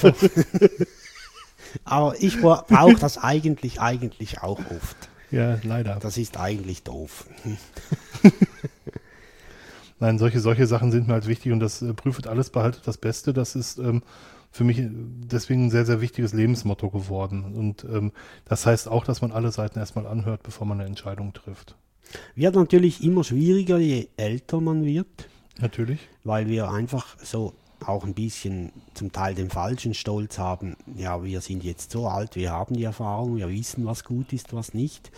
C: Aber ich brauche das eigentlich, eigentlich auch oft.
B: Ja, leider.
C: Das ist eigentlich doof.
B: Nein, solche, solche Sachen sind mir halt wichtig und das äh, prüft alles, behaltet das Beste. Das ist ähm, für mich deswegen ein sehr, sehr wichtiges Lebensmotto geworden. Und ähm, das heißt auch, dass man alle Seiten erstmal anhört, bevor man eine Entscheidung trifft.
C: Wird natürlich immer schwieriger, je älter man wird,
B: Natürlich.
C: weil wir einfach so auch ein bisschen zum Teil den falschen Stolz haben. Ja, wir sind jetzt so alt, wir haben die Erfahrung, wir wissen, was gut ist, was nicht.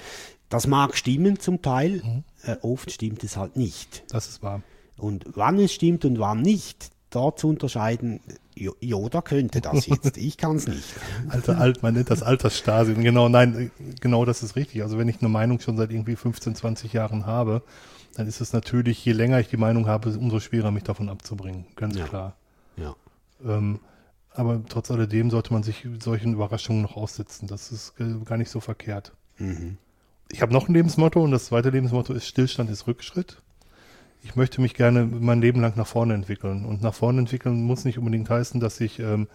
C: Das mag stimmen zum Teil, äh, oft stimmt es halt nicht.
B: Das ist wahr.
C: Und wann es stimmt und wann nicht, dort zu unterscheiden, Jo- Yoda könnte das jetzt, ich kann es nicht.
B: Alter Alt, man nennt das Altersstasien. Genau, nein, genau das ist richtig. Also wenn ich eine Meinung schon seit irgendwie 15, 20 Jahren habe, dann ist es natürlich, je länger ich die Meinung habe, umso schwerer, mich davon abzubringen. Ganz
C: Ja.
B: klar.
C: Ja.
B: Ähm, aber trotz alledem sollte man sich solchen Überraschungen noch aussetzen. Das ist äh, gar nicht so verkehrt. Ich habe noch ein Lebensmotto und das zweite Lebensmotto ist Stillstand ist Rückschritt. Ich möchte mich gerne mein Leben lang nach vorne entwickeln. Und nach vorne entwickeln muss nicht unbedingt heißen, dass ich ähm,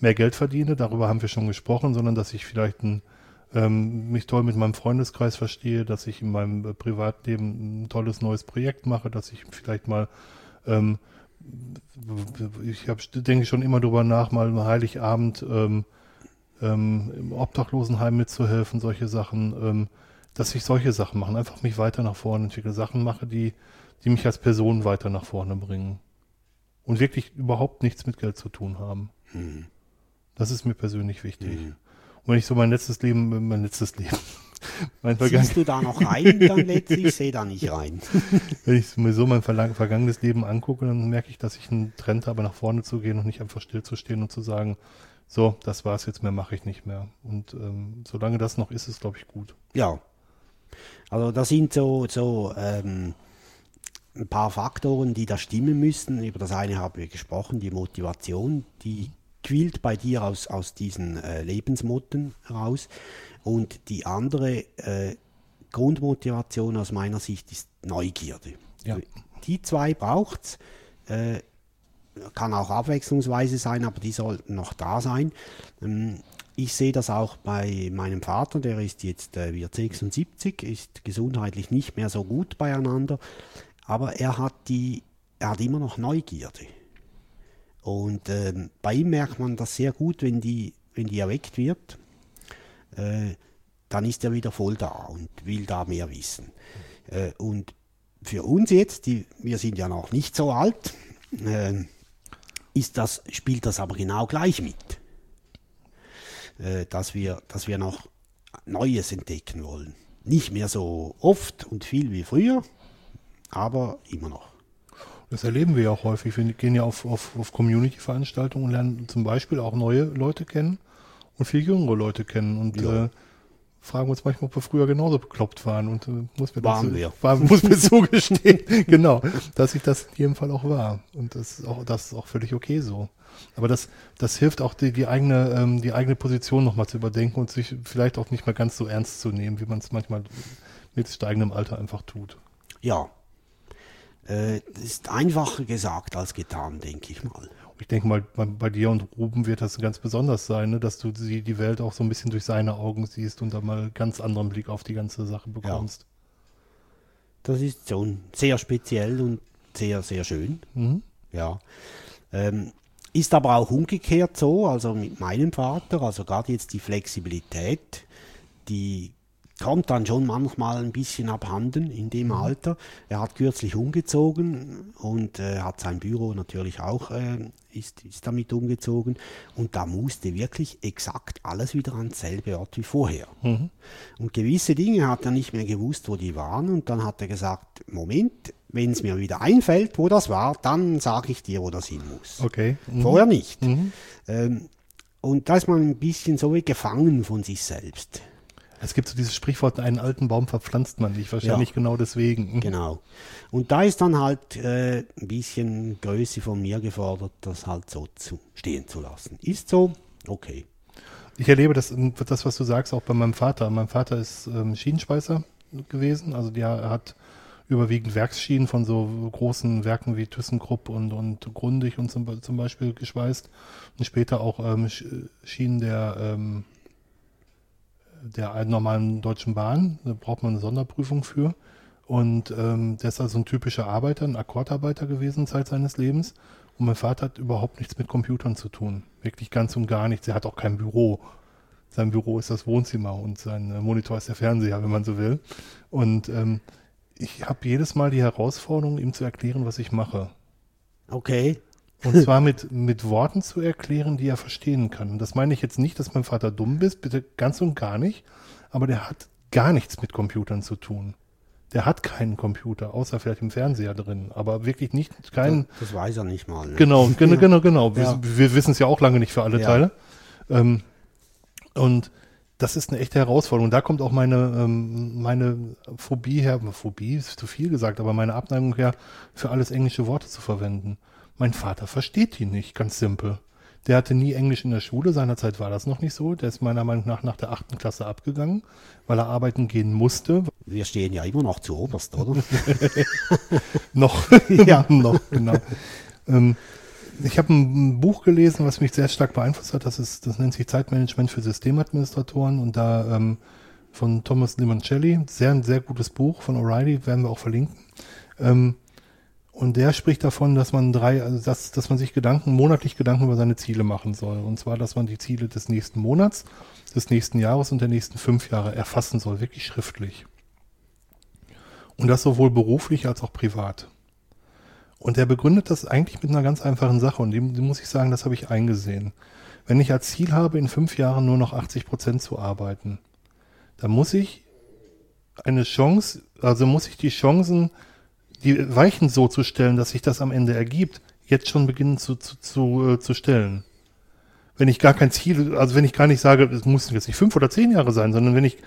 B: mehr Geld verdiene, darüber haben wir schon gesprochen, sondern dass ich vielleicht ein, ähm, mich toll mit meinem Freundeskreis verstehe, dass ich in meinem äh, Privatleben ein tolles neues Projekt mache, dass ich vielleicht mal ähm, ich hab, denke schon immer drüber nach, mal Heiligabend ähm, ähm, im Obdachlosenheim mitzuhelfen, solche Sachen, ähm, dass ich solche Sachen mache, einfach mich weiter nach vorne entwickle, Sachen mache, die, die mich als Person weiter nach vorne bringen und wirklich überhaupt nichts mit Geld zu tun haben. Das ist mir persönlich wichtig. Und wenn ich so mein letztes Leben, mein letztes Leben, mein vergangenes
C: Siehst du da noch rein dann letztlich? Ich sehe da nicht rein.
B: Wenn ich mir so mein vergangenes Leben angucke, dann merke ich, dass ich einen Trend habe, nach vorne zu gehen und nicht einfach stillzustehen und zu sagen, so, das war's jetzt, mehr mache ich nicht mehr. Und ähm, solange das noch ist, ist glaube ich gut.
C: Ja. Also das sind so, so ähm, ein paar Faktoren, die da stimmen müssen. Über das eine haben wir gesprochen, die Motivation, die quillt bei dir aus, aus diesen äh, Lebensmotten heraus. Und die andere äh, Grundmotivation aus meiner Sicht ist Neugierde.
B: Ja.
C: Die zwei braucht's. Äh, kann auch abwechslungsweise sein, aber die sollten noch da sein. Ähm, Ich sehe das auch bei meinem Vater, der ist jetzt, äh, wird 76, ist gesundheitlich nicht mehr so gut beieinander, aber er hat die, er hat immer noch Neugierde. Und ähm, bei ihm merkt man das sehr gut, wenn die, wenn die erweckt wird, äh, dann ist er wieder voll da und will da mehr wissen. Äh, und für uns jetzt, die, wir sind ja noch nicht so alt, äh, ist das, spielt das aber genau gleich mit. Äh, dass, wir, dass wir noch Neues entdecken wollen. Nicht mehr so oft und viel wie früher, aber immer noch.
B: Das erleben wir ja auch häufig. Wir gehen ja auf, auf, auf Community-Veranstaltungen und lernen zum Beispiel auch neue Leute kennen und viel jüngere Leute kennen. Und
C: Ja.
B: äh, fragen uns manchmal, ob wir früher genauso bekloppt waren und äh, muss mir
C: Waren
B: das. War, muss mir zugestehen, genau, dass ich das in jedem Fall auch war und das ist auch, das ist auch völlig okay so. Aber das, das hilft auch die, die eigene, ähm, die eigene Position nochmal zu überdenken und sich vielleicht auch nicht mehr ganz so ernst zu nehmen, wie man es manchmal mit steigendem Alter einfach tut.
C: Ja. Äh, ist einfacher gesagt als getan, denke ich mal.
B: Ich denke mal, bei, bei dir und Ruben wird das ganz besonders sein, ne? dass du die, die Welt auch so ein bisschen durch seine Augen siehst und da mal einen ganz anderen Blick auf die ganze Sache bekommst.
C: Das ist schon sehr speziell und sehr, sehr schön.
B: Mhm.
C: Ja. Ähm, ist aber auch umgekehrt so, also mit meinem Vater, also gerade jetzt die Flexibilität, die kommt dann schon manchmal ein bisschen abhanden in dem Alter. Er hat kürzlich umgezogen und äh, hat sein Büro natürlich auch, äh, ist, ist damit umgezogen und da musste wirklich exakt alles wieder an selbe Ort wie vorher. Und gewisse Dinge hat er nicht mehr gewusst, wo die waren und dann hat er gesagt, Moment, wenn es mir wieder einfällt, wo das war, dann sage ich dir, wo das hin muss.
B: Okay. Mhm.
C: Vorher nicht. Ähm, und da ist man ein bisschen so wie gefangen von sich selbst.
B: Es gibt so dieses Sprichwort, einen alten Baum verpflanzt man nicht. Wahrscheinlich
C: Ja.
B: genau deswegen.
C: Genau. Und da ist dann halt äh, ein bisschen Größe von mir gefordert, das halt so zu stehen zu lassen. Ist so, okay.
B: Ich erlebe das, das, was du sagst, auch bei meinem Vater. Mein Vater ist ähm, Schienenschweißer gewesen. Also der hat überwiegend Werksschienen von so großen Werken wie ThyssenKrupp und, und Grundig und zum, zum Beispiel geschweißt. Und später auch ähm, Sch- Schienen der, ähm, der normalen Deutschen Bahn. Da braucht man eine Sonderprüfung für. Und ähm, der ist also ein typischer Arbeiter, ein Akkordarbeiter gewesen Zeit seines Lebens. Und mein Vater hat überhaupt nichts mit Computern zu tun. Wirklich ganz und gar nichts. Er hat auch kein Büro. Sein Büro ist das Wohnzimmer und sein äh, Monitor ist der Fernseher, wenn man so will. Und ähm, ich habe jedes Mal die Herausforderung, ihm zu erklären, was ich mache.
C: Okay.
B: Und zwar mit, mit Worten zu erklären, die er verstehen kann. Und das meine ich jetzt nicht, dass mein Vater dumm ist, bitte ganz und gar nicht. Aber der hat gar nichts mit Computern zu tun. Der hat keinen Computer, außer vielleicht im Fernseher drin. Aber wirklich nicht, keinen,
C: Das weiß er nicht mal. Ne?
B: Genau, genau, genau, genau. Wir,
C: Ja.
B: wir wissen es ja auch lange nicht für alle
C: Ja.
B: Teile. Ähm, und das ist eine echte Herausforderung. Da kommt auch meine, ähm, meine Phobie her, Phobie ist zu viel gesagt, aber meine Abneigung her, für alles englische Worte zu verwenden. Mein Vater versteht die nicht, ganz simpel. Der hatte nie Englisch in der Schule, seinerzeit war das noch nicht so. Der ist meiner Meinung nach nach der achten Klasse abgegangen, weil er arbeiten gehen musste.
C: Wir stehen ja immer noch zu oberst, oder?
B: Noch,
C: Ja.
B: noch, genau. ähm, ich habe ein, ein Buch gelesen, was mich sehr stark beeinflusst hat. Das ist, das nennt sich Zeitmanagement für Systemadministratoren und da ähm, von Thomas Limoncelli, sehr ein sehr gutes Buch von O'Reilly, werden wir auch verlinken. Ähm, und der spricht davon, dass man drei, also dass, dass man sich Gedanken, monatlich Gedanken über seine Ziele machen soll. Und zwar, dass man die Ziele des nächsten Monats, des nächsten Jahres und der nächsten fünf Jahre erfassen soll, wirklich schriftlich. Und das sowohl beruflich als auch privat. Und er begründet das eigentlich mit einer ganz einfachen Sache und die, die muss ich sagen, das habe ich eingesehen. Wenn ich als Ziel habe, in fünf Jahren nur noch 80 Prozent zu arbeiten, dann muss ich eine Chance, also muss ich die Chancen, die Weichen so zu stellen, dass sich das am Ende ergibt, jetzt schon beginnen zu, zu, zu, äh, zu stellen. Wenn ich gar kein Ziel, also wenn ich gar nicht sage, es muss jetzt nicht fünf oder zehn Jahre sein, sondern wenn ich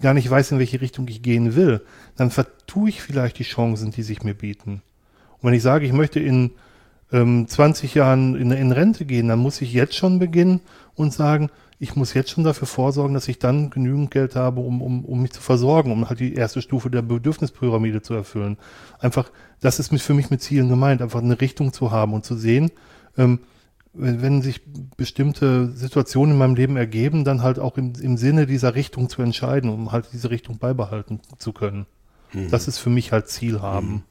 B: gar nicht weiß, in welche Richtung ich gehen will, dann vertue ich vielleicht die Chancen, die sich mir bieten. Und wenn ich sage, ich möchte in ähm, 20 Jahren in, in Rente gehen, dann muss ich jetzt schon beginnen und sagen, ich muss jetzt schon dafür vorsorgen, dass ich dann genügend Geld habe, um, um, um mich zu versorgen, um halt die erste Stufe der Bedürfnispyramide zu erfüllen. Einfach, das ist für mich mit Zielen gemeint, einfach eine Richtung zu haben und zu sehen, ähm, wenn, sich bestimmte Situationen in meinem Leben ergeben, dann halt auch im, im Sinne dieser Richtung zu entscheiden, um halt diese Richtung beibehalten zu können. Das ist für mich halt Ziel haben.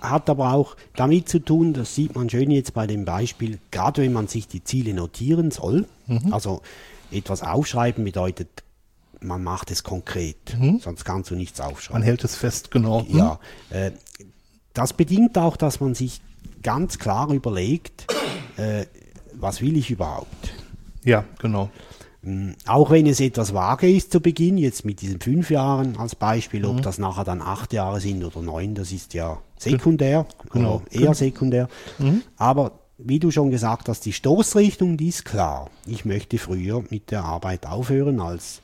C: Hat aber auch damit zu tun, das sieht man schön jetzt bei dem Beispiel, gerade wenn man sich die Ziele notieren soll, also etwas aufschreiben bedeutet, man macht es konkret, sonst kannst du nichts
B: Man
C: aufschreiben.
B: hält es fest, genau.
C: Ja, äh, das bedingt auch, dass man sich ganz klar überlegt, äh, was will ich überhaupt?
B: Ja, genau.
C: Mm, Auch wenn es etwas vage ist zu Beginn, jetzt mit diesen fünf Jahren als Beispiel,
B: Mhm.
C: ob das nachher dann acht Jahre sind oder neun, das ist ja sekundär,
B: Genau.
C: oder eher sekundär. Aber wie du schon gesagt hast, die Stoßrichtung, die ist klar. Ich möchte früher mit der Arbeit aufhören als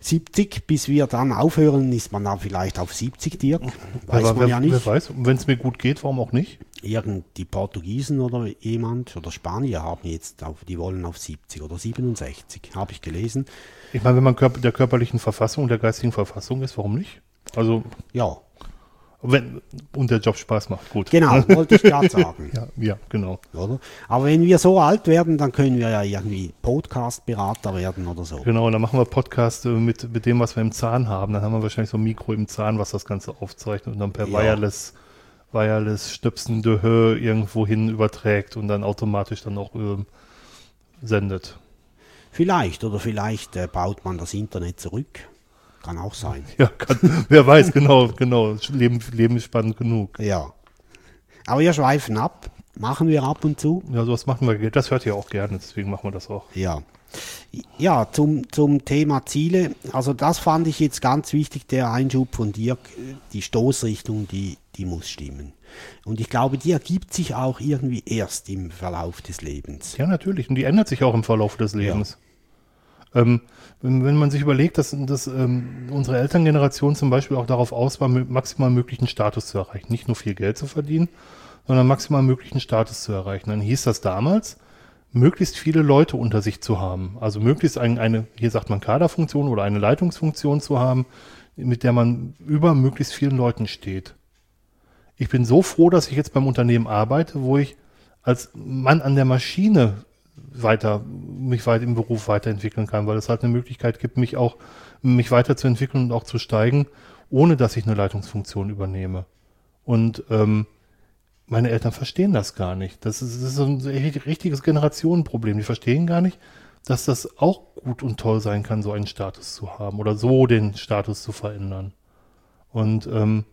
C: 70, bis wir dann aufhören, ist man dann vielleicht auf 70, Dirk. Weiß
B: Aber
C: man
B: wer,
C: ja nicht.
B: wer weiß, wenn es mir gut geht, warum auch nicht?
C: Irgend die Portugiesen oder jemand oder Spanier haben jetzt auf, die wollen auf 70 oder 67, habe ich gelesen.
B: Ich meine, wenn man der körperlichen Verfassung und der geistigen Verfassung ist, warum nicht? Also,
C: Ja,
B: wenn und der Job Spaß macht, gut.
C: genau, wollte ich gerade sagen.
B: Ja, ja, genau.
C: Oder? Aber wenn wir so alt werden, dann können wir ja irgendwie Podcast-Berater werden oder so.
B: Genau, dann machen wir Podcast äh, mit, mit dem, was wir im Zahn haben. Dann haben wir wahrscheinlich so ein Mikro im Zahn, was das Ganze aufzeichnet und dann per
C: Ja.
B: Wireless, Wireless Stöpsen de Höhe irgendwo hin überträgt und dann automatisch dann auch ähm, sendet.
C: Vielleicht oder vielleicht äh, baut man das Internet zurück. Kann auch sein.
B: Ja, kann, wer weiß, genau, genau. Leben, Leben ist spannend genug.
C: Ja. Aber wir schweifen ab. Machen wir ab und zu.
B: Ja, sowas machen wir. Das hört ihr auch gerne, deswegen machen wir das auch.
C: Ja. Ja, zum, zum Thema Ziele. Also das fand ich jetzt ganz wichtig, der Einschub von Dirk. Die Stoßrichtung, die, die muss stimmen. Und ich glaube, die ergibt sich auch irgendwie erst im Verlauf des Lebens.
B: Ja, natürlich. Und die ändert sich auch im Verlauf des Lebens. Ähm, wenn, wenn man sich überlegt, dass, dass ähm, unsere Elterngeneration zum Beispiel auch darauf aus war, maximal möglichen Status zu erreichen. Nicht nur viel Geld zu verdienen, sondern maximal möglichen Status zu erreichen. Dann hieß das damals, möglichst viele Leute unter sich zu haben. Also möglichst ein, eine, hier sagt man Kaderfunktion oder eine Leitungsfunktion zu haben, mit der man über möglichst vielen Leuten steht. Ich bin so froh, dass ich jetzt beim Unternehmen arbeite, wo ich als Mann an der Maschine weiter, mich weit im Beruf weiterentwickeln kann, weil es halt eine Möglichkeit gibt, mich auch, mich weiterzuentwickeln und auch zu steigen, ohne dass ich eine Leitungsfunktion übernehme. Und ähm, meine Eltern verstehen das gar nicht. Das ist, das ist ein richtiges Generationenproblem. Die verstehen gar nicht, dass das auch gut und toll sein kann, so einen Status zu haben oder so den Status zu verändern. Und ähm,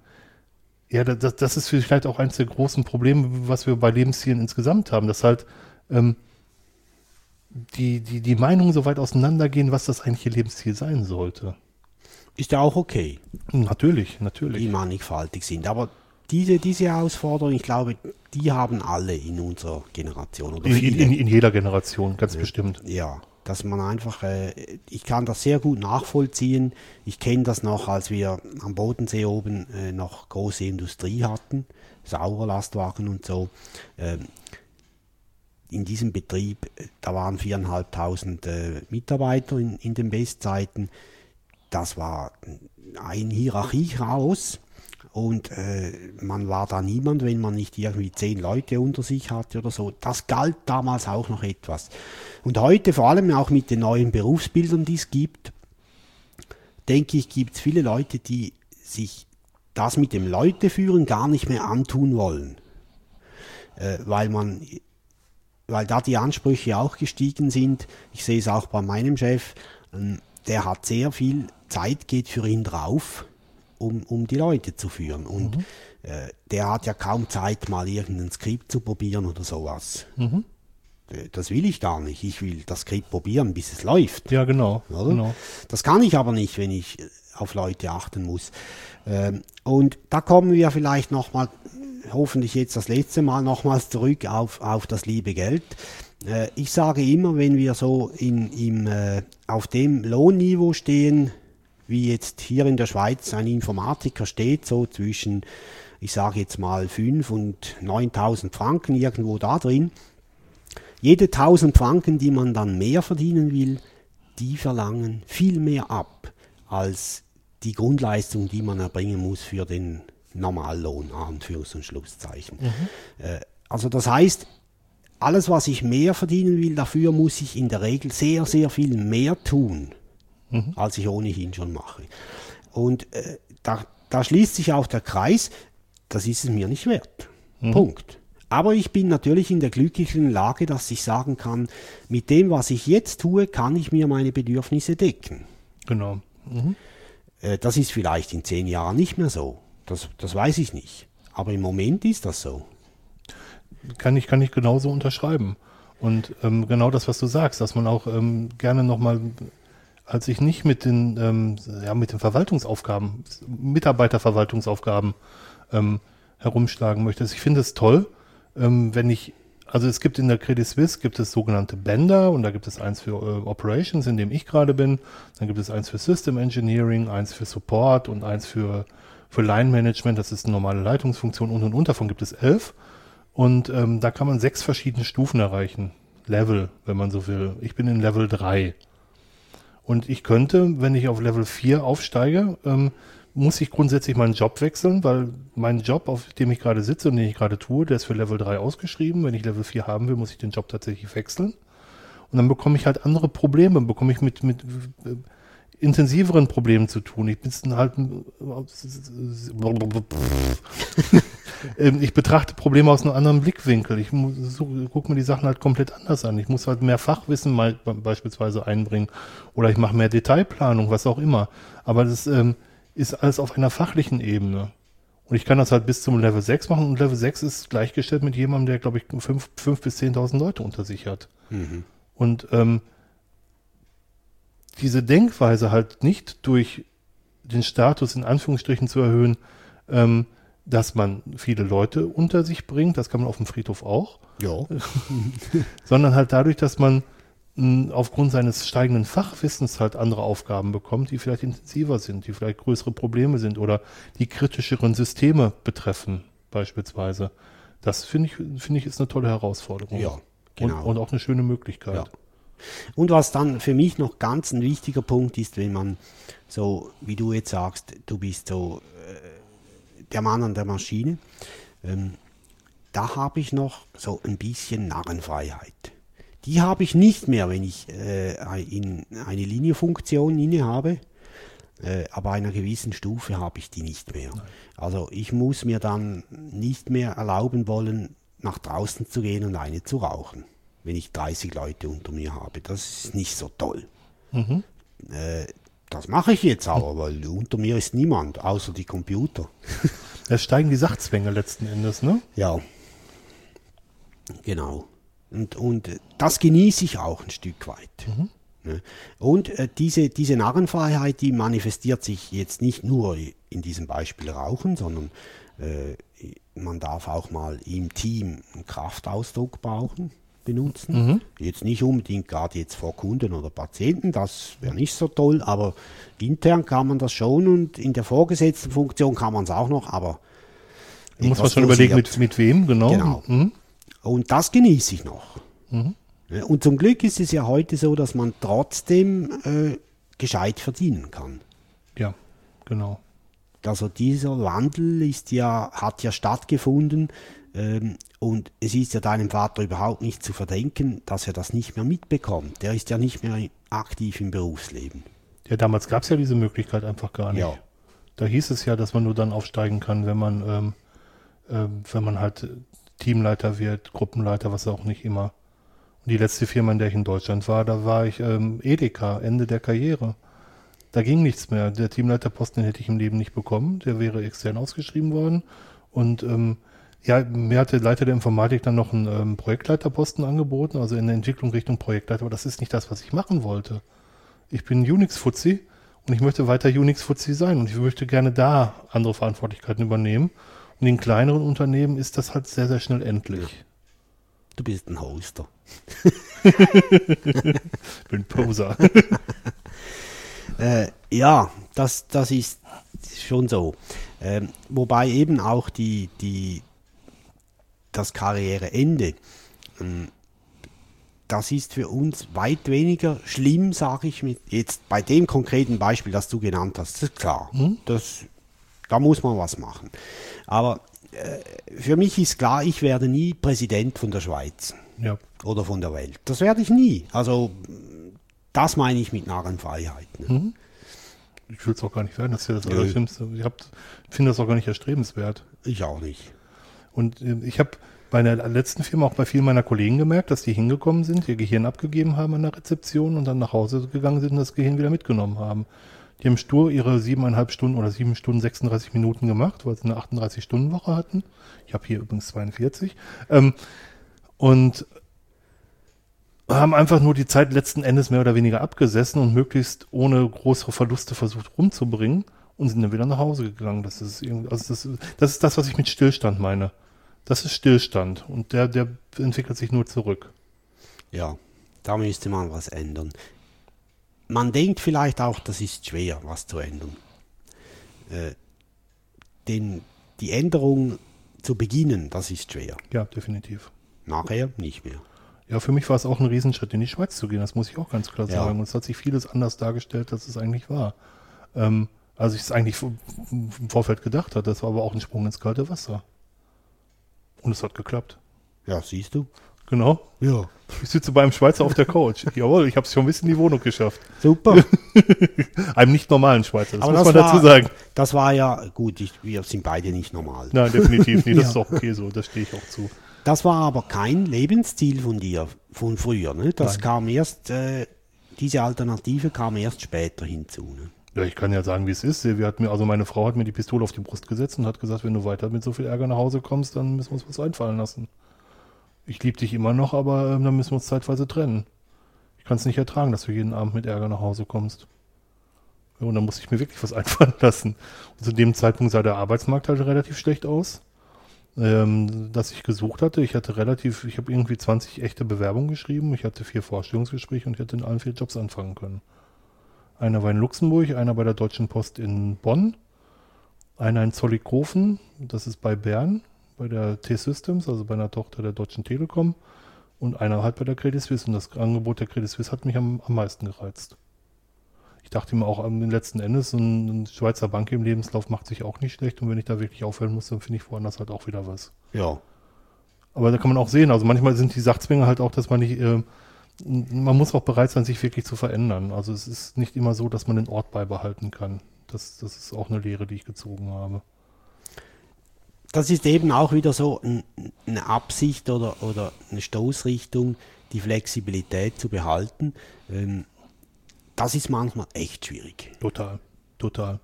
B: ja, das, das ist vielleicht auch eines der großen Probleme, was wir bei Lebenszielen insgesamt haben, dass halt ähm, die, die, die Meinungen so weit auseinandergehen, was das eigentliche Lebensziel sein sollte.
C: Ist ja auch okay,
B: Natürlich,
C: die
B: natürlich.
C: mannigfaltig sind. Aber diese, diese Herausforderung, ich glaube, die haben alle in unserer Generation oder
B: In, in, in jeder Generation, ganz bestimmt.
C: Ja, dass man einfach, äh, ich kann das sehr gut nachvollziehen. Ich kenne das noch, als wir am Bodensee oben äh, noch große Industrie hatten, Sauerlastwagen und so. Ähm, in diesem Betrieb, äh, da waren viereinhalbtausend äh, Mitarbeiter in, in den Bestzeiten. Das war ein Hierarchiechaos. Und äh, man war da niemand, wenn man nicht irgendwie zehn Leute unter sich hatte oder so. Das galt damals auch noch etwas. Und heute, vor allem auch mit den neuen Berufsbildern, die es gibt, denke ich, gibt es viele Leute, die sich das mit dem Leuteführen gar nicht mehr antun wollen. Äh, weil man, weil da die Ansprüche auch gestiegen sind. Ich sehe es auch bei meinem Chef, ähm, der hat sehr viel Zeit geht für ihn drauf, um, um die Leute zu führen. Und äh, der hat ja kaum Zeit, mal irgendein Skript zu probieren oder sowas. Äh, Das will ich gar nicht. Ich will das Skript probieren, bis es läuft.
B: Ja, genau. Genau.
C: Das kann ich aber nicht, wenn ich äh, auf Leute achten muss. Ähm, und da kommen wir vielleicht nochmal, hoffentlich jetzt das letzte Mal nochmals zurück auf, auf das liebe Geld. Äh, ich sage immer, wenn wir so in, im, äh, auf dem Lohnniveau stehen, wie jetzt hier in der Schweiz ein Informatiker steht, so zwischen, ich sage jetzt mal 5 und 9000 Franken irgendwo da drin, jede 1000 Franken, die man dann mehr verdienen will, die verlangen viel mehr ab als die Grundleistung, die man erbringen muss für den Normallohn, Anführungs- und Schlusszeichen. Äh, also das heißt, alles, was ich mehr verdienen will, dafür muss ich in der Regel sehr, sehr viel mehr tun, als ich ohnehin schon mache. Und äh, da, da schließt sich auch der Kreis, das ist es mir nicht wert. Punkt. Aber ich bin natürlich in der glücklichen Lage, dass ich sagen kann, mit dem, was ich jetzt tue, kann ich mir meine Bedürfnisse decken.
B: Genau. Mhm.
C: Äh, Das ist vielleicht in zehn Jahren nicht mehr so. Das, das weiß ich nicht. Aber im Moment ist das so.
B: Kann ich, kann ich genauso unterschreiben. Und ähm, genau das, was du sagst, dass man auch ähm, gerne nochmal, als ich nicht mit den, ähm, ja, mit den Verwaltungsaufgaben, Mitarbeiterverwaltungsaufgaben ähm, herumschlagen möchte. Also ich finde es toll, ähm, wenn ich also es gibt in der Credit Suisse gibt es sogenannte Bänder und da gibt es eins für äh, Operations, in dem ich gerade bin. Dann gibt es eins für System Engineering, eins für Support und eins für, für Line Management. Das ist eine normale Leitungsfunktion und und und. Davon gibt es elf. Und ähm, da kann man sechs verschiedene Stufen erreichen. Level, wenn man so will. Ich bin in Level 3. Und ich könnte, wenn ich auf Level 4 aufsteige, ähm, muss ich grundsätzlich meinen Job wechseln, weil mein Job, auf dem ich gerade sitze und den ich gerade tue, der ist für Level 3 ausgeschrieben. Wenn ich Level 4 haben will, muss ich den Job tatsächlich wechseln. Und dann bekomme ich halt andere Probleme, bekomme ich mit, mit äh, intensiveren Problemen zu tun. Ich bin halt Ähm, ich betrachte Probleme aus einem anderen Blickwinkel. Ich so, gucke mir die Sachen halt komplett anders an. Ich muss halt mehr Fachwissen mal beispielsweise einbringen oder ich mache mehr Detailplanung, was auch immer. Aber das ähm, ist alles auf einer fachlichen Ebene. Und ich kann das halt bis zum Level 6 machen und Level 6 ist gleichgestellt mit jemandem, der, glaube ich, 5 bis 10.000 Leute unter sich hat. Mhm. Und ähm, diese Denkweise halt nicht durch den Status in Anführungsstrichen zu erhöhen, ähm, dass man viele Leute unter sich bringt, das kann man auf dem Friedhof auch.
C: Ja.
B: sondern halt dadurch, dass man mh, aufgrund seines steigenden Fachwissens halt andere Aufgaben bekommt, die vielleicht intensiver sind, die vielleicht größere Probleme sind oder die kritischeren Systeme betreffen, beispielsweise. Das finde ich, finde ich, ist eine tolle Herausforderung.
C: Ja,
B: genau. Und, und auch eine schöne Möglichkeit. Ja.
C: Und was dann für mich noch ganz ein wichtiger Punkt ist, wenn man so, wie du jetzt sagst, du bist so der Mann an der Maschine, ähm, da habe ich noch so ein bisschen Narrenfreiheit. Die habe ich nicht mehr, wenn ich äh, in eine Linienfunktion inne habe. Äh, aber einer gewissen Stufe habe ich die nicht mehr. Also ich muss mir dann nicht mehr erlauben wollen, nach draußen zu gehen und eine zu rauchen, wenn ich 30 Leute unter mir habe. Das ist nicht so toll. Mhm. Äh, das mache ich jetzt aber, weil unter mir ist niemand, außer die Computer.
B: Da steigen die Sachzwänge letzten Endes, ne?
C: Ja. Genau. Und, und das genieße ich auch ein Stück weit. Mhm. Ne? Und äh, diese, diese Narrenfreiheit, die manifestiert sich jetzt nicht nur in diesem Beispiel Rauchen, sondern äh, man darf auch mal im Team einen Kraftausdruck brauchen benutzen. Mhm. Jetzt nicht unbedingt gerade jetzt vor Kunden oder Patienten, das wäre nicht so toll, aber intern kann man das schon und in der vorgesetzten Funktion kann man es auch noch, aber
B: muss man schon überlegen, mit, mit wem, genau.
C: Genau. Mhm. Und das genieße ich noch. Mhm. Und zum Glück ist es ja heute so, dass man trotzdem äh, gescheit verdienen kann.
B: Ja, genau.
C: Also dieser Wandel ist ja, hat ja stattgefunden und es ist ja deinem Vater überhaupt nicht zu verdenken, dass er das nicht mehr mitbekommt. Der ist ja nicht mehr aktiv im Berufsleben.
B: Ja, damals gab es ja diese Möglichkeit einfach gar nicht. Ja. Da hieß es ja, dass man nur dann aufsteigen kann, wenn man, ähm, äh, wenn man halt Teamleiter wird, Gruppenleiter, was auch nicht immer. Und die letzte Firma, in der ich in Deutschland war, da war ich ähm, Edeka, Ende der Karriere. Da ging nichts mehr. Der Teamleiterposten hätte ich im Leben nicht bekommen. Der wäre extern ausgeschrieben worden. Und ähm, ja, mir hatte Leiter der Informatik dann noch einen ähm, Projektleiterposten angeboten, also in der Entwicklung Richtung Projektleiter, aber das ist nicht das, was ich machen wollte. Ich bin Unix-Fuzzi und ich möchte weiter Unix-Fuzzi sein und ich möchte gerne da andere Verantwortlichkeiten übernehmen. Und in kleineren Unternehmen ist das halt sehr, sehr schnell endlich.
C: Du bist ein Hoster.
B: ich bin Poser.
C: äh, ja, das, das ist schon so. Ähm, wobei eben auch die, die, das Karriereende, ähm, das ist für uns weit weniger schlimm, sage ich mit jetzt bei dem konkreten Beispiel, das du genannt hast. Das ist klar, hm? das, da muss man was machen. Aber äh, für mich ist klar, ich werde nie Präsident von der Schweiz ja. oder von der Welt. Das werde ich nie. Also das meine ich mit Narrenfreiheit. Ne? Mhm.
B: Ich will es auch gar nicht werden, das ist ja das Allerschlimmste. Ich finde das auch gar nicht erstrebenswert.
C: Ich auch nicht.
B: Und äh, ich habe bei der letzten Firma auch bei vielen meiner Kollegen gemerkt, dass die hingekommen sind, ihr Gehirn abgegeben haben an der Rezeption und dann nach Hause gegangen sind und das Gehirn wieder mitgenommen haben. Die haben stur ihre siebeneinhalb Stunden oder sieben Stunden 36 Minuten gemacht, weil sie eine 38-Stunden-Woche hatten. Ich habe hier übrigens 42. Ähm, und haben einfach nur die Zeit letzten Endes mehr oder weniger abgesessen und möglichst ohne größere Verluste versucht rumzubringen und sind dann wieder nach Hause gegangen. Das ist, also das, das ist das, was ich mit Stillstand meine. Das ist Stillstand und der, der entwickelt sich nur zurück.
C: Ja, da müsste man was ändern. Man denkt vielleicht auch, das ist schwer, was zu ändern. Äh, denn die Änderung zu beginnen, das ist schwer.
B: Ja, definitiv.
C: Nachher nicht mehr.
B: Ja, für mich war es auch ein Riesenschritt, in die Schweiz zu gehen. Das muss ich auch ganz klar
C: Ja.
B: sagen. Und es hat sich vieles anders dargestellt, als es eigentlich war. Ähm, als ich es eigentlich im Vorfeld gedacht hatte. Das war aber auch ein Sprung ins kalte Wasser. Und es hat geklappt.
C: Ja, siehst du?
B: Genau.
C: Ja.
B: Ich sitze bei einem Schweizer auf der Couch. Jawohl, ich habe es schon bis in die Wohnung geschafft.
C: Super.
B: Einem nicht normalen Schweizer, das
C: Aber
B: muss
C: das
B: man dazu
C: war-
B: sagen.
C: Das war ja gut, ich, wir sind beide nicht normal.
B: Nein, definitiv nicht. Das
C: Ja.
B: ist auch okay so. Das stehe ich auch zu.
C: Das war aber kein Lebensziel von dir, von früher. Ne? Das
B: Nein.
C: kam erst, äh, diese Alternative kam erst später hinzu. Ne?
B: Ja, ich kann ja sagen, wie es ist. Wir hat mir, also meine Frau hat mir die Pistole auf die Brust gesetzt und hat gesagt, wenn du weiter mit so viel Ärger nach Hause kommst, dann müssen wir uns was einfallen lassen. Ich liebe dich immer noch, aber ähm, dann müssen wir uns zeitweise trennen. Ich kann es nicht ertragen, dass du jeden Abend mit Ärger nach Hause kommst. Ja, und dann musste ich mir wirklich was einfallen lassen. Und zu dem Zeitpunkt sah der Arbeitsmarkt halt relativ schlecht aus. Ähm, dass ich gesucht hatte, ich hatte relativ, ich habe irgendwie 20 echte Bewerbungen geschrieben, ich hatte vier Vorstellungsgespräche und ich hätte in allen vier Jobs anfangen können. Einer war in Luxemburg, einer bei der Deutschen Post in Bonn, einer in Zollikofen, das ist bei Bern, bei der T-Systems, also bei einer Tochter der Deutschen Telekom, und einer halt bei der Credit Suisse. Und das Angebot der Credit Suisse hat mich am, am meisten gereizt. Ich dachte mir auch am letzten Endes, so ein, Schweizer Bank im Lebenslauf macht sich auch nicht schlecht und wenn ich da wirklich aufhören muss, dann finde ich woanders halt auch wieder was.
C: Ja.
B: Aber da kann man auch sehen, also manchmal sind die Sachzwänge halt auch, dass man nicht, äh, man muss auch bereit sein, sich wirklich zu verändern. Also es ist nicht immer so, dass man den Ort beibehalten kann. Das, das ist auch eine Lehre, die ich gezogen habe.
C: Das ist eben auch wieder so ein, eine Absicht oder, oder eine Stoßrichtung, die Flexibilität zu behalten. Ähm, das ist manchmal echt schwierig.
B: Total, total.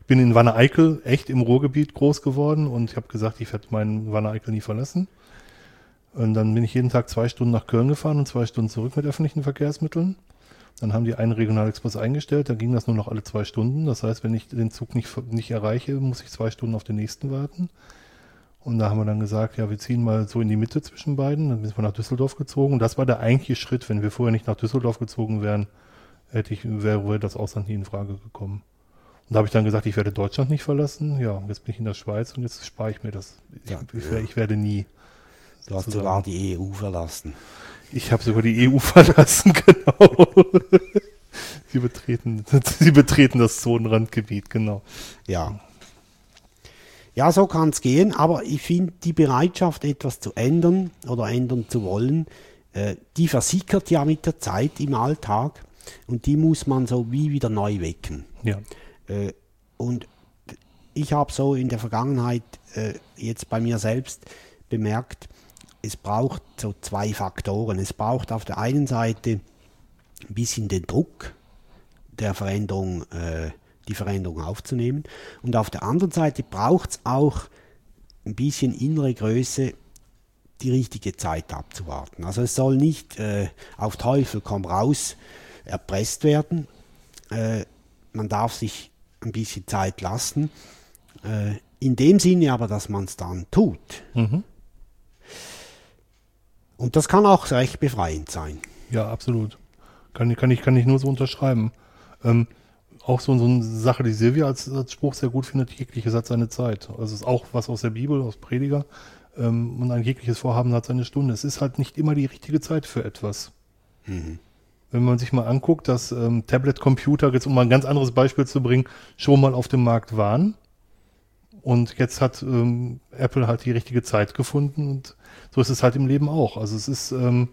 B: Ich bin in Wanne-Eickel echt im Ruhrgebiet groß geworden und ich habe gesagt, ich werde meinen Wanne-Eickel nie verlassen. Und dann bin ich jeden Tag zwei Stunden nach Köln gefahren und zwei Stunden zurück mit öffentlichen Verkehrsmitteln. Dann haben die einen Regionalexpress eingestellt, dann ging das nur noch alle zwei Stunden. Das heißt, wenn ich den Zug nicht, nicht erreiche, muss ich zwei Stunden auf den nächsten warten. Und da haben wir dann gesagt, ja, wir ziehen mal so in die Mitte zwischen beiden. Dann sind wir nach Düsseldorf gezogen. Und das war der eigentliche Schritt. Wenn wir vorher nicht nach Düsseldorf gezogen wären, hätte ich, wäre das Ausland nie in Frage gekommen. Und da habe ich dann gesagt, ich werde Deutschland nicht verlassen. Ja, jetzt bin ich in der Schweiz und jetzt spare ich mir das. Ich,
C: Ja,
B: ich, ich werde nie.
C: Du hast
B: sozusagen-
C: sogar die EU verlassen.
B: Ich habe sogar die EU verlassen, genau. sie, betreten, sie betreten das Zonenrandgebiet, genau.
C: Ja. Ja, so kann es gehen, aber ich finde die Bereitschaft, etwas zu ändern oder ändern zu wollen, äh, die versickert ja mit der Zeit im Alltag und die muss man so wie wieder neu wecken.
B: Ja,
C: Äh, und ich habe so in der Vergangenheit äh, jetzt bei mir selbst bemerkt, es braucht so zwei Faktoren. Es braucht auf der einen Seite ein bisschen den Druck der Veränderung, äh, die Veränderung aufzunehmen. Und auf der anderen Seite braucht es auch ein bisschen innere Größe, die richtige Zeit abzuwarten. Also es soll nicht äh, auf Teufel komm raus erpresst werden. Äh, man darf sich ein bisschen Zeit lassen. Äh, in dem Sinne aber, dass man es dann tut.
B: Mhm.
C: Und das kann auch recht befreiend sein.
B: ja, absolut. Kann, ich- kann, ich, kann ich nur so unterschreiben. Ähm, auch so, so eine Sache, die Silvia als, als Spruch sehr gut findet, jegliches hat seine Zeit. Also es ist auch was aus der Bibel, aus Prediger. Ähm, und ein jegliches Vorhaben hat seine Stunde. Es ist halt nicht immer die richtige Zeit für etwas. Wenn man sich mal anguckt, dass ähm, Tablet-Computer, jetzt um mal ein ganz anderes Beispiel zu bringen, schon mal auf dem Markt waren. Und jetzt hat ähm, Apple halt die richtige Zeit gefunden und so ist es halt im Leben auch. Also es ist, ähm,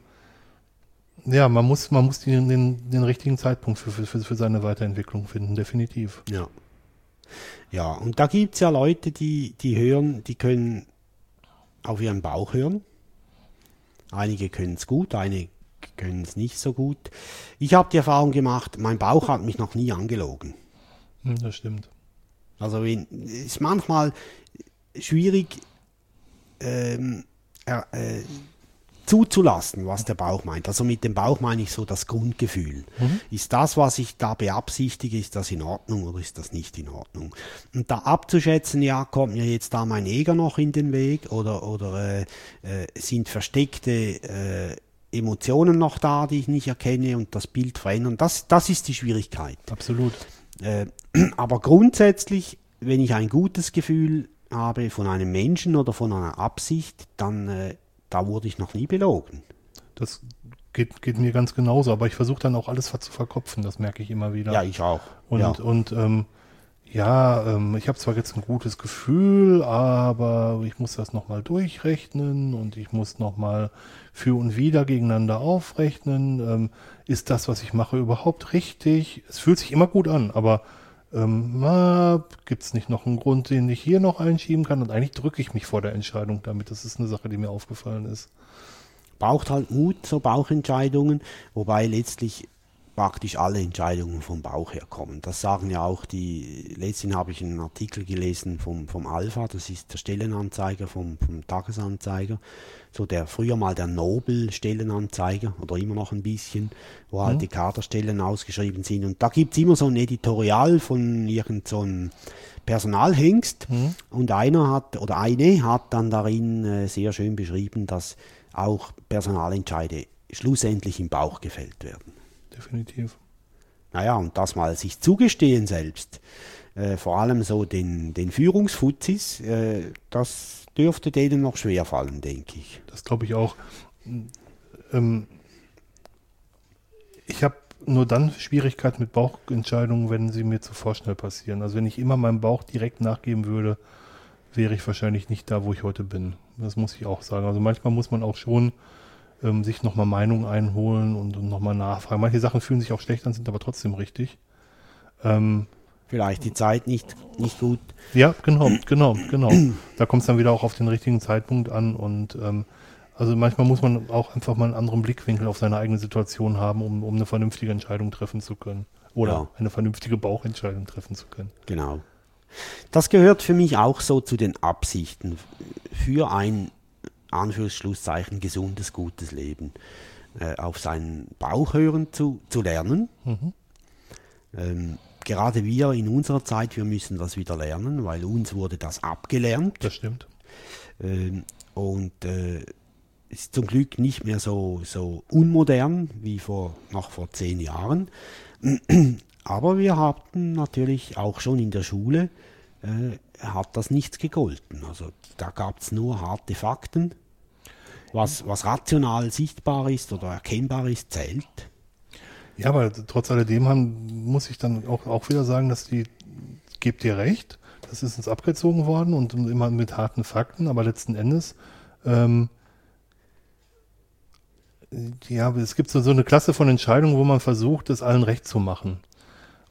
B: ja, man muss, man muss den, den, den richtigen Zeitpunkt für, für, für seine Weiterentwicklung finden, definitiv.
C: Ja. Ja, und da gibt es ja Leute, die, die hören, die können auf ihren Bauch hören. Einige können es gut, einige können es nicht so gut. Ich habe die Erfahrung gemacht, mein Bauch hat mich noch nie angelogen.
B: Hm, das stimmt.
C: Also wenn, ist manchmal schwierig ähm, äh, zuzulassen, was der Bauch meint. Also mit dem Bauch meine ich so das Grundgefühl. Ist das, was ich da beabsichtige, ist das in Ordnung oder ist das nicht in Ordnung? Und da abzuschätzen, ja, kommt mir jetzt da mein Eger noch in den Weg oder, oder äh, äh, sind versteckte äh, Emotionen noch da, die ich nicht erkenne und das Bild verändern, das, das ist die Schwierigkeit.
B: Absolut.
C: Äh, aber grundsätzlich, wenn ich ein gutes Gefühl habe von einem Menschen oder von einer Absicht, dann äh, da wurde ich noch nie belogen.
B: Das geht, geht mir ganz genauso, aber ich versuche dann auch alles zu verkopfen, das merke ich immer wieder.
C: Ja, ich auch.
B: Und,
C: ja.
B: und ähm, ja, ähm, ich habe zwar jetzt ein gutes Gefühl, aber ich muss das nochmal durchrechnen und ich muss nochmal für und wieder gegeneinander aufrechnen. Ähm, ist das, was ich mache, überhaupt richtig? Es fühlt sich immer gut an, aber ähm, gibt es nicht noch einen Grund, den ich hier noch einschieben kann? Und eigentlich drücke ich mich vor der Entscheidung damit. Das ist eine Sache, die mir aufgefallen ist.
C: braucht halt Mut, so Bauchentscheidungen, wobei letztlich praktisch alle Entscheidungen vom Bauch herkommen. Das sagen ja auch die, letztens habe ich einen Artikel gelesen vom, vom Alpha, das ist der Stellenanzeiger vom, vom Tagesanzeiger, so der früher mal der Nobel-Stellenanzeiger oder immer noch ein bisschen, wo halt die Kaderstellen ausgeschrieben sind. Und da gibt es immer so ein Editorial von irgend so einem Personalhengst und einer hat oder eine hat dann darin äh, sehr schön beschrieben, dass auch Personalentscheide schlussendlich im Bauch gefällt werden.
B: Definitiv.
C: Naja, und das mal sich zugestehen selbst, äh, vor allem so den, den Führungsfuzis, äh, das dürfte denen noch schwer fallen, denke ich.
B: Das glaube ich auch. Ähm, ich habe nur dann Schwierigkeiten mit Bauchentscheidungen, wenn sie mir zu vorschnell passieren. Also wenn ich immer meinem Bauch direkt nachgeben würde, wäre ich wahrscheinlich nicht da, wo ich heute bin. Das muss ich auch sagen. Also manchmal muss man auch schon ähm, sich nochmal Meinungen einholen und, und nochmal nachfragen. Manche Sachen fühlen sich auch schlecht an, sind aber trotzdem richtig. Ähm,
C: Vielleicht die Zeit nicht, nicht gut.
B: ja, genau, genau, genau. Da kommt es dann wieder auch auf den richtigen Zeitpunkt an und ähm, also manchmal muss man auch einfach mal einen anderen Blickwinkel auf seine eigene Situation haben, um, um eine vernünftige Entscheidung treffen zu können. Oder
C: Ja.
B: eine vernünftige Bauchentscheidung treffen zu können.
C: Genau. Das gehört für mich auch so zu den Absichten für ein Anführungsschlusszeichen gesundes, gutes Leben. Äh, auf seinen Bauch hören zu, zu lernen. Ähm, gerade wir in unserer Zeit, wir müssen das wieder lernen, weil uns wurde das abgelernt.
B: Das stimmt.
C: Ähm, und äh, ist zum Glück nicht mehr so, so unmodern wie vor, noch vor zehn Jahren. Aber wir hatten natürlich auch schon in der Schule, äh, hat das nichts gegolten. Also da gab es nur harte Fakten. Was, was rational sichtbar ist oder erkennbar ist, zählt.
B: Ja, aber trotz alledem haben, muss ich dann auch, auch wieder sagen, dass die, gebt dir recht, das ist uns abgezogen worden und immer mit harten Fakten, aber letzten Endes, ähm, ja, es gibt so, so eine Klasse von Entscheidungen, wo man versucht, es allen recht zu machen.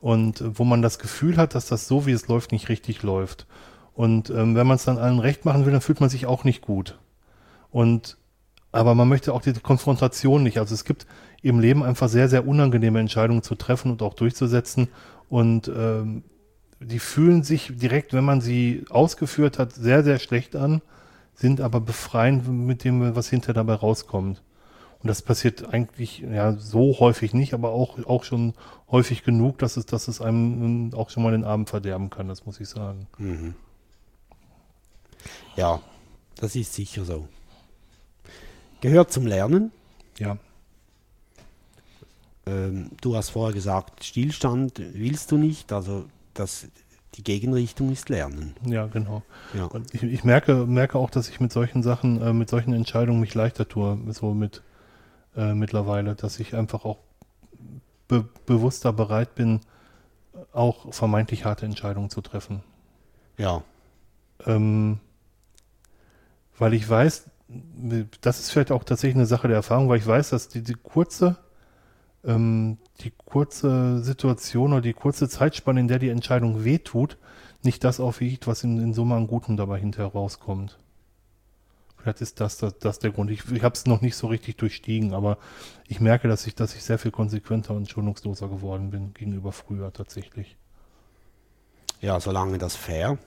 B: Und äh, wo man das Gefühl hat, dass das so, wie es läuft, nicht richtig läuft. Und ähm, wenn man es dann allen recht machen will, dann fühlt man sich auch nicht gut. Und aber man möchte auch die Konfrontation nicht. Also es gibt im Leben einfach sehr, sehr unangenehme Entscheidungen zu treffen und auch durchzusetzen. Und ähm, die fühlen sich direkt, wenn man sie ausgeführt hat, sehr, sehr schlecht an, sind aber befreiend mit dem, was hinter dabei rauskommt. Und das passiert eigentlich ja so häufig nicht, aber auch, auch schon häufig genug, dass es, dass es einem ähm, auch schon mal den Abend verderben kann, das muss ich sagen.
C: Ja, das ist sicher so. Gehört zum Lernen.
B: Ja.
C: Ähm, du hast vorher gesagt, Stillstand willst du nicht, also das, die Gegenrichtung ist Lernen.
B: Ja, genau.
C: Ja.
B: Und ich, ich merke, merke auch, dass ich mit solchen Sachen, äh, mit solchen Entscheidungen mich leichter tue, so mit äh, mittlerweile, dass ich einfach auch be bewusster bereit bin, auch vermeintlich harte Entscheidungen zu treffen.
C: Ja,
B: Ähm, weil ich weiß, das ist vielleicht auch tatsächlich eine Sache der Erfahrung, weil ich weiß, dass die, die kurze, ähm, die kurze Situation oder die kurze Zeitspanne, in der die Entscheidung wehtut, nicht das aufwiegt, was in, in Summe an Guten dabei hinterher rauskommt. Vielleicht ist das, das, das der Grund. Ich, ich habe es noch nicht so richtig durchstiegen, aber ich merke, dass ich, dass ich sehr viel konsequenter und schonungsloser geworden bin gegenüber früher tatsächlich.
C: ja, solange das fair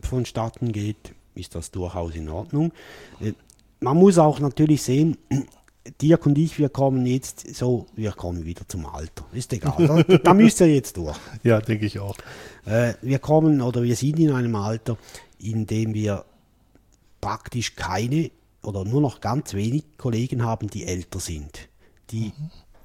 C: vonstatten geht, ist das durchaus in Ordnung. Man muss auch natürlich sehen, Dirk und ich, wir kommen jetzt so, wir kommen wieder zum Alter. Ist egal, da, da müsst ihr jetzt durch.
B: Ja, denke ich auch.
C: Äh, wir kommen oder wir sind in einem Alter, in dem wir praktisch keine oder nur noch ganz wenig Kollegen haben, die älter sind, die,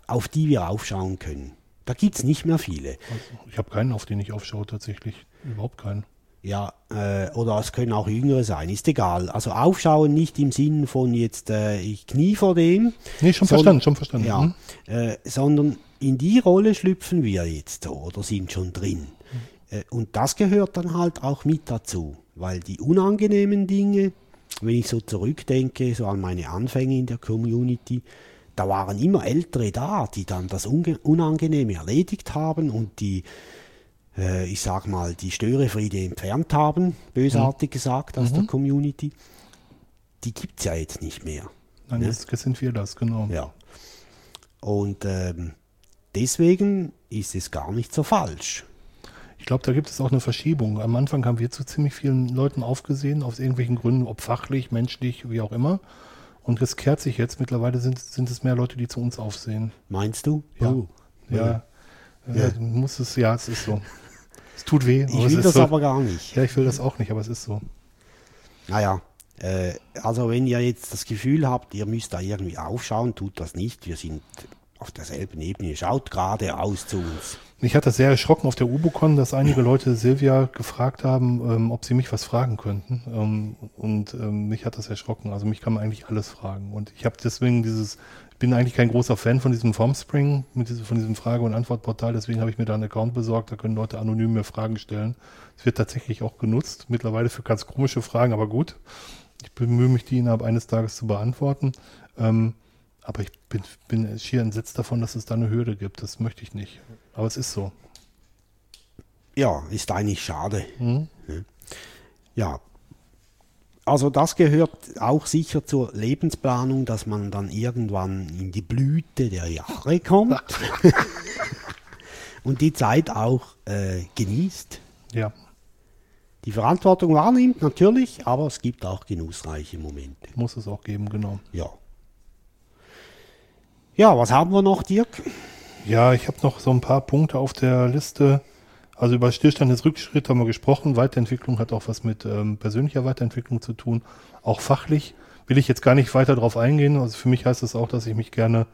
C: auf die wir aufschauen können. Da gibt es nicht mehr viele.
B: Also, ich habe keinen, auf den ich aufschaue, tatsächlich. Überhaupt keinen.
C: Ja, äh, oder es können auch Jüngere sein, ist egal. Also aufschauen nicht im Sinn von jetzt, äh, ich knie vor dem.
B: Nee, schon verstanden, schon verstanden.
C: Ja,
B: Hm?
C: äh, sondern in die Rolle schlüpfen wir jetzt so oder sind schon drin. Äh, und das gehört dann halt auch mit dazu, weil die unangenehmen Dinge, wenn ich so zurückdenke, so an meine Anfänge in der Community, da waren immer Ältere da, die dann das Unangenehme erledigt haben und die, äh, ich sag mal, die Störefriede entfernt haben, bösartig gesagt, aus der Community. Die gibt's ja jetzt nicht mehr.
B: Nein,
C: Ja.
B: jetzt, sind wir das, genau.
C: Ja. Und ähm, deswegen ist es gar nicht so falsch.
B: Ich glaube, da gibt es auch eine Verschiebung. Am Anfang haben wir zu ziemlich vielen Leuten aufgesehen, aus irgendwelchen Gründen, ob fachlich, menschlich, wie auch immer. Und es kehrt sich jetzt. Mittlerweile sind, sind es mehr Leute, die zu uns aufsehen.
C: Meinst du?
B: Ja.
C: Oh.
B: Ja,
C: Ja.
B: Äh, muss es, ja, es ist so. Es tut weh,
C: Ich will das
B: so.
C: aber gar nicht.
B: Ja, ich will das auch nicht, aber es ist so.
C: Naja, äh, also wenn ihr jetzt das Gefühl habt, ihr müsst da irgendwie aufschauen, tut das nicht. Wir sind auf derselben Ebene. Schaut geradeaus zu uns.
B: Mich hat das sehr erschrocken auf der Ubocon, dass einige Leute Silvia gefragt haben, ähm, ob sie mich was fragen könnten. Ähm, und ähm, mich hat das erschrocken. Also mich kann man eigentlich alles fragen. Und ich habe deswegen dieses, bin eigentlich kein großer Fan von diesem Formspring, diesem, von diesem Frage- und Antwortportal. Deswegen habe ich mir da einen Account besorgt. Da können Leute anonym mir Fragen stellen. Es wird tatsächlich auch genutzt. Mittlerweile für ganz komische Fragen, aber gut. Ich bemühe mich, die innerhalb eines Tages zu beantworten. Ähm, aber ich bin, bin schier entsetzt davon, dass es da eine Hürde gibt. Das möchte ich nicht. Aber es ist so.
C: Ja, ist eigentlich schade.
B: Mhm.
C: Ja. Also das gehört auch sicher zur Lebensplanung, dass man dann irgendwann in die Blüte der Jahre kommt und die Zeit auch äh, genießt.
B: Ja,
C: Die Verantwortung wahrnimmt natürlich, aber es gibt auch genussreiche Momente.
B: muss es auch geben, genau.
C: Ja. Ja, was haben wir noch, Dirk?
B: Ja, ich habe noch so ein paar Punkte auf der Liste. Also über Stillstand des Rückschritt haben wir gesprochen. Weiterentwicklung hat auch was mit ähm, persönlicher Weiterentwicklung zu tun. Auch fachlich will ich jetzt gar nicht weiter drauf eingehen. Also für mich heißt es auch, dass ich mich gerne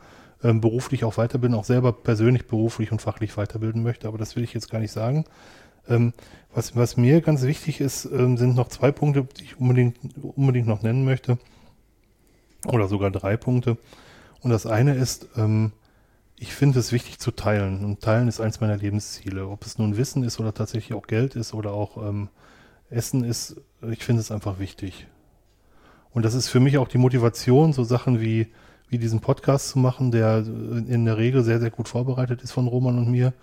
B: ähm, beruflich auch weiterbilden, auch selber persönlich beruflich und fachlich weiterbilden möchte. Aber das will ich jetzt gar nicht sagen. Ähm, was, was mir ganz wichtig ist, ähm, sind noch zwei Punkte, die ich unbedingt, unbedingt noch nennen möchte. Oder sogar drei Punkte. Und das eine ist, ähm, ich finde es wichtig zu teilen. Und teilen ist eins meiner Lebensziele. Ob es nun Wissen ist oder tatsächlich auch Geld ist oder auch ähm, Essen ist, ich finde es einfach wichtig. Und das ist für mich auch die Motivation, so Sachen wie, wie diesen Podcast zu machen, der in der Regel sehr, sehr gut vorbereitet ist von Roman und mir.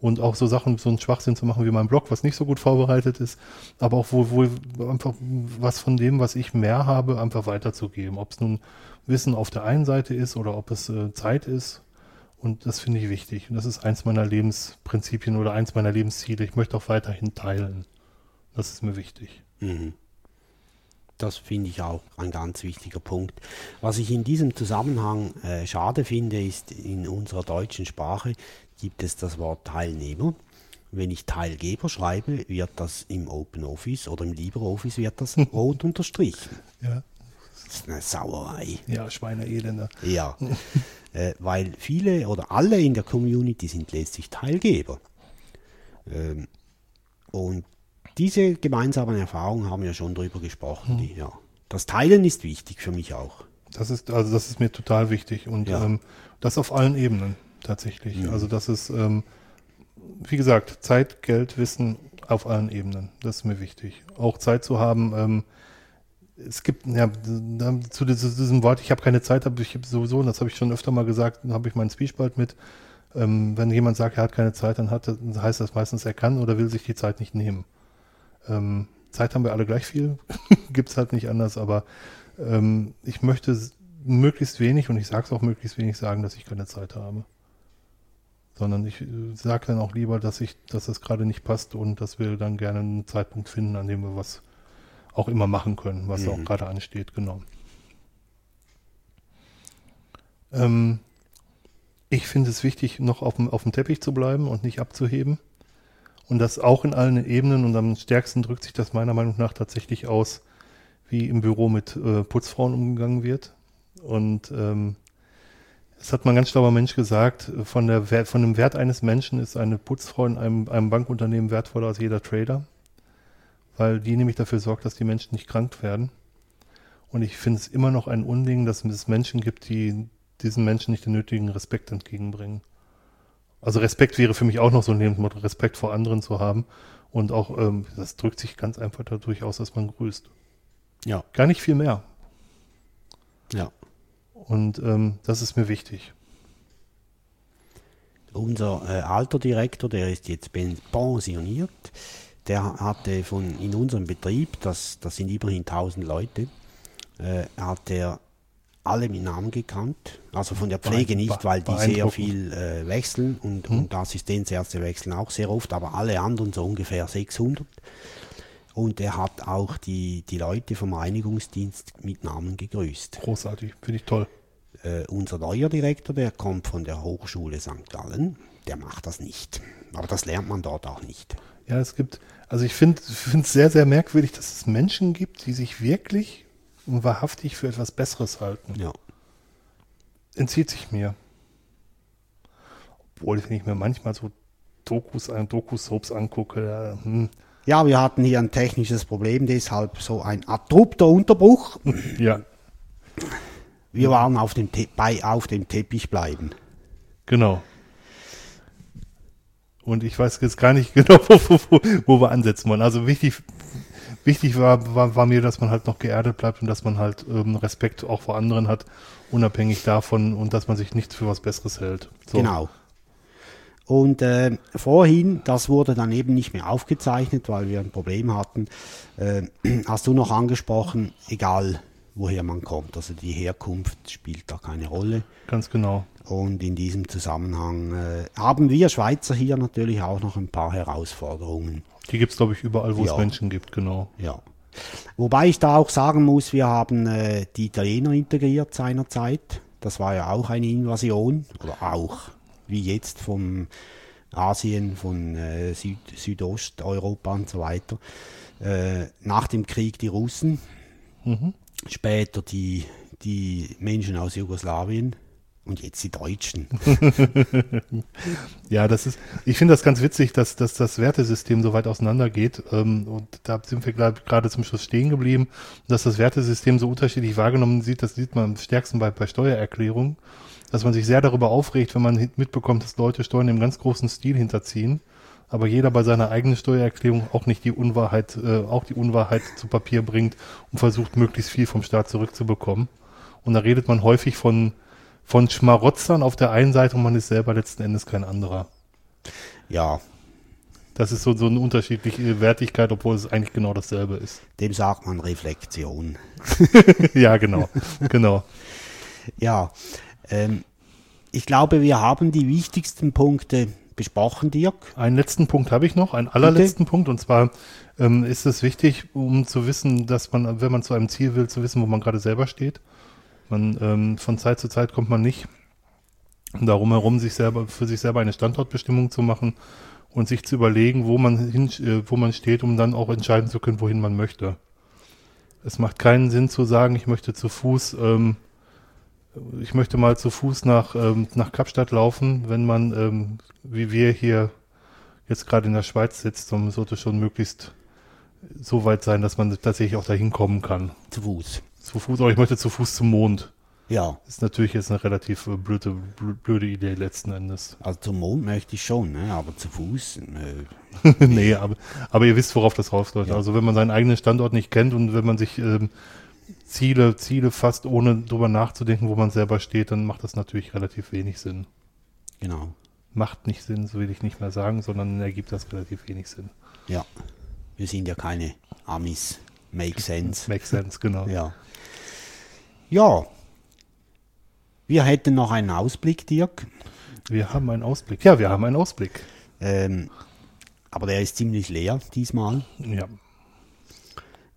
B: Und auch so Sachen, so einen Schwachsinn zu machen wie mein Blog, was nicht so gut vorbereitet ist, aber auch wohl, wohl einfach was von dem, was ich mehr habe, einfach weiterzugeben. Ob es nun Wissen auf der einen Seite ist oder ob es äh, Zeit ist. Und das finde ich wichtig. Und das ist eins meiner Lebensprinzipien oder eins meiner Lebensziele. Ich möchte auch weiterhin teilen. Das ist mir wichtig.
C: Mhm. Das finde ich auch ein ganz wichtiger Punkt. Was ich in diesem Zusammenhang äh, schade finde, ist, in unserer deutschen Sprache gibt es das Wort Teilnehmer. Wenn ich Teilgeber schreibe, wird das im OpenOffice oder im LibreOffice wird das rot unterstrichen.
B: Ja,
C: Das ist eine Sauerei.
B: ja Schweineelender.
C: Ja, äh, weil viele oder alle in der Community sind letztlich Teilgeber. Ähm, und diese gemeinsamen Erfahrungen haben wir schon drüber gesprochen. Die, ja. Das Teilen ist wichtig für mich auch.
B: Das ist, also das ist mir total wichtig. Und
C: Ja.
B: ähm, das auf allen Ebenen tatsächlich. Also das ist, ähm, wie gesagt, Zeit, Geld, Wissen auf allen Ebenen. Das ist mir wichtig. Auch Zeit zu haben, ähm, es gibt, ja, zu diesem, Wort, ich habe keine Zeit, habe ich sowieso, und das habe ich schon öfter mal gesagt, habe ich meinen Zwiespalt mit. Ähm, wenn jemand sagt, er hat keine Zeit, dann hat, heißt das meistens, er kann oder will sich die Zeit nicht nehmen. Ähm, Zeit haben wir alle gleich viel, gibt's halt nicht anders, aber ähm, ich möchte möglichst wenig, und ich sage es auch möglichst wenig, sagen, dass ich keine Zeit habe. Sondern ich sage dann auch lieber, dass ich, dass das gerade nicht passt und dass wir dann gerne einen Zeitpunkt finden, an dem wir was auch immer machen können, was auch gerade ansteht, genau. Ähm, ich finde es wichtig, noch auf dem, auf dem Teppich zu bleiben und nicht abzuheben. Und das auch in allen Ebenen. Und am stärksten drückt sich das meiner Meinung nach tatsächlich aus, wie im Büro mit äh, Putzfrauen umgegangen wird. Und ähm, es hat mal ein ganz schlauer Mensch gesagt, von, der, von dem Wert eines Menschen ist eine Putzfrau in einem, einem Bankunternehmen wertvoller als jeder Trader, weil die nämlich dafür sorgt, dass die Menschen nicht krank werden. Und ich finde es immer noch ein Unding, dass es Menschen gibt, die diesen Menschen nicht den nötigen Respekt entgegenbringen. Also Respekt wäre für mich auch noch so ein Lebensmotto, Respekt vor anderen zu haben. Und auch, ähm, das drückt sich ganz einfach dadurch aus, dass man grüßt.
C: Ja,
B: Gar nicht viel mehr.
C: ja.
B: Und ähm, das ist mir wichtig.
C: Unser äh, alter Direktor, der ist jetzt pen- pensioniert, der hatte von in unserem Betrieb, das, das sind immerhin 1000 Leute, äh, hat er alle mit Namen gekannt. Also von der Pflege nicht, weil die sehr viel äh, wechseln und, und Assistenzärzte wechseln auch sehr oft, aber alle anderen so ungefähr 600. Und er hat auch die, die Leute vom Reinigungsdienst mit Namen gegrüßt.
B: Großartig, finde ich toll.
C: Äh, unser neuer Direktor, der kommt von der Hochschule St. Gallen, der macht das nicht. Aber das lernt man dort auch nicht.
B: Ja, es gibt, also ich finde es sehr, sehr merkwürdig, dass es Menschen gibt, die sich wirklich und wahrhaftig für etwas Besseres halten.
C: Ja.
B: Entzieht sich mir. Obwohl, wenn ich mir manchmal so Dokus, an Doku-Soaps angucke, ja, hm,
C: Ja, wir hatten hier ein technisches Problem, deshalb so ein abrupter Unterbruch.
B: ja,
C: Wir waren auf dem, Te bei auf dem Teppich bleiben.
B: genau. Und ich weiß jetzt gar nicht genau, wo, wo, wo, wir ansetzen wollen. Also wichtig, wichtig war, war, war mir, dass man halt noch geerdet bleibt und dass man halt ähm, Respekt auch vor anderen hat, unabhängig davon und dass man sich nicht für was Besseres hält. So.
C: Genau. Und äh, vorhin, das wurde dann eben nicht mehr aufgezeichnet, weil wir ein Problem hatten, äh, hast du noch angesprochen, egal woher man kommt. Also die Herkunft spielt da keine Rolle.
B: Ganz genau.
C: Und in diesem Zusammenhang äh, haben wir Schweizer hier natürlich auch noch ein paar Herausforderungen.
B: Die gibt es, glaube ich, überall, wo
C: Ja.
B: es Menschen gibt, genau.
C: Ja. Wobei ich da auch sagen muss, wir haben äh, die Italiener integriert seinerzeit. Das war ja auch eine Invasion, oder auch, wie jetzt von Asien, von äh, Süd Südosteuropa und so weiter. Äh, nach dem Krieg die Russen, später die, die Menschen aus Jugoslawien und jetzt die Deutschen.
B: Ja, das ist, ich finde das ganz witzig, dass, dass das Wertesystem so weit auseinander geht. Ähm, und da sind wir gerade zum Schluss stehen geblieben. Dass das Wertesystem so unterschiedlich wahrgenommen sieht, das sieht man am stärksten bei, bei Steuererklärungen. Dass man sich sehr darüber aufregt, wenn man mitbekommt, dass Leute Steuern im ganz großen Stil hinterziehen. Aber jeder bei seiner eigenen Steuererklärung auch nicht die Unwahrheit, äh, auch die Unwahrheit zu Papier bringt und versucht, möglichst viel vom Staat zurückzubekommen. Und da redet man häufig von, von Schmarotzern auf der einen Seite und man ist selber letzten Endes kein anderer.
C: Ja,
B: Das ist so, so eine unterschiedliche Wertigkeit, obwohl es eigentlich genau dasselbe ist.
C: dem sagt man Reflexion.
B: ja, genau. genau.
C: Ja, ähm, ich glaube, wir haben die wichtigsten Punkte besprochen, Dirk.
B: Einen letzten Punkt habe ich noch, einen allerletzten Punkt. Und zwar ähm, ist es wichtig, um zu wissen, dass man, wenn man zu einem Ziel will, zu wissen, wo man gerade selber steht. Man, ähm, von Zeit zu Zeit kommt man nicht darum herum, sich selber, für sich selber eine Standortbestimmung zu machen und sich zu überlegen, wo man hin, äh, wo man steht, um dann auch entscheiden zu können, wohin man möchte. Es macht keinen Sinn zu sagen, ich möchte zu Fuß, ähm, ich möchte mal zu Fuß nach, ähm, nach Kapstadt laufen, wenn man, ähm, wie wir hier jetzt gerade in der Schweiz sitzt, dann sollte schon möglichst so weit sein, dass man tatsächlich auch dahin kommen kann.
C: Zu Fuß.
B: Zu Fuß, oder ich möchte zu Fuß zum Mond.
C: Ja,
B: Ist natürlich jetzt eine relativ äh, blöde, bl- blöde Idee letzten Endes.
C: also zum Mond möchte ich schon, ne? aber zu Fuß. Äh,
B: nee, aber, aber ihr wisst, worauf das rausläuft.
C: Ja.
B: Also wenn man seinen eigenen Standort nicht kennt und wenn man sich ähm, Ziele, Ziele fasst, ohne drüber nachzudenken, wo man selber steht, dann macht das natürlich relativ wenig Sinn.
C: genau.
B: Macht nicht Sinn, so will ich nicht mehr sagen, sondern ergibt das relativ wenig Sinn.
C: Ja. Wir sind ja keine Amis. Make sense.
B: Makes sense, genau.
C: Ja. Ja. Wir hätten noch einen Ausblick, Dirk.
B: Wir haben einen Ausblick. Ja, wir haben einen Ausblick.
C: Ähm, aber der ist ziemlich leer diesmal.
B: Ja.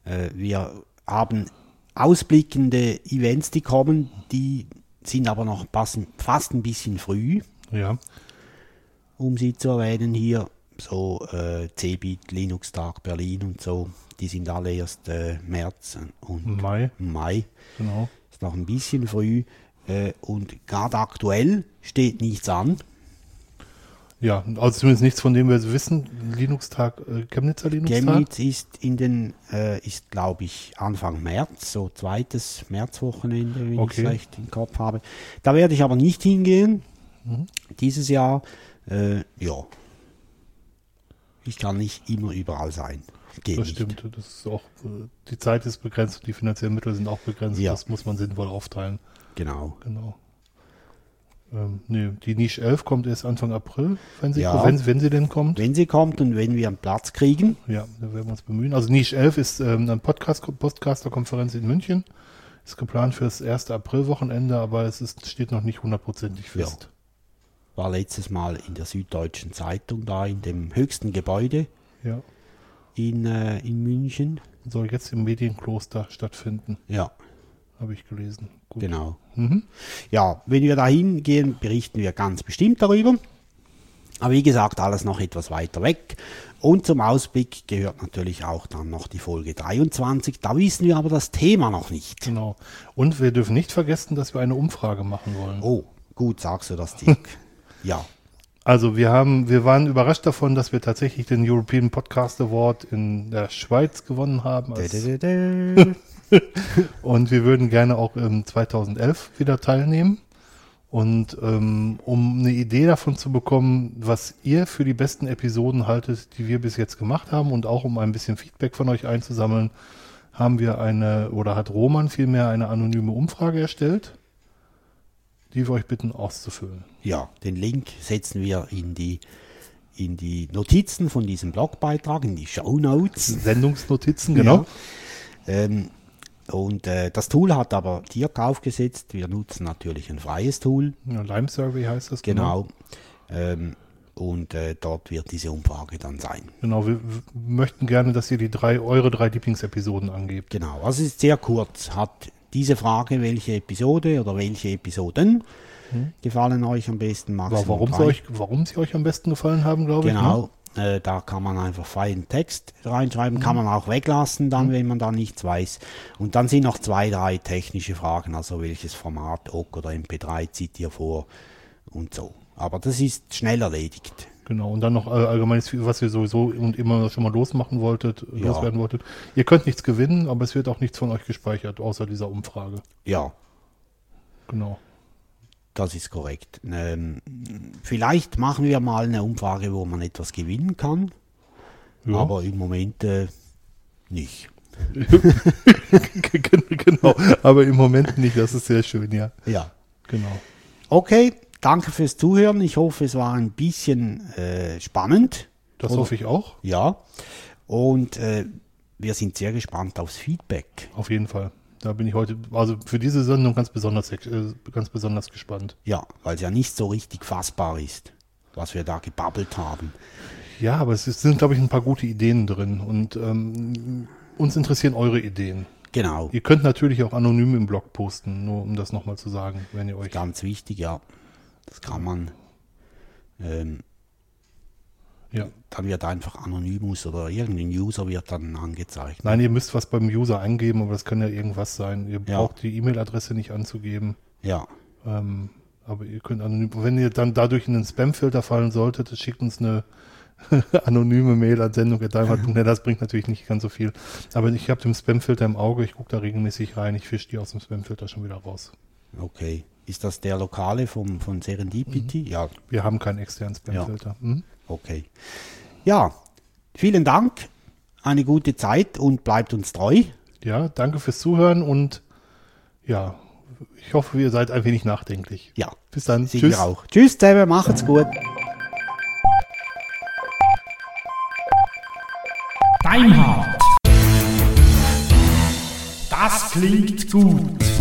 C: Äh, wir haben ausblickende Events, die kommen, die sind aber noch passen, fast ein bisschen früh,
B: Ja.
C: um sie zu erwähnen hier. So äh, Cebit, Linux-Tag Berlin und so, die sind alle erst äh, März und
B: Mai,
C: Mai.
B: genau.
C: Ist noch ein bisschen früh. Äh, und gerade aktuell steht nichts an.
B: Ja, also zumindest nichts, von dem wir wissen. Linux-Tag, äh, Chemnitzer Linux-Tag.
C: Chemnitz ist in den, äh, ist glaube ich Anfang März, so zweites Märzwochenende, wenn
B: Okay.
C: ich es recht im Kopf habe. Da werde ich aber nicht hingehen.
B: Mhm.
C: Dieses Jahr, äh, ja. Ich kann nicht immer überall sein. Geht
B: Das
C: nicht.
B: stimmt. Das ist auch, äh, die Zeit ist begrenzt und die finanziellen Mittel sind auch begrenzt.
C: Ja.
B: Das muss man sinnvoll aufteilen.
C: Genau.
B: Genau. Ähm, nee, die Nische 11 kommt erst Anfang April, wenn sie,
C: Ja.
B: wenn, wenn sie denn kommt.
C: Wenn sie kommt und wenn wir einen Platz kriegen,
B: Ja, da werden wir uns bemühen. Also Nische 11 ist ähm, eine Podcast Podcaster-Konferenz in München. Ist geplant für das erste Aprilwochenende, aber es ist, steht noch nicht hundertprozentig fest.
C: war letztes Mal in der Süddeutschen Zeitung da in dem höchsten Gebäude
B: Ja.
C: in, äh, in München.
B: Soll jetzt im Medienkloster stattfinden,
C: Ja,
B: habe ich gelesen. Gut.
C: genau.
B: Mhm.
C: Ja, wenn wir da hingehen, berichten wir ganz bestimmt darüber. Aber wie gesagt, alles noch etwas weiter weg. Und zum Ausblick gehört natürlich auch dann noch die Folge 23. Da wissen wir aber das Thema noch nicht.
B: Genau. Und wir dürfen nicht vergessen, dass wir eine Umfrage machen wollen.
C: Oh, gut, sagst du das, Dirk. ja,
B: Also wir haben, wir waren überrascht davon, dass wir tatsächlich den European Podcast Award in der Schweiz gewonnen haben. Als. und wir würden gerne auch im 2011 wieder teilnehmen. Und ähm, um eine Idee davon zu bekommen, was ihr für die besten Episoden haltet, die wir bis jetzt gemacht haben und auch um ein bisschen Feedback von euch einzusammeln, haben wir eine, oder hat Roman vielmehr eine anonyme Umfrage erstellt, die wir euch bitten auszufüllen.
C: ja, den Link setzen wir in die, in die Notizen von diesem Blogbeitrag, in die Show Notes.
B: Sendungsnotizen, genau.
C: Ähm, und äh, das Tool hat aber Dirk aufgesetzt. Wir nutzen natürlich ein freies Tool.
B: Ja, Lime Survey heißt das.
C: Genau. Ähm, und äh, dort wird diese Umfrage dann sein.
B: Genau, wir, möchten gerne, dass ihr die drei, eure drei Lieblingsepisoden angebt.
C: Genau. Also es ist sehr kurz. Hat diese Frage, welche Episode oder welche Episoden gefallen euch am besten?
B: Warum sie, euch, warum sie euch am besten gefallen haben, glaube ich. Ne?
C: Äh, da kann man einfach freien Text reinschreiben, kann man auch weglassen dann, wenn man da nichts weiß. Und dann sind noch zwei, drei technische Fragen, also welches Format, OGG oder MP3 zieht ihr vor und so. Aber das ist schnell erledigt.
B: Genau, und dann noch äh, allgemeines, was ihr sowieso und immer schon mal losmachen wolltet,
C: Ja.
B: loswerden wolltet. Ihr könnt nichts gewinnen, aber es wird auch nichts von euch gespeichert, außer dieser Umfrage.
C: Ja,
B: Genau.
C: Das ist korrekt. Ähm, vielleicht machen wir mal eine Umfrage, wo man etwas gewinnen kann,
B: Ja.
C: aber im Moment äh, nicht.
B: genau, aber im Moment nicht, das ist sehr schön, ja.
C: Ja.
B: Genau.
C: Okay, danke fürs Zuhören. Ich hoffe, es war ein bisschen äh, spannend.
B: Das
C: Oder-
B: hoffe ich auch,
C: Ja. Und äh, wir sind sehr gespannt aufs Feedback.
B: auf jeden Fall. Da bin ich heute, also für diese Sendung ganz besonders, äh, ganz besonders gespannt.
C: Ja, weil es ja nicht so richtig fassbar ist, was wir da gebabbelt haben.
B: Ja, aber es sind, glaube ich, ein paar gute Ideen drin und ähm, uns interessieren eure Ideen.
C: Genau,
B: Ihr könnt natürlich auch anonym im Blog posten, nur um das nochmal zu sagen, wenn ihr euch.
C: ganz wichtig, ja. Das kann man. Ähm,
B: Ja.
C: dann wird einfach Anonymous oder irgendein User wird dann angezeigt.
B: Nein, ihr müsst was beim User eingeben, aber das kann ja irgendwas sein. Ihr
C: Ja.
B: braucht die E-Mail-Adresse nicht anzugeben.
C: Ja,
B: Ähm, aber ihr könnt anonym. Wenn ihr dann dadurch in den Spam-Filter fallen solltet, schickt uns eine anonyme Mail an sendung.deinwald.net. Das bringt natürlich nicht ganz so viel. Aber ich habe den Spam-Filter im Auge, ich gucke da regelmäßig rein, ich fische die aus dem Spam-Filter schon wieder raus.
C: okay. Ist das der Lokale vom, von Serendipity? Ja,
B: Wir haben keinen externen Spam-Filter. Mhm.
C: Okay. Ja, vielen Dank. Eine gute Zeit und bleibt uns treu.
B: Ja, danke fürs Zuhören und ja, ich hoffe, ihr seid ein wenig nachdenklich.
C: Ja,
B: Bis dann.
C: sind wir auch. Tschüss zusammen, macht's gut.
A: Deinhard. Das klingt gut.